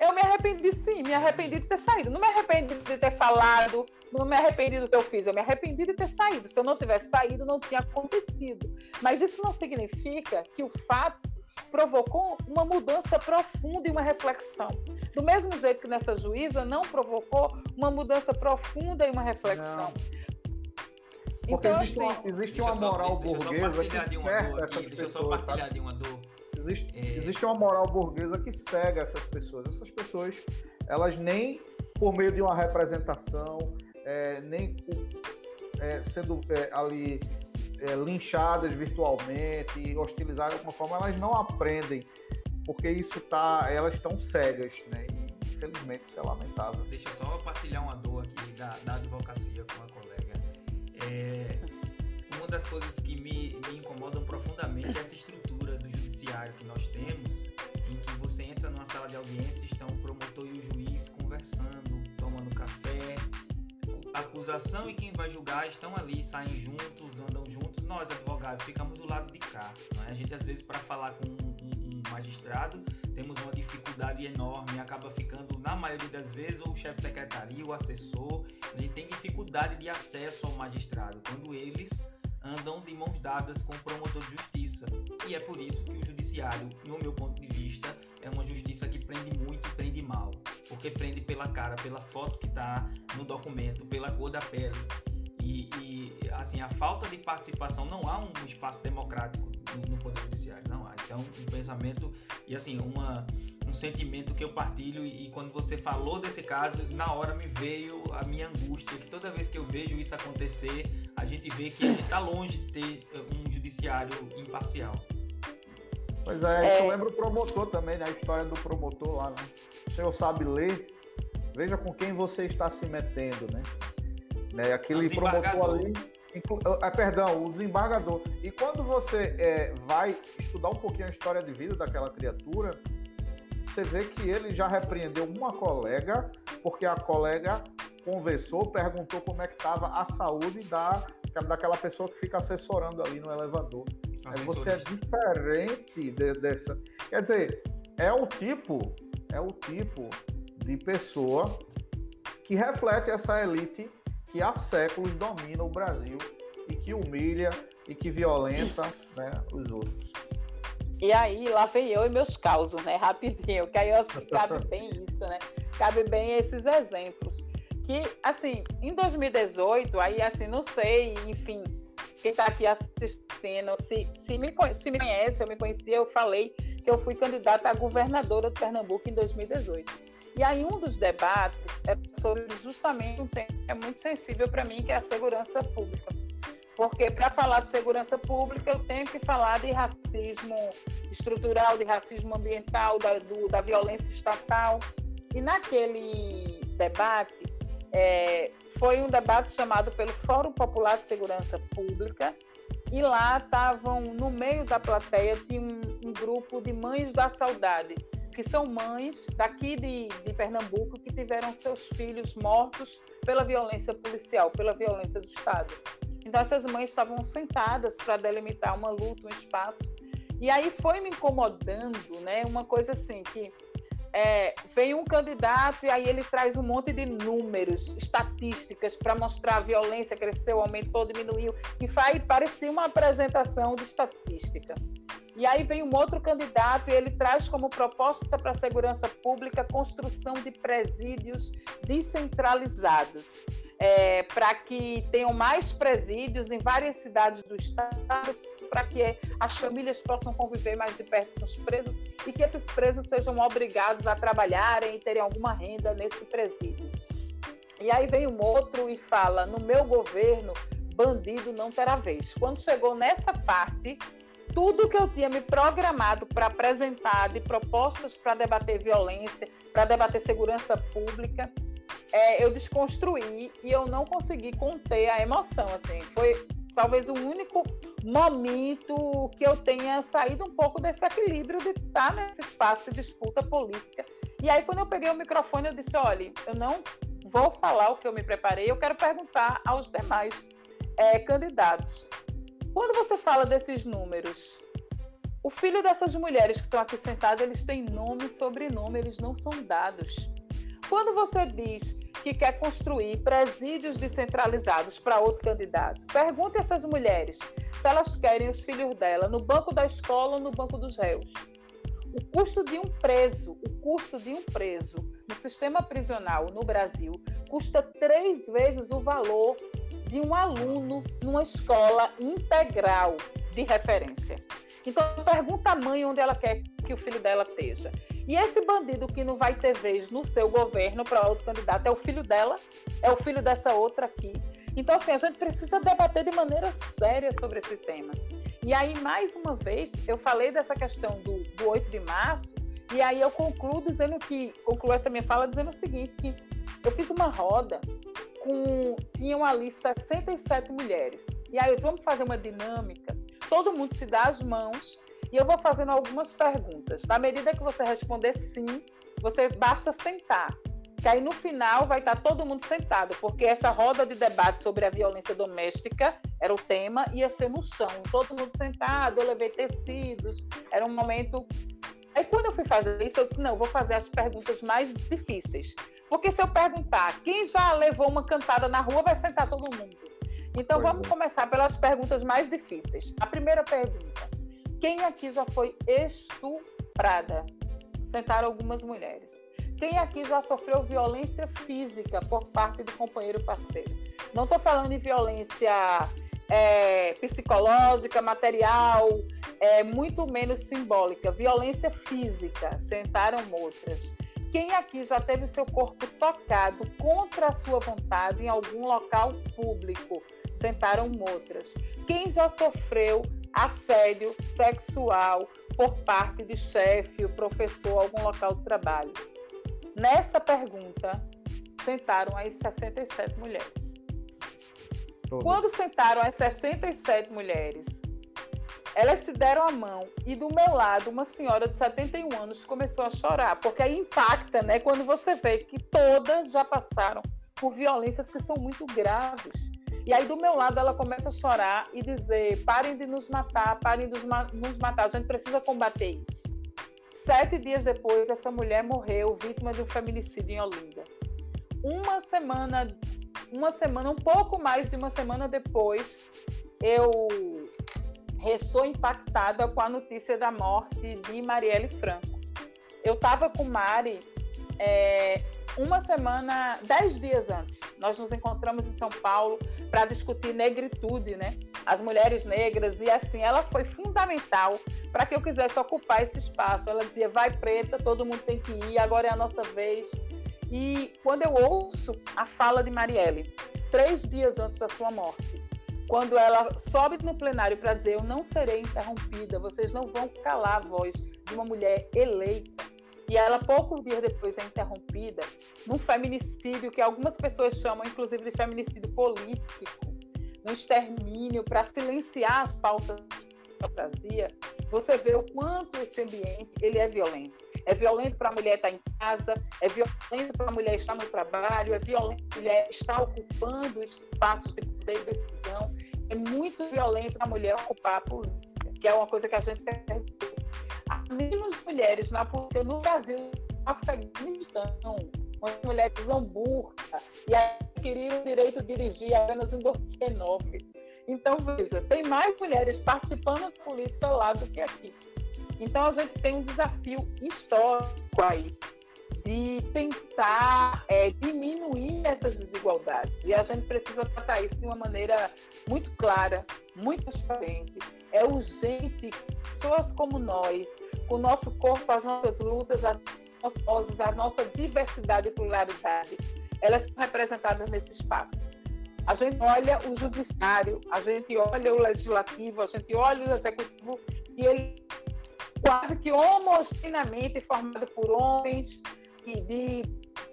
Eu me arrependi sim, me arrependi de ter saído. Não me arrependi de ter falado, não me arrependi do que eu fiz, eu me arrependi de ter saído. Se eu não tivesse saído, não tinha acontecido. Mas isso não significa que o fato provocou uma mudança profunda e uma reflexão. Do mesmo jeito que nessa juíza não provocou uma mudança profunda e uma reflexão. Não. Porque então, existe, assim, uma, existe uma moral só, burguesa que de uma dor aqui, Deixa eu só partilhar de uma dor. Existe, é... existe uma moral burguesa que cega essas pessoas. Essas pessoas, elas nem por meio de uma representação, é, nem é, sendo é, ali é, linchadas virtualmente, hostilizadas de alguma forma, elas não aprendem, porque isso tá, elas estão cegas, né? E, infelizmente isso é lamentável. Deixa eu só partilhar uma dor aqui da, da advocacia com a colega. É, uma das coisas que me, me incomodam profundamente é essa estrutura do judiciário que nós temos, em que você entra numa sala de audiência, acusação e quem vai julgar estão ali, saem juntos, andam juntos. Nós, advogados, ficamos do lado de cá. É? A gente, às vezes, para falar com um, um, magistrado, temos uma dificuldade enorme, acaba ficando, na maioria das vezes, o chefe secretaria, o assessor. A gente tem dificuldade de acesso ao magistrado, quando eles andam de mãos dadas com o promotor de justiça. E é por isso que o judiciário, no meu ponto de vista, é uma justiça que prende muito e prende mal. Porque prende pela cara, pela foto que está no documento, pela cor da pele. E, e, assim, a falta de participação, não há um espaço democrático no, Poder Judiciário, não há. Isso é um, um pensamento e assim, uma, um sentimento que eu partilho e, e, quando você falou desse caso, na hora me veio a minha angústia, que toda vez que eu vejo isso acontecer, a gente vê que está longe de ter eh, um judiciário imparcial. Pois é, é. eu lembro o promotor também, né? A história do promotor lá, né? O senhor sabe ler, veja com quem você está se metendo, né? né? Aquele promotor ali. É, perdão, o desembargador. E quando você é, vai estudar um pouquinho a história de vida daquela criatura, você vê que ele já repreendeu uma colega, porque a colega conversou, perguntou como é que estava a saúde da, daquela pessoa que fica assessorando ali no elevador. É, você é diferente de, dessa. Quer dizer, é o tipo, é o tipo de pessoa que reflete essa elite que há séculos domina o Brasil e que humilha e que violenta né, os outros. E aí, lá vem eu e meus causos, né? Rapidinho, que aí eu acho que cabe bem isso, né? Cabe bem esses exemplos. Que, assim, em 2018, aí, assim, não sei, enfim, quem está aqui assistindo, se, se, me, se me conhece, eu me conhecia, eu falei que eu fui candidata a governadora de Pernambuco em 2018. E aí um dos debates é sobre justamente um tema que é muito sensível para mim, que é a segurança pública. Porque para falar de segurança pública, eu tenho que falar de racismo estrutural, de racismo ambiental, da, do, da violência estatal. E naquele debate, é, foi um debate chamado pelo Fórum Popular de Segurança Pública, e lá estavam, no meio da plateia, tinha um, um, grupo de mães da saudade, que são mães daqui de, de Pernambuco que tiveram seus filhos mortos pela violência policial, pela violência do Estado. Então, essas mães estavam sentadas para delimitar uma luta, um espaço. E aí foi me incomodando, né? Uma coisa assim, que é, vem um candidato e aí ele traz um monte de números, estatísticas para mostrar a violência cresceu, aumentou, diminuiu, e faz, parecia uma apresentação de estatística. E aí vem um outro candidato e ele traz como proposta para a segurança pública construção de presídios descentralizados é, para que tenham mais presídios em várias cidades do estado, para que as famílias possam conviver mais de perto com os presos e que esses presos sejam obrigados a trabalharem e terem alguma renda nesse presídio. E aí vem um outro e fala: no meu governo, bandido não terá vez. Quando chegou nessa parte, tudo que eu tinha me programado para apresentar de propostas para debater violência, para debater segurança pública, é, eu desconstruí e eu não consegui conter a emoção. Assim, foi talvez o único momento que eu tenha saído um pouco desse equilíbrio de estar nesse espaço de disputa política. E aí, quando eu peguei o microfone, eu disse: olha, eu não vou falar o que eu me preparei, eu quero perguntar aos demais é, candidatos. Quando você fala desses números, o filho dessas mulheres que estão aqui sentadas, eles têm nome e sobrenome, eles não são dados. Quando você diz que quer construir presídios descentralizados para outro candidato, pergunte a essas mulheres se elas querem os filhos dela no banco da escola ou no banco dos réus. O custo de um preso, o custo de um preso no sistema prisional no Brasil custa três vezes o valor de um aluno numa escola integral de referência. Então, pergunta à mãe onde ela quer que o filho dela esteja. E esse bandido que não vai ter vez no seu governo para outro candidato é o filho dela, é o filho dessa outra aqui. Então, assim, a gente precisa debater de maneira séria sobre esse tema. E aí, mais uma vez, eu falei dessa questão do, do 8 de março, e aí eu concluo dizendo que, concluo essa minha fala dizendo o seguinte, que eu fiz uma roda com, tinham ali 67 mulheres. E aí, vamos fazer uma dinâmica, todo mundo se dá as mãos, e eu vou fazendo algumas perguntas. Na medida que você responder sim, você basta sentar que aí no final vai estar todo mundo sentado, porque essa roda de debate sobre a violência doméstica era o tema, ia ser no chão, todo mundo sentado, eu levei tecidos, era um momento. Aí quando eu fui fazer isso, eu disse: não, eu vou fazer as perguntas mais difíceis. Porque se eu perguntar quem já levou uma cantada na rua, vai sentar todo mundo. Então pois vamos é. começar pelas perguntas mais difíceis. A primeira pergunta: quem aqui já foi estuprada? Sentaram algumas mulheres. Quem aqui já sofreu violência física por parte do companheiro parceiro? Não estou falando de violência é, psicológica, material, é, muito menos simbólica. Violência física, sentaram outras. Quem aqui já teve seu corpo tocado contra a sua vontade em algum local público? Sentaram outras. Quem já sofreu assédio sexual por parte de chefe, professor, algum local de trabalho? Nessa pergunta, sentaram as 67 mulheres. Todas. Quando sentaram as 67 mulheres, elas se deram a mão e do meu lado uma senhora de 71 anos começou a chorar, porque aí impacta, né, quando você vê que todas já passaram por violências que são muito graves. E aí do meu lado ela começa a chorar e dizer: "Parem de nos matar, parem de nos matar, a gente precisa combater isso". Sete dias depois, essa mulher morreu vítima de um feminicídio em Olinda. Uma semana, uma semana, um pouco mais de uma semana depois, eu sou impactada com a notícia da morte de Marielle Franco. Eu estava com Mari é, uma semana, dez dias antes. Nós nos encontramos em São Paulo para discutir negritude, né? As mulheres negras, e assim, ela foi fundamental para que eu quisesse ocupar esse espaço. Ela dizia: vai preta, todo mundo tem que ir, agora é a nossa vez. E quando eu ouço a fala de Marielle, três dias antes da sua morte, quando ela sobe no plenário para dizer: Eu não serei interrompida, vocês não vão calar a voz de uma mulher eleita. E ela, poucos dias depois, é interrompida num feminicídio que algumas pessoas chamam, inclusive, de feminicídio político, um extermínio para silenciar as pautas fantasia, você vê o quanto esse ambiente ele é violento. É violento para a mulher estar em casa, é violento para a mulher estar no trabalho, é violento para a mulher estar ocupando espaços de poder e decisão, é muito violento para a mulher ocupar a política, que é uma coisa que a gente perdeu. Há menos mulheres na política no Brasil, no Afeganistão, onde mulheres usam burca e adquiriram o direito de dirigir apenas em 2019 então, veja, tem mais mulheres participando da política lá do que aqui. Então, a gente tem um desafio histórico aí de tentar é, diminuir essas desigualdades. E a gente precisa tratar isso de uma maneira muito clara, muito transparente. É urgente pessoas como nós, o nosso corpo, as nossas lutas, as nossas vozes, a nossa diversidade e pluralidade, elas são representadas nesse espaço. A gente olha o judiciário, a gente olha o legislativo, a gente olha o executivo e ele quase que homogeneamente formado por homens e de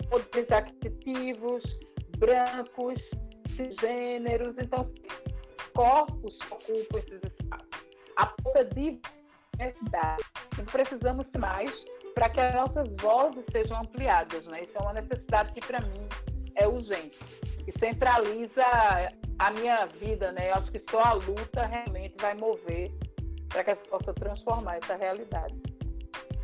poderes aquisitivos, brancos, cisgêneros, então corpos ocupam esses espaços. A pouca diversidade. Então, precisamos mais para que as nossas vozes sejam ampliadas. Né? Isso é uma necessidade que, para mim, é urgente e centraliza a minha vida, né? Eu acho que só a luta realmente vai mover para que a gente possa transformar essa realidade.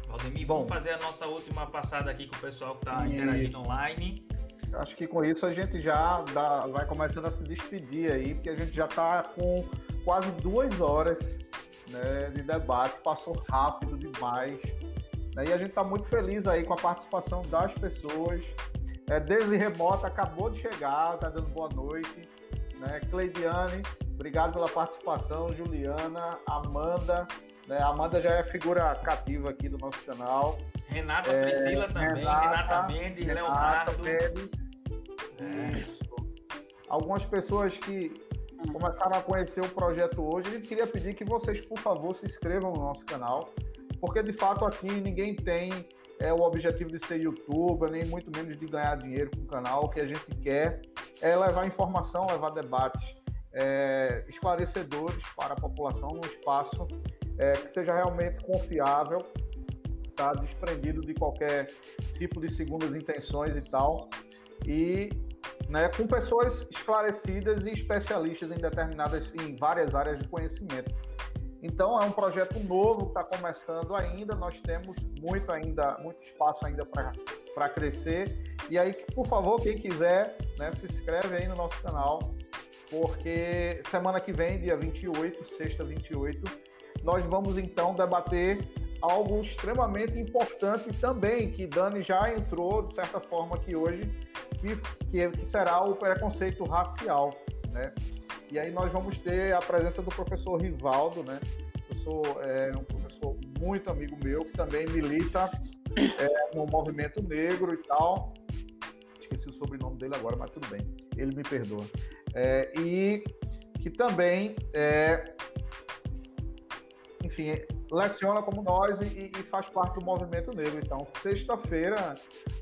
Valdemir, vamos fazer a nossa última passada aqui com o pessoal que está interagindo online. Acho que com isso a gente já dá, vai começando a se despedir aí, porque a gente já está com quase duas horas né, de debate, passou rápido demais. Né, e a gente está muito feliz aí com a participação das pessoas, é, Desi Remota acabou de chegar, tá dando boa noite. Né? Cleidiane, obrigado pela participação. Juliana, Amanda. Né? Amanda já é figura cativa aqui do nosso canal. Renata é, Priscila também, Renata, Renata Mendes, Renata Leonardo. Mendes. É. Isso. algumas pessoas que começaram a conhecer o projeto hoje, a gente queria pedir que vocês, por favor, se inscrevam no nosso canal, porque de fato aqui ninguém tem é, o objetivo de ser youtuber, nem muito menos de ganhar dinheiro com o canal. O que a gente quer é levar informação, levar debates é, esclarecedores para a população num espaço é, que seja realmente confiável, tá? desprendido de qualquer tipo de segundas intenções e tal. E né, com pessoas esclarecidas e especialistas em determinadas, em várias áreas de conhecimento. Então é um projeto novo, está começando ainda, nós temos muito ainda, muito espaço ainda para crescer. E aí, por favor, quem quiser, né, se inscreve aí no nosso canal, porque semana que vem, dia 28, sexta 28, nós vamos então debater algo extremamente importante também, que Dani já entrou, de certa forma, aqui hoje, que, que, que será o preconceito racial, né? E aí nós vamos ter a presença do professor Rivaldo, né? Professor, é um professor muito amigo meu, que também milita é, no movimento negro e tal. Esqueci o sobrenome dele agora, mas tudo bem. Ele me perdoa. É, e que também, é, enfim, leciona como nós e, e, faz parte do movimento negro. Então, sexta-feira,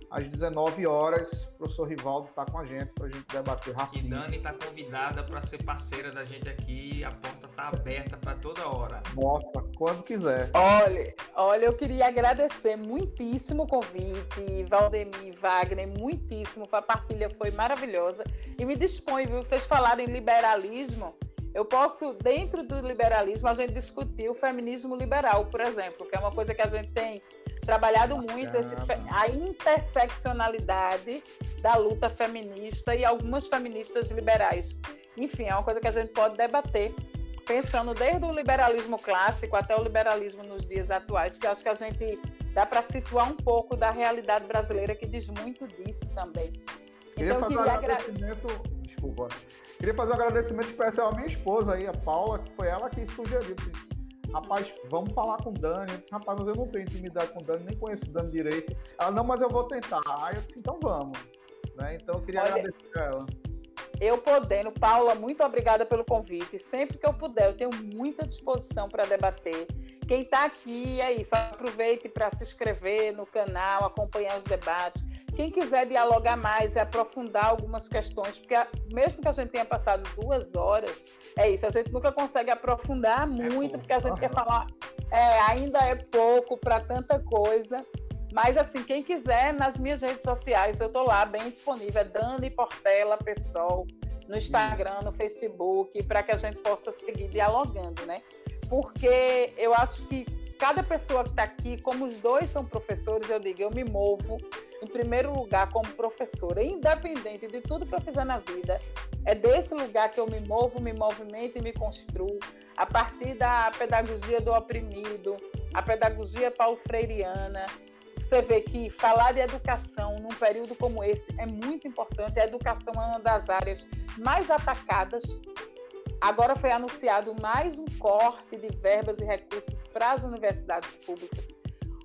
às 19 horas, o professor Rivaldo está com a gente para a gente debater racismo. E Dani está convidada para ser parceira da gente aqui. A porta está aberta para toda hora. Nossa, quando quiser. Olha, olha, eu queria agradecer muitíssimo o convite, Valdemir, Wagner, muitíssimo. A partilha foi maravilhosa. E me dispõe, viu? Vocês falaram em liberalismo. Eu posso, dentro do liberalismo, a gente discutir o feminismo liberal, por exemplo, que é uma coisa que a gente tem trabalhado muito, esse, a interseccionalidade da luta feminista e algumas feministas liberais. Enfim, é uma coisa que a gente pode debater, pensando desde o liberalismo clássico até o liberalismo nos dias atuais, que acho que a gente dá para situar um pouco da realidade brasileira, que diz muito disso também. Queria então, fazer queria um agradecimento. Agra... Desculpa. Queria fazer um agradecimento especial à minha esposa aí, a Paula, que foi ela que sugeriu. Assim, Rapaz, vamos falar com o Dani. Eu disse, Rapaz, mas eu não tenho intimidade com o Dani, nem conheço o Dani direito. Ela, não, mas eu vou tentar. Aí eu disse, então vamos. Né? Então eu queria Olha, agradecer a ela. Eu podendo, Paula, muito obrigada pelo convite. Sempre que eu puder, eu tenho muita disposição para debater. Quem está aqui é isso. Aproveite para se inscrever no canal, acompanhar os debates. Quem quiser dialogar mais e aprofundar algumas questões, porque mesmo que a gente tenha passado duas horas, é isso, a gente nunca consegue aprofundar é muito, é porque a gente quer falar, é, ainda é pouco para tanta coisa. Mas, assim, quem quiser, nas minhas redes sociais, eu estou lá, bem disponível. É Dani Portela Pessoal, no Instagram, no Facebook, para que a gente possa seguir dialogando, né? Porque eu acho que cada pessoa que está aqui, como os dois são professores, eu digo, eu me movo em primeiro lugar como professora, independente de tudo que eu fizer na vida, é desse lugar que eu me movo, me movimento e me construo, a partir da pedagogia do oprimido, a pedagogia paulo-freireana. Você vê que falar de educação num período como esse é muito importante. A educação é uma das áreas mais atacadas Agora foi anunciado mais um corte de verbas e recursos para as universidades públicas.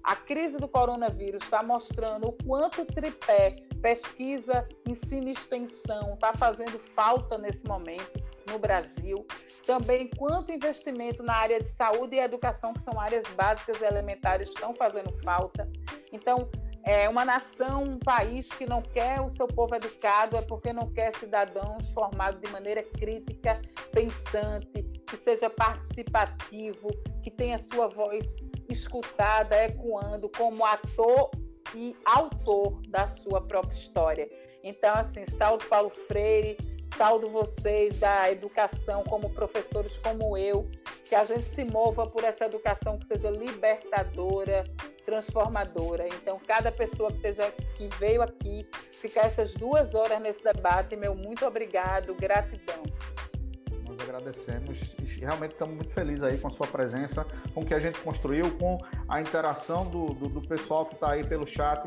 A crise do coronavírus está mostrando o quanto o tripé pesquisa, ensino e extensão está fazendo falta nesse momento no Brasil. Também quanto investimento na área de saúde e educação, que são áreas básicas e elementares, estão fazendo falta. Então, é uma nação, um país que não quer o seu povo educado é porque não quer cidadãos formados de maneira crítica, pensante, que seja participativo, que tenha sua voz escutada, ecoando como ator e autor da sua própria história. Então, assim, saldo Paulo Freire, saldo vocês da educação como professores como eu, que a gente se mova por essa educação que seja libertadora, transformadora. Então, cada pessoa que, esteja, que veio aqui ficar essas duas horas nesse debate, meu muito obrigado, gratidão. Nós agradecemos e realmente estamos muito felizes aí com a sua presença, com o que a gente construiu, com a interação do, do, do pessoal que está aí pelo chat,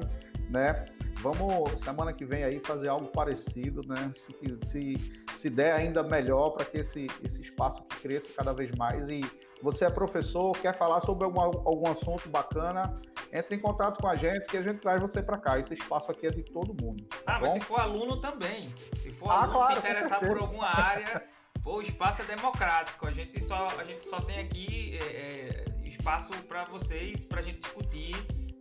né? Vamos, semana que vem aí, fazer algo parecido, né? Se, se, se der ainda melhor para que esse, esse espaço cresça cada vez mais e você é professor, quer falar sobre algum, algum assunto bacana, entre em contato com a gente que a gente traz você para cá. Esse espaço aqui é de todo mundo. Tá ah, bom? mas se for aluno também. Se for ah, aluno claro, se interessar por alguma área, pô, o espaço é democrático. A gente só, a gente só tem aqui é, é, espaço para vocês, para a gente discutir.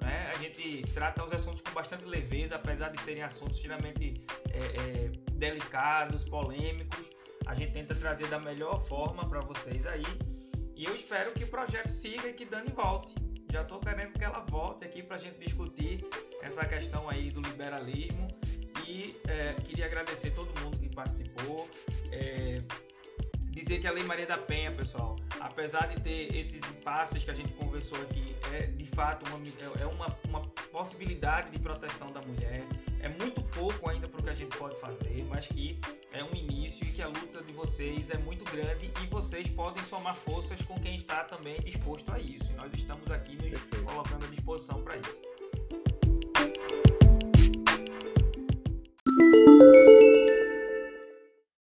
Né? A gente trata os assuntos com bastante leveza, apesar de serem assuntos extremamente é, é delicados, polêmicos. A gente tenta trazer da melhor forma para vocês aí. E eu espero que o projeto siga e que Dani volte. Já estou querendo que ela volte aqui para a gente discutir essa questão aí do liberalismo. E é, queria agradecer todo mundo que participou. É, dizer que é a Lei Maria da Penha, pessoal, apesar de ter esses impasses que a gente conversou aqui, é de fato uma, é, é uma, uma possibilidade de proteção da mulher. É muito pouco ainda para o que a gente pode fazer, mas que é um início e que a luta de vocês é muito grande e vocês podem somar forças com quem está também disposto a isso. E nós estamos aqui nos colocando à disposição para isso.